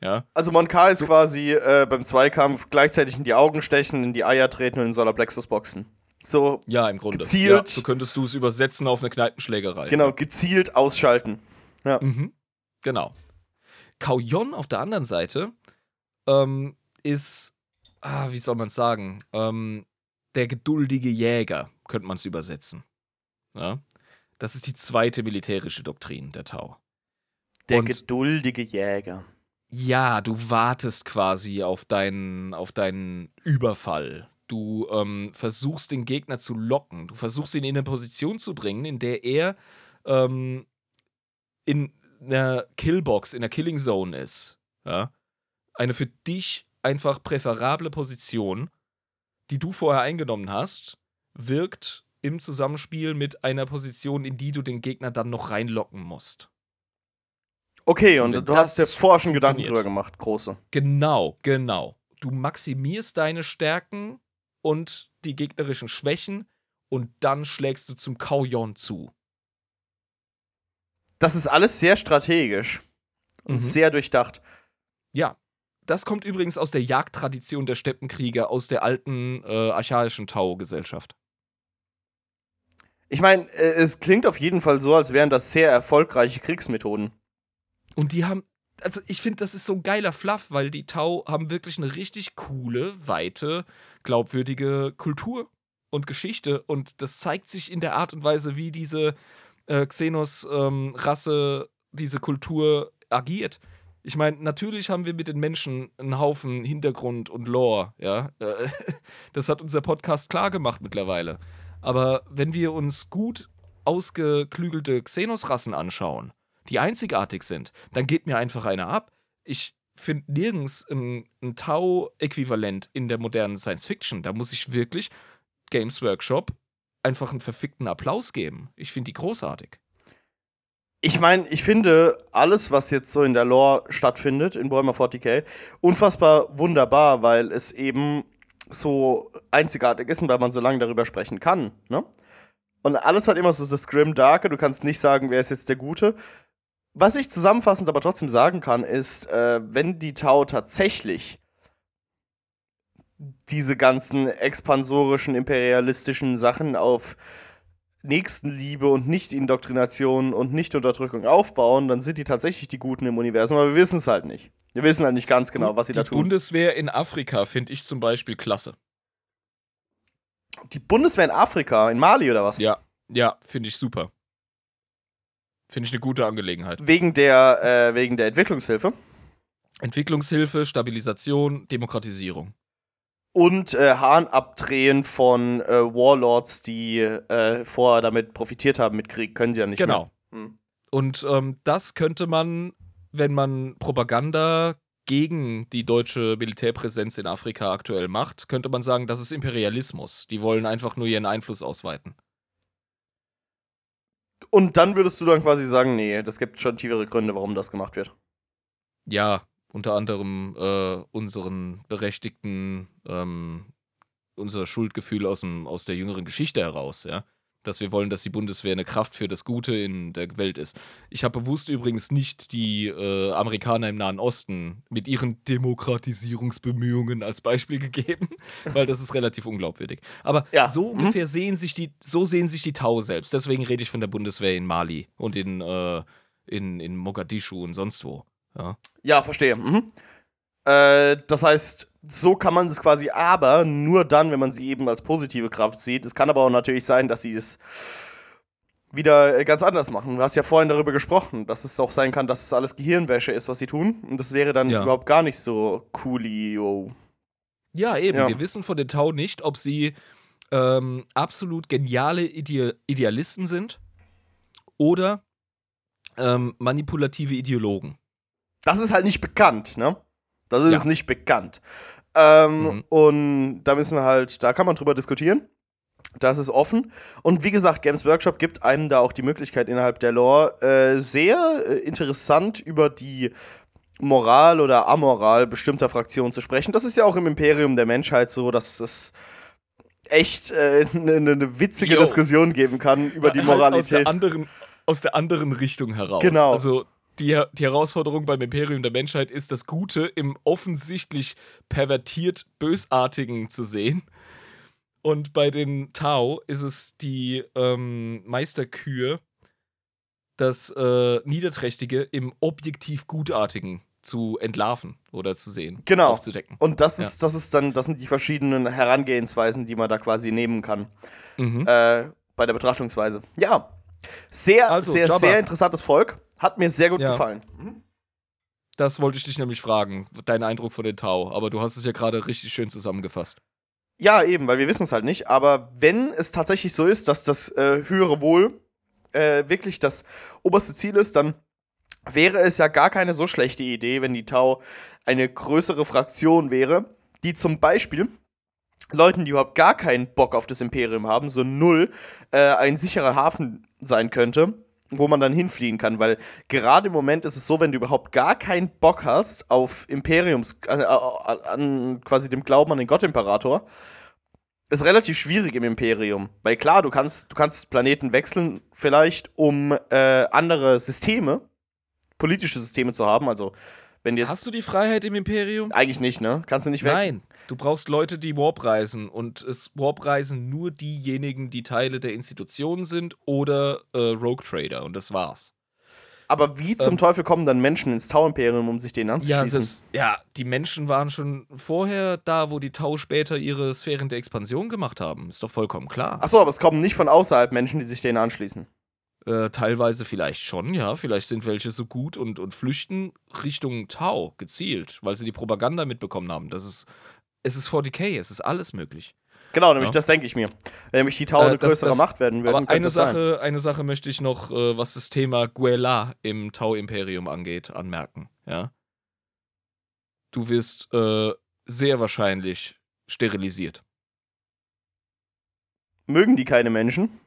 Ja, Also Monkar ist So- quasi äh, beim Zweikampf gleichzeitig in die Augen stechen, in die Eier treten und in den Solarplexus boxen. So, ja, im Grunde. Gezielt. Ja, so könntest du es übersetzen auf eine Kneipenschlägerei. genau, gezielt ausschalten. Mhm. Genau. Kauyon auf der anderen Seite ähm, ist, ah, wie soll man es sagen, ähm, der geduldige Jäger, könnte man es übersetzen. Ja? Das ist die zweite militärische Doktrin der Tau. Der Und- geduldige Jäger. Ja, du wartest quasi auf deinen, auf deinen Überfall. Du ähm, versuchst den Gegner zu locken. Du versuchst ihn in eine Position zu bringen, in der er ähm, in einer Killbox, in einer Killing Zone ist. Ja? Eine für dich einfach präferable Position, die du vorher eingenommen hast, wirkt im Zusammenspiel mit einer Position, in die du den Gegner dann noch reinlocken musst. Okay, und Wenn du hast dir das vorher schon Gedanken drüber gemacht, große. Genau, genau. Du maximierst deine Stärken und die gegnerischen Schwächen und dann schlägst du zum Kauyon zu. Das ist alles sehr strategisch und Mhm. sehr durchdacht. Ja. Das kommt übrigens aus der Jagdtradition der Steppenkrieger, aus der alten äh, archaischen Tau-Gesellschaft. Ich meine, äh, es klingt auf jeden Fall so, als wären das sehr erfolgreiche Kriegsmethoden. Und die haben, also ich finde, das ist so ein geiler Fluff, weil die Tau haben wirklich eine richtig coole, weite, glaubwürdige Kultur und Geschichte. Und das zeigt sich in der Art und Weise, wie diese äh, Xenos-Rasse, diese Kultur agiert. Ich meine, natürlich haben wir mit den Menschen einen Haufen Hintergrund und Lore, ja. Das hat unser Podcast klar gemacht mittlerweile. Aber wenn wir uns gut ausgeklügelte Xenos-Rassen anschauen, die einzigartig sind, dann geht mir einfach eine ab. Ich finde nirgends ein, ein Tau-Äquivalent in der modernen Science-Fiction. Da muss ich wirklich Games Workshop einfach einen verfickten Applaus geben. Ich finde die großartig. Ich meine, ich finde alles, was jetzt so in der Lore stattfindet, in Warhammer 40k, unfassbar wunderbar, weil es eben so einzigartig ist und weil man so lange darüber sprechen kann. Ne? Und alles hat immer so das Grim Darke, du kannst nicht sagen, wer ist jetzt der Gute. Was ich zusammenfassend aber trotzdem sagen kann, ist, äh, wenn die Tau tatsächlich diese ganzen expansorischen, imperialistischen Sachen auf Nächstenliebe und Nicht-Indoktrination und Nicht-Unterdrückung aufbauen, dann sind die tatsächlich die Guten im Universum, aber wir wissen es halt nicht. Wir wissen halt nicht ganz genau, was sie die da tun. Die Bundeswehr in Afrika finde ich zum Beispiel klasse. Die Bundeswehr in Afrika, in Mali oder was? Ja, ja, finde ich super. Finde ich eine gute Angelegenheit. Wegen der, äh, wegen der Entwicklungshilfe? Entwicklungshilfe, Stabilisation, Demokratisierung und äh, Hahn abdrehen von äh, Warlords, die äh, vorher damit profitiert haben mit Krieg, können die ja nicht genau. mehr. Hm. Und ähm, das könnte man, wenn man Propaganda gegen die deutsche Militärpräsenz in Afrika aktuell macht, könnte man sagen, das ist Imperialismus. Die wollen einfach nur ihren Einfluss ausweiten. Und dann würdest du dann quasi sagen, nee, das gibt schon tiefere Gründe, warum das gemacht wird. Ja, unter anderem äh, unseren berechtigten, ähm, unser Schuldgefühl aus, dem, aus der jüngeren Geschichte heraus, ja. Dass wir wollen, dass die Bundeswehr eine Kraft für das Gute in der Welt ist. Ich habe bewusst übrigens nicht die äh, Amerikaner im Nahen Osten mit ihren Demokratisierungsbemühungen als Beispiel gegeben, weil das ist relativ unglaubwürdig. Aber ja. so mhm. ungefähr mhm. sehen sich die, so sehen sich die Tau selbst. Deswegen rede ich von der Bundeswehr in Mali und in, äh, in, in Mogadischu und sonst wo. Ja, ja verstehe. Mhm. Äh, das heißt, so kann man es quasi, aber nur dann, wenn man sie eben als positive Kraft sieht. Es kann aber auch natürlich sein, dass sie es wieder ganz anders machen. Du hast ja vorhin darüber gesprochen, dass es auch sein kann, dass es alles Gehirnwäsche ist, was sie tun. Und das wäre dann ja. überhaupt gar nicht so coolio. Ja, eben. Ja. Wir wissen von den Tau nicht, ob sie ähm, absolut geniale Ide Idealisten sind oder ähm, manipulative Ideologen. Das ist halt nicht bekannt, ne? Das ist ja. nicht bekannt. Ähm, mhm. Und da müssen wir halt, da kann man drüber diskutieren. Das ist offen. Und wie gesagt, Games Workshop gibt einem da auch die Möglichkeit innerhalb der Lore äh, sehr äh, interessant über die Moral oder Amoral bestimmter Fraktionen zu sprechen. Das ist ja auch im Imperium der Menschheit so, dass es echt eine äh, ne, ne witzige Yo. Diskussion geben kann über die Moralität. Halt aus, der anderen, aus der anderen Richtung heraus. Genau. Also die, die Herausforderung beim Imperium der Menschheit ist, das Gute im offensichtlich pervertiert Bösartigen zu sehen. Und bei den Tau ist es die ähm, Meisterkühe, das äh, Niederträchtige im objektiv Gutartigen zu entlarven oder zu sehen, genau. aufzudecken. Und das ist, ja. das ist dann, das sind die verschiedenen Herangehensweisen, die man da quasi nehmen kann. Mhm. Äh, bei der Betrachtungsweise. Ja. Sehr, also, sehr, Jabba. sehr interessantes Volk. Hat mir sehr gut ja. gefallen. Mhm. Das wollte ich dich nämlich fragen, dein Eindruck von den Tau. Aber du hast es ja gerade richtig schön zusammengefasst. Ja, eben, weil wir wissen es halt nicht. Aber wenn es tatsächlich so ist, dass das äh, höhere Wohl äh, wirklich das oberste Ziel ist, dann wäre es ja gar keine so schlechte Idee, wenn die Tau eine größere Fraktion wäre, die zum Beispiel Leuten, die überhaupt gar keinen Bock auf das Imperium haben, so null, äh, ein sicherer Hafen sein könnte wo man dann hinfliehen kann, weil gerade im Moment ist es so, wenn du überhaupt gar keinen Bock hast auf Imperiums, äh, an quasi dem Glauben an den Gottimperator, ist relativ schwierig im Imperium, weil klar, du kannst, du kannst Planeten wechseln vielleicht, um äh, andere Systeme, politische Systeme zu haben, also wenn dir Hast du die Freiheit im Imperium? Eigentlich nicht, ne? Kannst du nicht weg? Nein, du brauchst Leute, die Warp reisen und es Warp reisen nur diejenigen, die Teile der Institution sind oder äh, Rogue Trader und das war's. Aber wie zum ähm, Teufel kommen dann Menschen ins Tau-Imperium, um sich denen anzuschließen? Ja, ist, ja, die Menschen waren schon vorher da, wo die Tau später ihre Sphären der Expansion gemacht haben. Ist doch vollkommen klar. Achso, aber es kommen nicht von außerhalb Menschen, die sich denen anschließen. Äh, teilweise vielleicht schon, ja. Vielleicht sind welche so gut und, und flüchten Richtung Tau gezielt, weil sie die Propaganda mitbekommen haben. Das ist, es ist 40k, es ist alles möglich. Genau, nämlich ja. das denke ich mir. Wenn nämlich die Tau äh, eine größere das, Macht werden würden. Aber eine Sache, sein. eine Sache möchte ich noch, äh, was das Thema Guela im Tau-Imperium angeht, anmerken. Ja. Du wirst äh, sehr wahrscheinlich sterilisiert. Mögen die keine Menschen?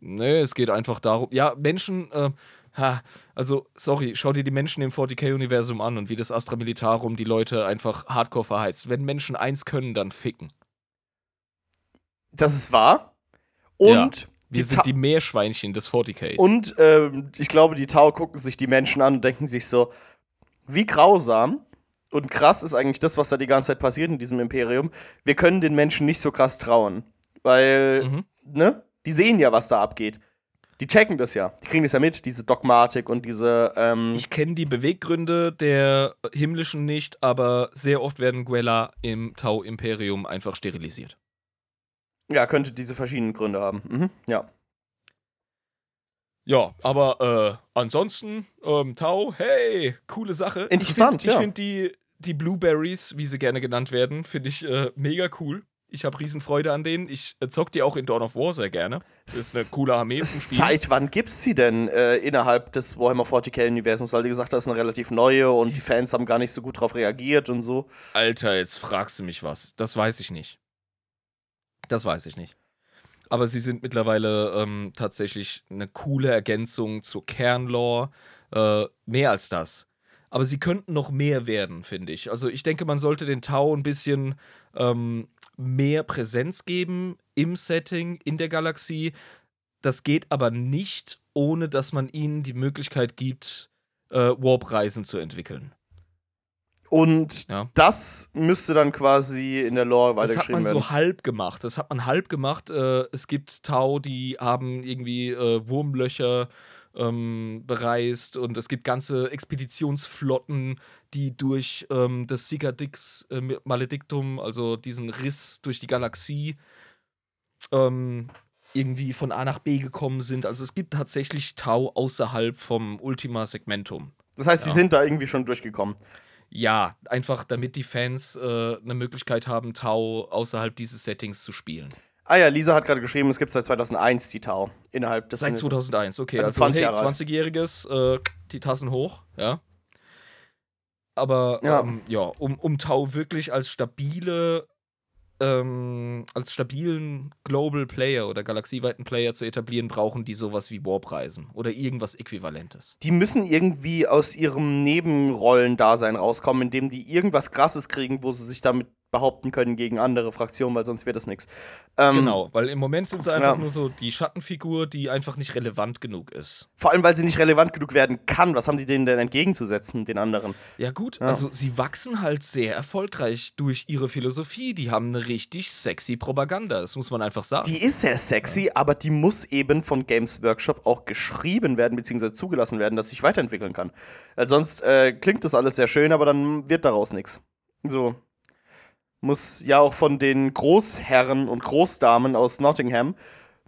Nee, es geht einfach darum. Ja, Menschen, äh, ha, also, sorry, schau dir die Menschen im 40k-Universum an und wie das Astra Militarum die Leute einfach hardcore verheizt. Wenn Menschen eins können, dann ficken. Das ist wahr. Und ja, wir sind die Meerschweinchen des 40ks. Und ähm, ich glaube, die Tau gucken sich die Menschen an und denken sich so, wie grausam und krass ist eigentlich das, was da die ganze Zeit passiert in diesem Imperium. Wir können den Menschen nicht so krass trauen. Weil, mhm. ne? Die sehen ja, was da abgeht. Die checken das ja. Die kriegen das ja mit, diese Dogmatik und diese. Ähm ich kenne die Beweggründe der Himmlischen nicht, aber sehr oft werden Guella im Tau-Imperium einfach sterilisiert. Ja, könnte diese verschiedenen Gründe haben. Mhm, ja. Ja, aber äh, ansonsten, ähm, Tau, hey, coole Sache. Interessant, ich find, ja. Ich finde die, die Blueberries, wie sie gerne genannt werden, finde ich äh, mega cool. Ich habe Riesenfreude an denen. Ich äh, zock die auch in Dawn of War sehr gerne. Das ist eine coole Armee. Seit wann gibt's sie denn äh, innerhalb des Warhammer 40k-Universums? Weil du gesagt hast, das ist eine relativ neue und die, die Fans haben gar nicht so gut drauf reagiert und so. Alter, jetzt fragst du mich was. Das weiß ich nicht. Das weiß ich nicht. Aber sie sind mittlerweile ähm, tatsächlich eine coole Ergänzung zur Kernlore. Äh, mehr als das. Aber sie könnten noch mehr werden, finde ich. Also ich denke, man sollte den Tau ein bisschen ähm, mehr Präsenz geben im Setting, in der Galaxie. Das geht aber nicht, ohne dass man ihnen die Möglichkeit gibt, äh, Warp-Reisen zu entwickeln. Und ja. das müsste dann quasi in der Lore weitergeschrieben werden. Das hat man so halb gemacht. Das hat man halb gemacht. Äh, es gibt Tau, die haben irgendwie äh, Wurmlöcher ähm, bereist und es gibt ganze Expeditionsflotten, die durch ähm, das Sigadix äh, Maledictum, also diesen Riss durch die Galaxie, ähm, irgendwie von A nach B gekommen sind. Also es gibt tatsächlich Tau außerhalb vom Ultima Segmentum. Das heißt, ja. sie sind da irgendwie schon durchgekommen. Ja, einfach damit die Fans äh, eine Möglichkeit haben, Tau außerhalb dieses Settings zu spielen. Ah ja, Lisa hat gerade geschrieben, es gibt seit 2001 die Tau innerhalb des Seit 2001, okay. Also, also 20 hey, 20-jähriges, äh, die Tassen hoch, ja. Aber ja, ähm, ja um, um Tau wirklich als stabile ähm, als stabilen Global Player oder galaxieweiten Player zu etablieren, brauchen die sowas wie Warpreisen oder irgendwas Äquivalentes. Die müssen irgendwie aus ihrem Nebenrollendasein rauskommen, indem die irgendwas Krasses kriegen, wo sie sich damit behaupten können gegen andere Fraktionen, weil sonst wird das nichts. Ähm, genau, weil im Moment sind sie einfach ja. nur so die Schattenfigur, die einfach nicht relevant genug ist. Vor allem, weil sie nicht relevant genug werden kann. Was haben die denen denn entgegenzusetzen, den anderen? Ja, gut, ja. also sie wachsen halt sehr erfolgreich durch ihre Philosophie. Die haben eine richtig sexy Propaganda, das muss man einfach sagen. Die ist sehr sexy, ja. aber die muss eben von Games Workshop auch geschrieben werden, beziehungsweise zugelassen werden, dass sich weiterentwickeln kann. Weil sonst äh, klingt das alles sehr schön, aber dann wird daraus nichts. So muss ja auch von den Großherren und Großdamen aus Nottingham,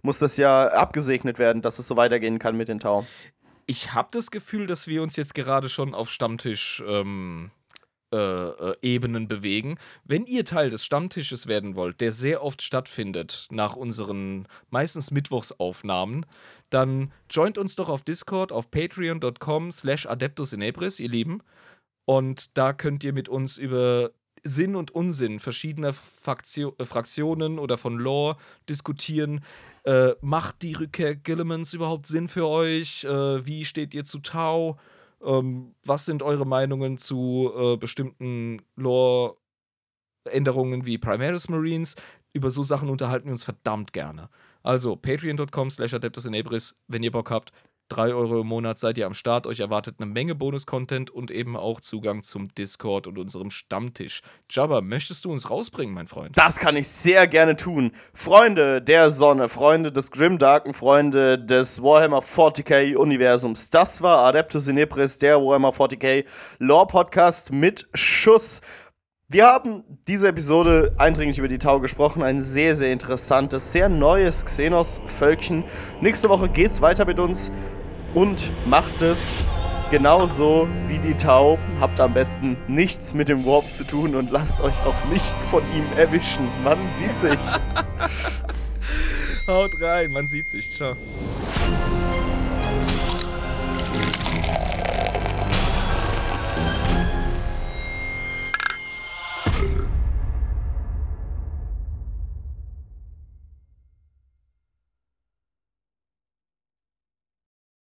muss das ja abgesegnet werden, dass es so weitergehen kann mit den Tau. Ich habe das Gefühl, dass wir uns jetzt gerade schon auf Stammtisch ähm, äh, äh, Ebenen bewegen. Wenn ihr Teil des Stammtisches werden wollt, der sehr oft stattfindet nach unseren meistens Mittwochsaufnahmen, dann joint uns doch auf Discord auf patreon.com slash adeptus ihr Lieben. Und da könnt ihr mit uns über Sinn und Unsinn verschiedener Faktio äh, Fraktionen oder von Lore diskutieren. Äh, macht die Rückkehr Gillimans überhaupt Sinn für euch? Äh, wie steht ihr zu Tau? Ähm, was sind eure Meinungen zu äh, bestimmten Lore-Änderungen wie Primaris Marines? Über so Sachen unterhalten wir uns verdammt gerne. Also patreon.com slash adeptus in wenn ihr Bock habt. 3 Euro im Monat seid ihr am Start. Euch erwartet eine Menge Bonus-Content und eben auch Zugang zum Discord und unserem Stammtisch. Jabba, möchtest du uns rausbringen, mein Freund? Das kann ich sehr gerne tun. Freunde der Sonne, Freunde des Grimdarken, Freunde des Warhammer 40k-Universums. Das war Adeptus Inepris, der Warhammer 40k Lore-Podcast mit Schuss. Wir haben diese Episode eindringlich über die Tau gesprochen. Ein sehr, sehr interessantes, sehr neues Xenos-Völkchen. Nächste Woche geht's weiter mit uns und macht es genauso wie die Tau. Habt am besten nichts mit dem Warp zu tun und lasst euch auch nicht von ihm erwischen. Man sieht sich. Haut rein, man sieht sich. Ciao.